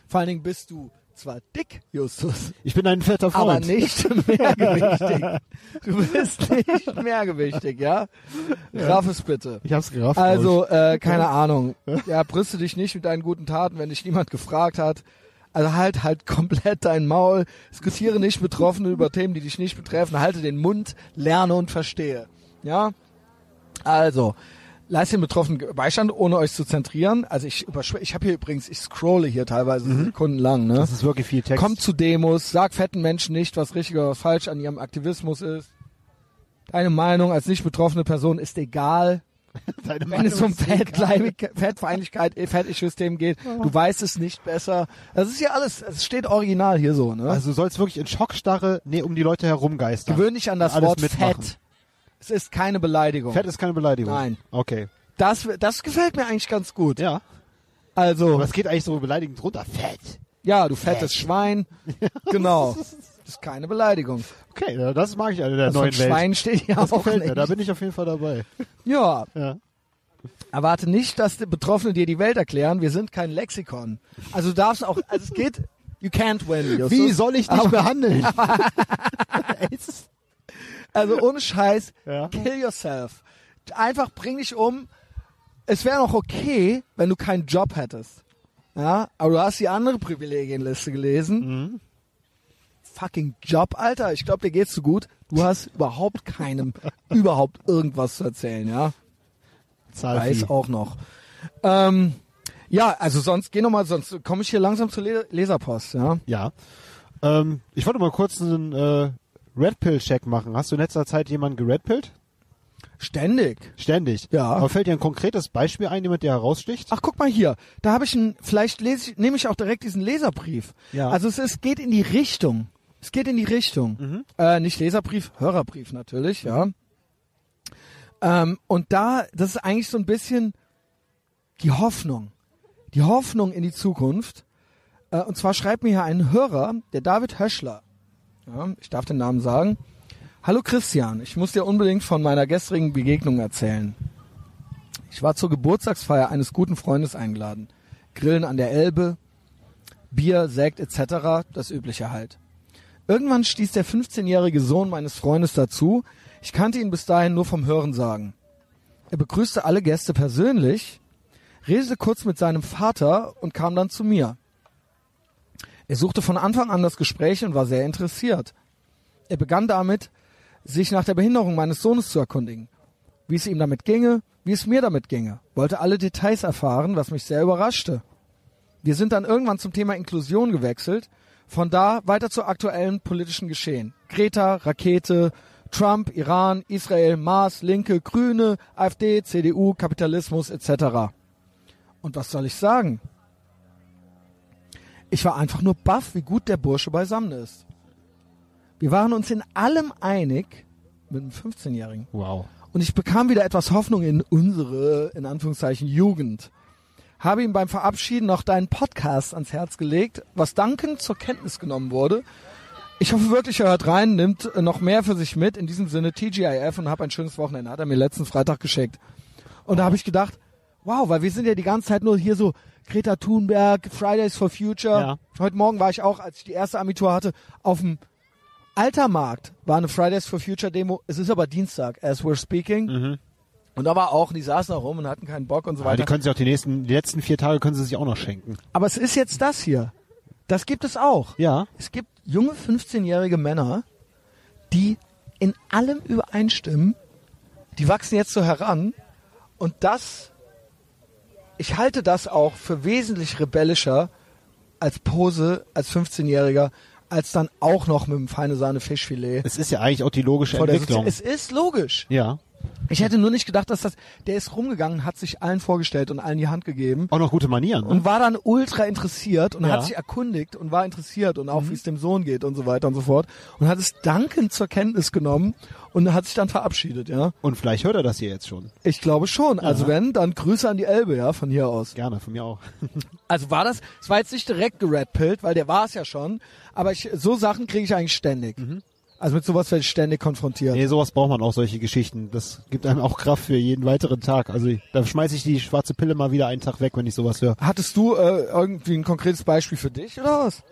Vor allen Dingen bist du zwar dick, Justus, Ich bin ein fetter aber Freund. nicht mehrgewichtig. Du bist nicht mehrgewichtig, ja? Raff es bitte. Ich hab's gerafft. Also, äh, keine Ahnung. Ja, brüste dich nicht mit deinen guten Taten, wenn dich niemand gefragt hat. Also halt halt komplett dein Maul. Diskutiere nicht Betroffene über Themen, die dich nicht betreffen. Halte den Mund, lerne und verstehe. Ja? Also, leiste den Betroffenen Beistand, ohne euch zu zentrieren. Also ich überschw- ich habe hier übrigens, ich scrolle hier teilweise sekundenlang, ne? Das ist wirklich viel Text. Kommt zu Demos, sag fetten Menschen nicht, was richtig oder was falsch an ihrem Aktivismus ist. Deine Meinung als nicht betroffene Person ist egal. (laughs) Deine Wenn es um Fettfeindlichkeit, Fettisch-System geht, du weißt es nicht besser. Das ist ja alles, es steht original hier so, ne? Also du sollst wirklich in Schockstarre nee, um die Leute herumgeistern. Gewöhn dich an das Wort mitmachen. Fett. Es ist keine Beleidigung. Fett ist keine Beleidigung. Nein. Okay. Das, das gefällt mir eigentlich ganz gut. Ja. Also, es geht eigentlich so beleidigend runter. Fett. ja, du fettes Schwein. (laughs) Genau. Das ist keine Beleidigung. Okay, ja, das mag ich an der Das von neuen Welt. Schwein steht ja Das auch gefällt mir. nicht. Da bin ich auf jeden Fall dabei. Ja, Ja. Erwarte nicht, dass die Betroffenen dir die Welt erklären. Wir sind kein Lexikon. Also du darfst auch, also es geht, you can't win. Justus. Wie soll ich dich behandeln? (laughs) (laughs) Also (laughs) ohne Scheiß, Ja. kill yourself. Einfach bring dich um. Es wäre noch okay, wenn du keinen Job hättest. Ja, aber du hast die andere Privilegienliste gelesen. Mhm. Fucking Job, Alter. Ich glaube, dir geht's so gut. Du hast überhaupt keinem, (laughs) überhaupt irgendwas zu erzählen, ja. Zahlvieh. Weiß auch noch. Ähm, ja, also sonst, geh noch mal, sonst komme ich hier langsam zur Le Leserpost, ja. Ja. Ähm, ich wollte mal kurz einen äh, Red Pill Check machen. Hast du in letzter Zeit jemanden geredpillt? Ständig. Ständig. Ja. Aber fällt dir ein konkretes Beispiel ein, jemand der heraussticht? Ach, guck mal hier. Da habe ich einen, vielleicht lese ich, nehme ich auch direkt diesen Leserbrief. Ja. Also es ist, geht in die Richtung. Es geht in die Richtung. Mhm. Äh, nicht Leserbrief, Hörerbrief natürlich, ja. Ähm, und da, das ist eigentlich so ein bisschen die Hoffnung. Die Hoffnung in die Zukunft. Äh, und zwar schreibt mir hier ein Hörer, der David Höschler. Ja, ich darf den Namen sagen. Hallo Christian, ich muss dir unbedingt von meiner gestrigen Begegnung erzählen. Ich war zur Geburtstagsfeier eines guten Freundes eingeladen. Grillen an der Elbe, Bier, Sekt etc., das übliche halt. Irgendwann stieß der 15-jährige Sohn meines Freundes dazu. Ich kannte ihn bis dahin nur vom Hören sagen. Er begrüßte alle Gäste persönlich, redete kurz mit seinem Vater und kam dann zu mir. Er suchte von Anfang an das Gespräch und war sehr interessiert. Er begann damit, sich nach der Behinderung meines Sohnes zu erkundigen, wie es ihm damit ginge, wie es mir damit ginge, wollte alle Details erfahren, was mich sehr überraschte. Wir sind dann irgendwann zum Thema Inklusion gewechselt, von da weiter zu aktuellen politischen Geschehen. Greta, Rakete, Trump, Iran, Israel, Mars, Linke, Grüne, AfD, CDU, Kapitalismus etc. Und was soll ich sagen? Ich war einfach nur baff, wie gut der Bursche beisammen ist. Wir waren uns in allem einig, mit einem 15-Jährigen. Wow. Und ich bekam wieder etwas Hoffnung in unsere, in Anführungszeichen, Jugend. Habe ihm beim Verabschieden noch deinen Podcast ans Herz gelegt, was dankend zur Kenntnis genommen wurde. Ich hoffe wirklich, er hört rein, nimmt noch mehr für sich mit. In diesem Sinne TGIF und hab ein schönes Wochenende. Hat er mir letzten Freitag geschickt. Und da habe ich gedacht, wow, weil wir sind ja die ganze Zeit nur hier so Greta Thunberg, Fridays for Future. Ja. Heute Morgen war ich auch, als ich die erste Abitur hatte, auf dem Altermarkt war eine Fridays for Future Demo. Es ist aber Dienstag, as we're speaking. Und da war auch, die saßen da rum und hatten keinen Bock und so Aber die weiter. können sich auch die nächsten, die letzten vier Tage können sie sich auch noch schenken. Aber es ist jetzt das hier. Das gibt es auch. Ja. Es gibt junge 15-jährige Männer, die in allem übereinstimmen. Die wachsen jetzt so heran. Und das, ich halte das auch für wesentlich rebellischer als Pose als 15-Jähriger, als dann auch noch mit dem feine Sahne Fischfilet. Es ist ja eigentlich auch die logische Entwicklung. Es ist logisch. ja. Ich hätte nur nicht gedacht, dass das, der ist rumgegangen, hat sich allen vorgestellt und allen die Hand gegeben Auch noch gute Manieren. Ne? und war dann ultra interessiert und Ja. hat sich erkundigt und war interessiert und auch wie es dem Sohn geht und so weiter und so fort und hat es dankend zur Kenntnis genommen und hat sich dann verabschiedet, ja. Und vielleicht hört er das hier jetzt schon. Ich glaube schon. Also wenn, dann Grüße an die Elbe, ja, von hier aus. Gerne, von mir auch. (laughs) Also war das, es war jetzt nicht direkt geredpillt, weil der war es ja schon, aber ich, so Sachen kriege ich eigentlich ständig. Also mit sowas werde ich ständig konfrontiert. Nee, sowas braucht man auch, solche Geschichten. Das gibt einem auch Kraft für jeden weiteren Tag. Also da schmeiße ich die schwarze Pille mal wieder einen Tag weg, wenn ich sowas höre. Hattest du äh, irgendwie ein konkretes Beispiel für dich oder was?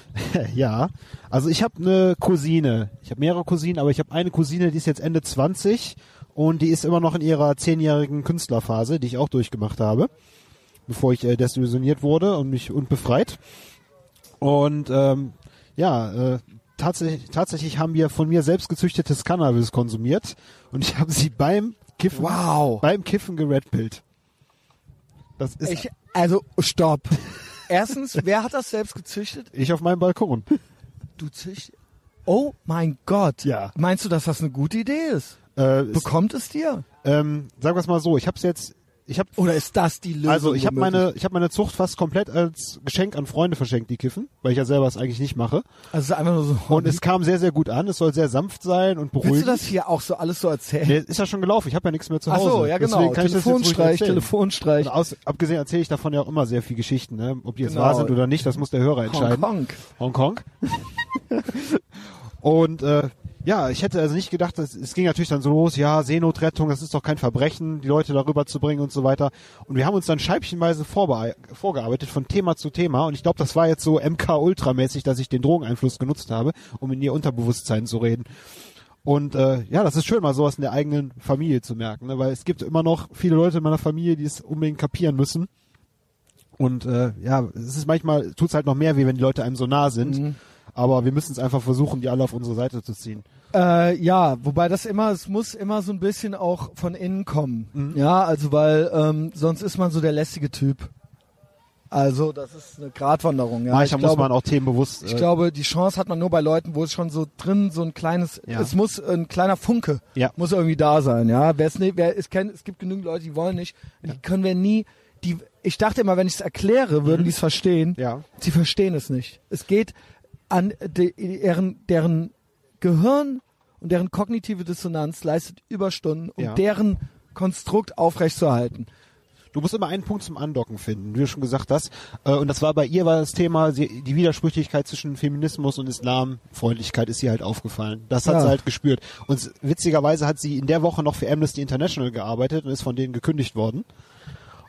(laughs) ja, also ich habe eine Cousine. Ich habe mehrere Cousinen, aber ich habe eine Cousine, die ist jetzt Ende 20 und die ist immer noch in ihrer zehnjährigen Künstlerphase, die ich auch durchgemacht habe, bevor ich äh, desillusioniert wurde und mich und befreit. Und ähm, ja, äh, tatsächlich, tatsächlich haben wir von mir selbst gezüchtetes Cannabis konsumiert und ich (laughs) habe sie beim Kiffen, Wow. beim Kiffen geredpillt. Das ist Ich, also, stopp. (laughs) Erstens, wer hat das selbst gezüchtet? ich auf meinem Balkon. Du züchtest. Oh mein Gott. Ja. Meinst du, dass das eine gute Idee ist? Äh, Bekommt es dir? ähm, sagen wir es mal so, ich habe es jetzt, ich habe Oder ist das die Lösung? Also ich habe meine, ich habe meine Zucht fast komplett als Geschenk an Freunde verschenkt, die kiffen, weil ich ja selber es eigentlich nicht mache. Also es ist einfach nur so. Und es kam sehr, sehr gut an. Es soll sehr sanft sein und Willst du beruhigend. das hier auch so alles so erzählen? Nee, ist ja schon gelaufen. Ich habe ja nichts mehr zu Ach Hause. so, ja genau. Deswegen kann ich Telefonstreich, erzählen. Telefonstreich. Und aus, abgesehen erzähle ich davon ja auch immer sehr viel Geschichten. Ne? Ob die jetzt Genau. wahr sind oder nicht, das muss der Hörer entscheiden. Hongkong. Hongkong. (laughs) und äh, ja, ich hätte also nicht gedacht, dass, es ging natürlich dann so los, ja, Seenotrettung, das ist doch kein Verbrechen, die Leute darüber zu bringen und so weiter. Und wir haben uns dann scheibchenweise vorgearbeitet von Thema zu Thema. Und ich glaube, das war jetzt so MK-Ultra-mäßig, dass ich den Drogeneinfluss genutzt habe, um in ihr Unterbewusstsein zu reden. Und äh, ja, das ist schön, mal sowas in der eigenen Familie zu merken, ne? weil es gibt immer noch viele Leute in meiner Familie, die es unbedingt kapieren müssen. Und äh, ja, es ist manchmal, tut's halt noch mehr weh, wenn die Leute einem so nah sind. Mhm. Aber wir müssen es einfach versuchen, die alle auf unsere Seite zu ziehen. Äh, ja, wobei das immer, es muss immer so ein bisschen auch von innen kommen. Mhm. Ja, also weil ähm, sonst ist man so der lästige Typ. Also das ist eine Gratwanderung. Ja, Manchmal ich muss glaube, man auch themenbewusst. Ich äh, glaube, die Chance hat man nur bei Leuten, wo es schon so drin so ein kleines, Ja. es muss ein kleiner Funke, Ja. muss irgendwie da sein. Ja, wer es nicht, wer es kennt, es gibt genügend Leute, die wollen nicht, die können wir nie. Die, ich dachte immer, wenn ich es erkläre, würden die es verstehen. Mhm. Ja. Sie verstehen es nicht. Es geht an de, deren, deren Gehirn und deren kognitive Dissonanz leistet Überstunden, um Ja. deren Konstrukt aufrechtzuerhalten. Du musst immer einen Punkt zum Andocken finden, wie du schon gesagt hast. Äh, Und das war bei ihr war das Thema, sie, die Widersprüchlichkeit zwischen Feminismus und Islamfreundlichkeit ist ihr halt aufgefallen. Das hat Ja. sie halt gespürt. Und witzigerweise hat sie in der Woche noch für Amnesty International gearbeitet und ist von denen gekündigt worden.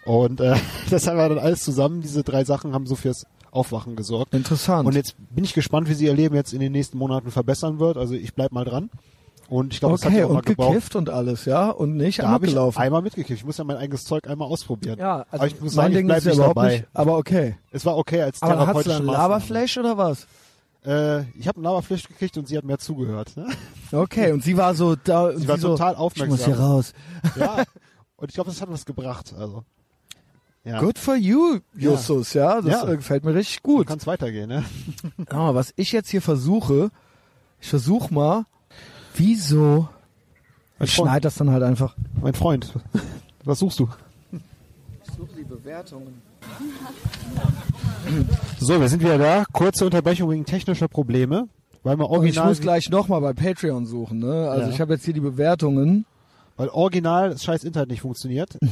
Und äh, (laughs) das haben wir dann alles zusammen. Diese drei Sachen haben so fürs Aufwachen gesorgt. Interessant. Und jetzt bin ich gespannt, wie sie ihr Leben jetzt in den nächsten Monaten verbessern wird. Also ich bleib mal dran. Und ich glaube, das hat okay, sie auch mal und gebraucht. gekifft und alles, ja, und nicht Da habe ich abgelaufen. einmal mitgekifft. Ich muss ja mein eigenes Zeug einmal ausprobieren. Ja, also aber ich muss mein sagen, ich Ding bleib ja nicht überhaupt dabei. nicht, aber okay. Es war okay als Aber dann hast du therapeutische Maßnahme. Laberflash oder was? Äh, ich habe ein Laberflash gekriegt und sie hat mir zugehört. Ne? Okay, und sie war so da, und Sie war so, total ich muss hier aufmerksam. raus. Ja. (laughs) Und ich glaube, das hat was gebracht. Also. Ja. Good for you, Justus, ja, das Ja. äh, gefällt mir richtig gut. kann es weitergehen. Ne? (laughs) Aber was ich jetzt hier versuche, ich versuche mal, wieso, Mein ich schneide das dann halt einfach. Mein Freund, was suchst du? Ich suche die Bewertungen. So, wir sind wieder da. Kurze Unterbrechung wegen technischer Probleme. Weil wir Und ich original, muss gleich nochmal bei Patreon suchen, ne? Also Ja. ich habe jetzt hier die Bewertungen. weil original das scheiß Internet nicht funktioniert. (laughs)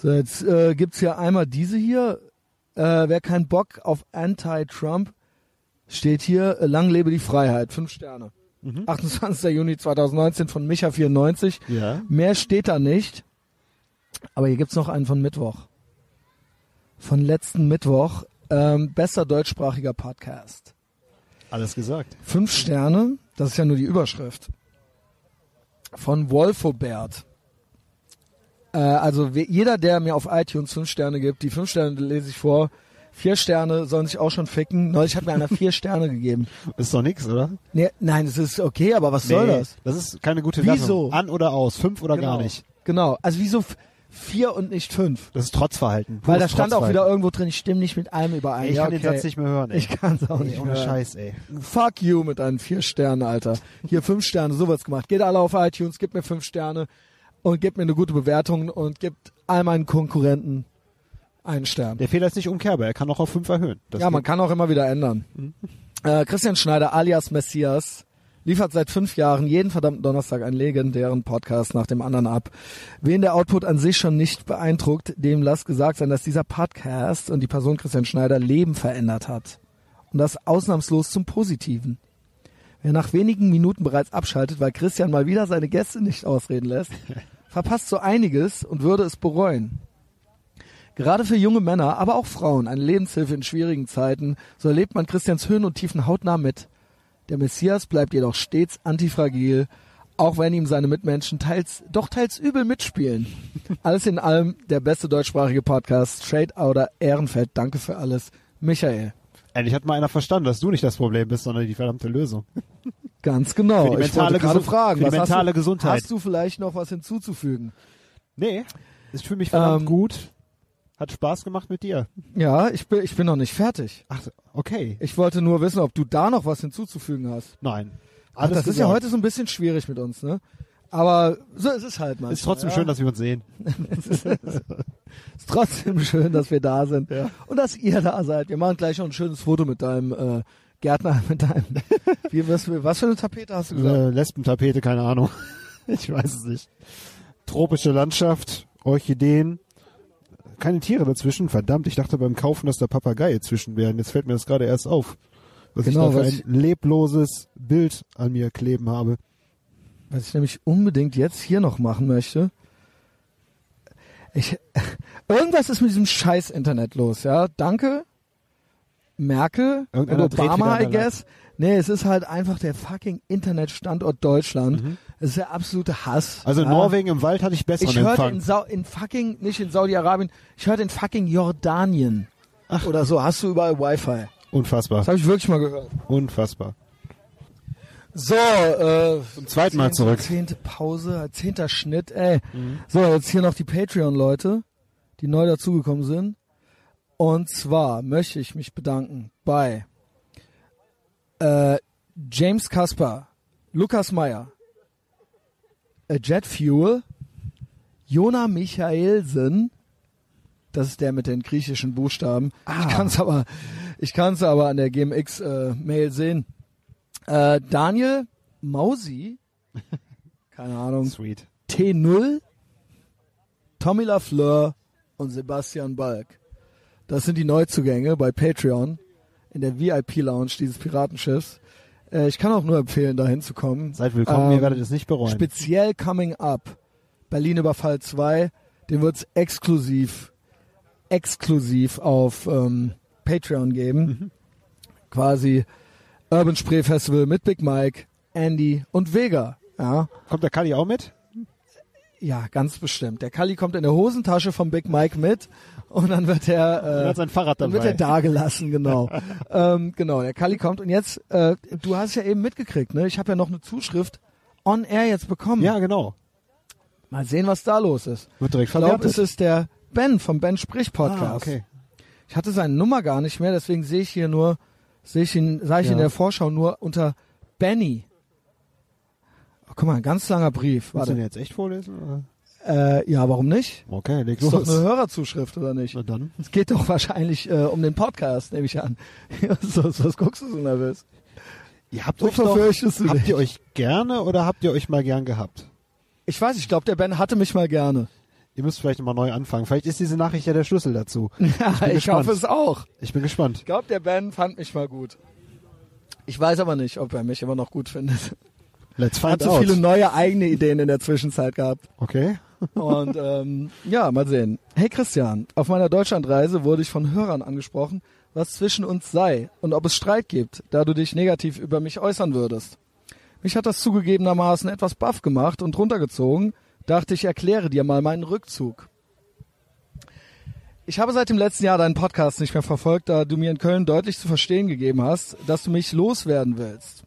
So, jetzt äh, gibt's hier einmal diese hier. Äh, wer keinen Bock auf Anti-Trump, steht hier, äh, lang lebe die Freiheit. Fünf Sterne. 28. Juni 2019 von Micha94. Ja. Mehr steht da nicht. Aber hier gibt's noch einen von Mittwoch. Von letzten Mittwoch. Ähm, bester deutschsprachiger Podcast. Alles gesagt. Fünf Sterne, das ist ja nur die Überschrift. Von Wolfobert. Äh, also jeder, der mir auf iTunes fünf Sterne gibt, die fünf Sterne lese ich vor. Vier Sterne sollen sich auch schon ficken. Neulich hat mir einer vier Sterne gegeben. Ist doch nix, oder? Nee, nein, es ist okay, aber was soll das? Das ist keine gute Wieso? Wertung. An oder aus? Fünf oder genau. gar nicht? Genau. Also wieso vier und nicht fünf? Das ist Trotzverhalten. Weil da stand auch wieder irgendwo drin, ich stimme nicht mit allem überein. Ey, ich ja, kann okay. den Satz nicht mehr hören, ey. Ich kann es auch Ey, nicht ohne mehr. Scheiß, ey. Fuck you mit deinen vier Sternen, Alter. Hier fünf Sterne, sowas gemacht. Geht alle auf iTunes, gebt mir fünf Sterne und gebt mir eine gute Bewertung und gebt all meinen Konkurrenten einen Stern. Der Fehler ist nicht umkehrbar, er kann auch auf fünf erhöhen. Das ja, man kann auch immer wieder ändern. Äh, Christian Schneider alias Messias liefert seit fünf Jahren jeden verdammten Donnerstag einen legendären Podcast nach dem anderen ab. Wen der Output an sich schon nicht beeindruckt, dem lass gesagt sein, dass dieser Podcast und die Person Christian Schneider Leben verändert hat. Und das ausnahmslos zum Positiven. Wer nach wenigen Minuten bereits abschaltet, weil Christian mal wieder seine Gäste nicht ausreden lässt, (laughs) verpasst so einiges und würde es bereuen. Gerade für junge Männer, aber auch Frauen eine Lebenshilfe in schwierigen Zeiten, so erlebt man Christians Höhen und Tiefen hautnah mit. Der Messias bleibt jedoch stets antifragil, auch wenn ihm seine Mitmenschen teils, doch teils übel mitspielen. (laughs) Alles in allem der beste deutschsprachige Podcast, Straight Outer Ehrenfeld. Danke für alles, Michael. Endlich hat mal einer verstanden, dass du nicht das Problem bist, sondern die verdammte Lösung. (laughs) Ganz genau. Für die ich wollte mentale gerade Gesund- fragen, für die was hast mentale du, Gesundheit. Hast du vielleicht noch was hinzuzufügen? Nee, ich fühle mich verdammt Ähm, gut. Hat Spaß gemacht mit dir. Ja, ich bin, ich bin noch nicht fertig. Ach, okay. Ich wollte nur wissen, ob du da noch was hinzuzufügen hast. Nein. Ach, das ist ja gesagt. heute so ein bisschen schwierig mit uns, ne? Aber so ist es halt manchmal. Ist trotzdem ja. schön, dass wir uns sehen. (laughs) ist trotzdem schön, dass wir da sind und dass ihr da seid. Wir machen gleich noch ein schönes Foto mit deinem äh, Gärtner, (laughs) mit deinem. Wie, was, für- was für eine Tapete hast du gesagt? Äh, Lesbentapete, keine Ahnung. (laughs) ich weiß es nicht. Tropische Landschaft, Orchideen. Keine Tiere dazwischen. Verdammt, ich dachte beim Kaufen, dass da Papageie zwischen wären. Jetzt fällt mir das gerade erst auf. Was Genau, ich da für ein lebloses Bild an mir kleben habe. Was ich nämlich unbedingt jetzt hier noch machen möchte. Ich, (laughs) irgendwas ist mit diesem scheiß Internet los, ja. Danke, Merkel und Obama, I guess. Nee, es ist halt einfach der fucking Internetstandort Deutschland. Mhm. Es ist der absolute Hass. Also ja. Norwegen im Wald hatte ich besseren Ich hörte in, in fucking, nicht in Saudi-Arabien, ich hörte in fucking Jordanien. Oder so, hast du überall Wi-Fi. Unfassbar. Das habe ich wirklich mal gehört. Unfassbar. So, äh, Zum zweiten Mal zehnte- zurück. Mhm. Zehnte Pause, zehnter Schnitt, ey. So, jetzt hier noch die Patreon-Leute, die neu dazugekommen sind. Und zwar möchte ich mich bedanken bei äh, James Kasper, Lukas Meyer, äh, Jet Fuel, Jona Michaelsen, das ist der mit den griechischen Buchstaben. Ah. Ich kann es aber, ich kann es aber an der GMX-Mail sehen. Äh, Daniel Mausi, (laughs) keine Ahnung, Sweet. T0, Tommy Lafleur und Sebastian Balk. Das sind die Neuzugänge bei Patreon in der VIP-Lounge dieses Piratenschiffs. Äh, ich kann auch nur empfehlen, da hinzukommen. Seid willkommen, Ähm, ihr werdet es nicht bereuen. Speziell Coming Up, Berlin Überfall 2, den wird's exklusiv, exklusiv auf ähm, Patreon geben. Mhm. Quasi Urban Spree Festival mit Big Mike, Andy und Vega. Ja, Kommt der Kali auch mit? ja, ganz bestimmt. Der Kali kommt in der Hosentasche vom Big Mike mit und dann wird er, äh, hat sein Fahrrad dann wird er dabei. da gelassen, genau. (laughs) ähm, genau, der Kali kommt und jetzt, äh, du hast ja eben mitgekriegt, ne? Ich habe ja noch eine Zuschrift on air jetzt bekommen. Ja, genau. Mal sehen, was da los ist. Wird direkt Ich glaube, es ist der Ben vom Ben Sprich Podcast. Ah, okay. Ich hatte seine Nummer gar nicht mehr, deswegen sehe ich hier nur, sehe ich ihn, sah ich Ja. in der Vorschau nur unter Benny. Oh, guck mal, ein ganz langer Brief. Willst du den Warte. jetzt echt vorlesen? Oder? Äh, ja, warum nicht? Okay, leg Ist doch los. eine Hörerzuschrift, oder nicht? Na dann. Es geht doch wahrscheinlich äh, um den Podcast, nehme ich an. (laughs) so, was guckst du so nervös? Ihr habt So euch doch, habt dich. ihr euch gerne oder habt ihr euch mal gern gehabt? Ich weiß, ich glaube, der Ben hatte mich mal gerne. Ihr müsst vielleicht mal neu anfangen. Vielleicht ist diese Nachricht ja der Schlüssel dazu. Ja, (laughs) ich gespannt. hoffe es auch. Ich bin gespannt. Ich glaube, der Ben fand mich mal gut. Ich weiß aber nicht, ob er mich immer noch gut findet. Let's Er hat find so out. viele neue eigene Ideen in der Zwischenzeit gehabt. Okay. (laughs) Und ähm, ja, mal sehen. Hey Christian, auf meiner Deutschlandreise wurde ich von Hörern angesprochen, was zwischen uns sei und ob es Streit gibt, da du dich negativ über mich äußern würdest. Mich hat das zugegebenermaßen etwas baff gemacht und runtergezogen, dachte ich erkläre dir mal meinen Rückzug. Ich habe seit dem letzten Jahr deinen Podcast nicht mehr verfolgt, da du mir in Köln deutlich zu verstehen gegeben hast, dass du mich loswerden willst.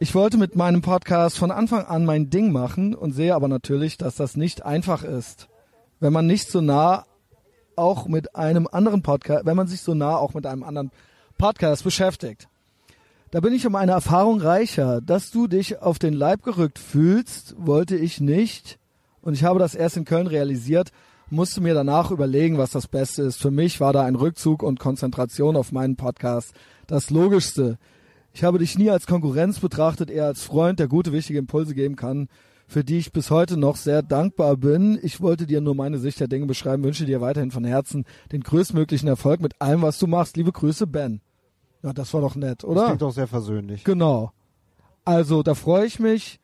Ich wollte mit meinem Podcast von Anfang an mein Ding machen und sehe aber natürlich, dass das nicht einfach ist. Wenn man nicht so nah auch mit einem anderen Podcast, wenn man sich so nah auch mit einem anderen Podcast beschäftigt. Da bin ich um eine Erfahrung reicher. Dass du dich auf den Leib gerückt fühlst, wollte ich nicht. Und ich habe das erst in Köln realisiert, musste mir danach überlegen, was das Beste ist. Für mich war da ein Rückzug und Konzentration auf meinen Podcast das Logischste. Ich habe dich nie als Konkurrenz betrachtet, eher als Freund, der gute, wichtige Impulse geben kann, für die ich bis heute noch sehr dankbar bin. Ich wollte dir nur meine Sicht der Dinge beschreiben, wünsche dir weiterhin von Herzen den größtmöglichen Erfolg mit allem, was du machst. Liebe Grüße, Ben. Ja, das war doch nett, Das oder? klingt doch sehr versöhnlich. Genau. Also da freue ich mich.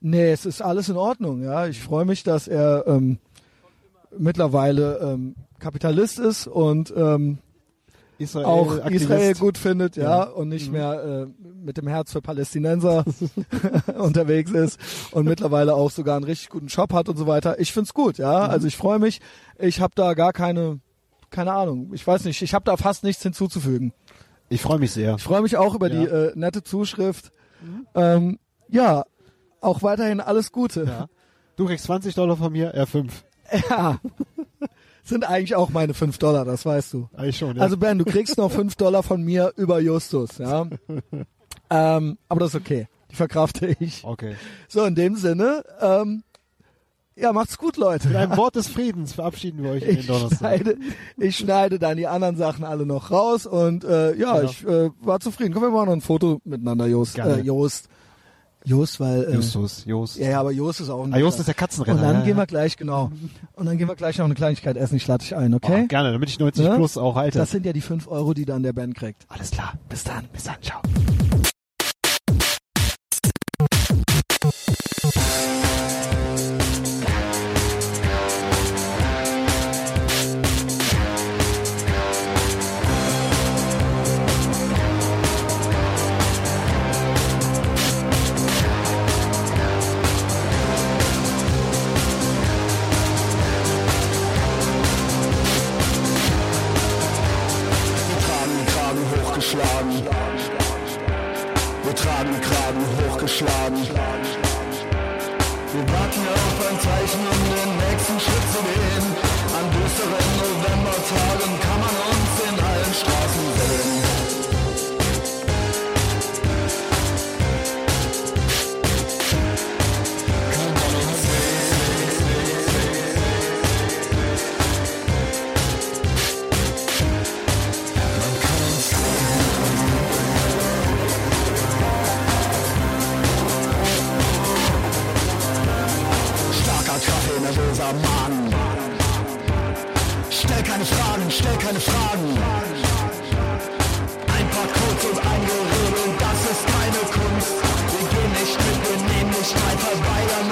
Nee, es ist alles in Ordnung, ja. Ich freue mich, dass er ähm, mittlerweile ähm, Kapitalist ist und ähm, Israel, auch Aktivist. Israel gut findet, ja, Ja. und nicht mehr äh, mit dem Herz für Palästinenser (laughs) unterwegs ist und mittlerweile auch sogar einen richtig guten Job hat und so weiter. Ich find's gut, ja. Mhm. Also ich freue mich. Ich habe da gar keine, keine Ahnung. Ich weiß nicht. Ich habe da fast nichts hinzuzufügen. Ich freue mich sehr. Ich freue mich auch über Ja. die äh, nette Zuschrift. Ähm, ja, auch weiterhin alles Gute. Ja. Du kriegst 20 Dollar von mir, er 5. Ja. (laughs) Sind eigentlich auch meine 5 Dollar, das weißt du. Eigentlich schon, ja. Also Ben, du kriegst noch 5 Dollar von mir über Justus, ja. (laughs) ähm, aber das ist okay. Die verkrafte ich. okay. So, in dem Sinne, ähm, ja, macht's gut, Leute. Mit einem Wort des Friedens verabschieden wir euch in den Donnerstag. schneide, ich schneide dann die anderen Sachen alle noch raus und äh, ja, Ja. ich äh, war zufrieden. Komm, wir machen noch ein Foto miteinander, Jost. Gerne. Äh, Jost. Jost, weil äh, Justus, Jost. Ja, ja, aber Jost ist auch ein Ah, Jost ist der Katzenrenner. Und dann ja, gehen wir gleich, genau. Und dann gehen wir gleich noch eine Kleinigkeit essen. Ich lade dich ein, okay? Oh, gerne, damit ich 90 Ne? plus auch halte. Das sind ja die 5 Euro, die dann der Ben kriegt. Alles klar. Bis dann. Bis dann. Ciao. Hochgeschlagen. Wir tragen den Kragen hochgeschlagen. Wir warten unser Magen. Stell keine Fragen, stell keine Fragen. Ein paar Codes und ein Gerede, das ist keine Kunst. Wir gehen nicht mit, wir nehmen nicht einfach weiter.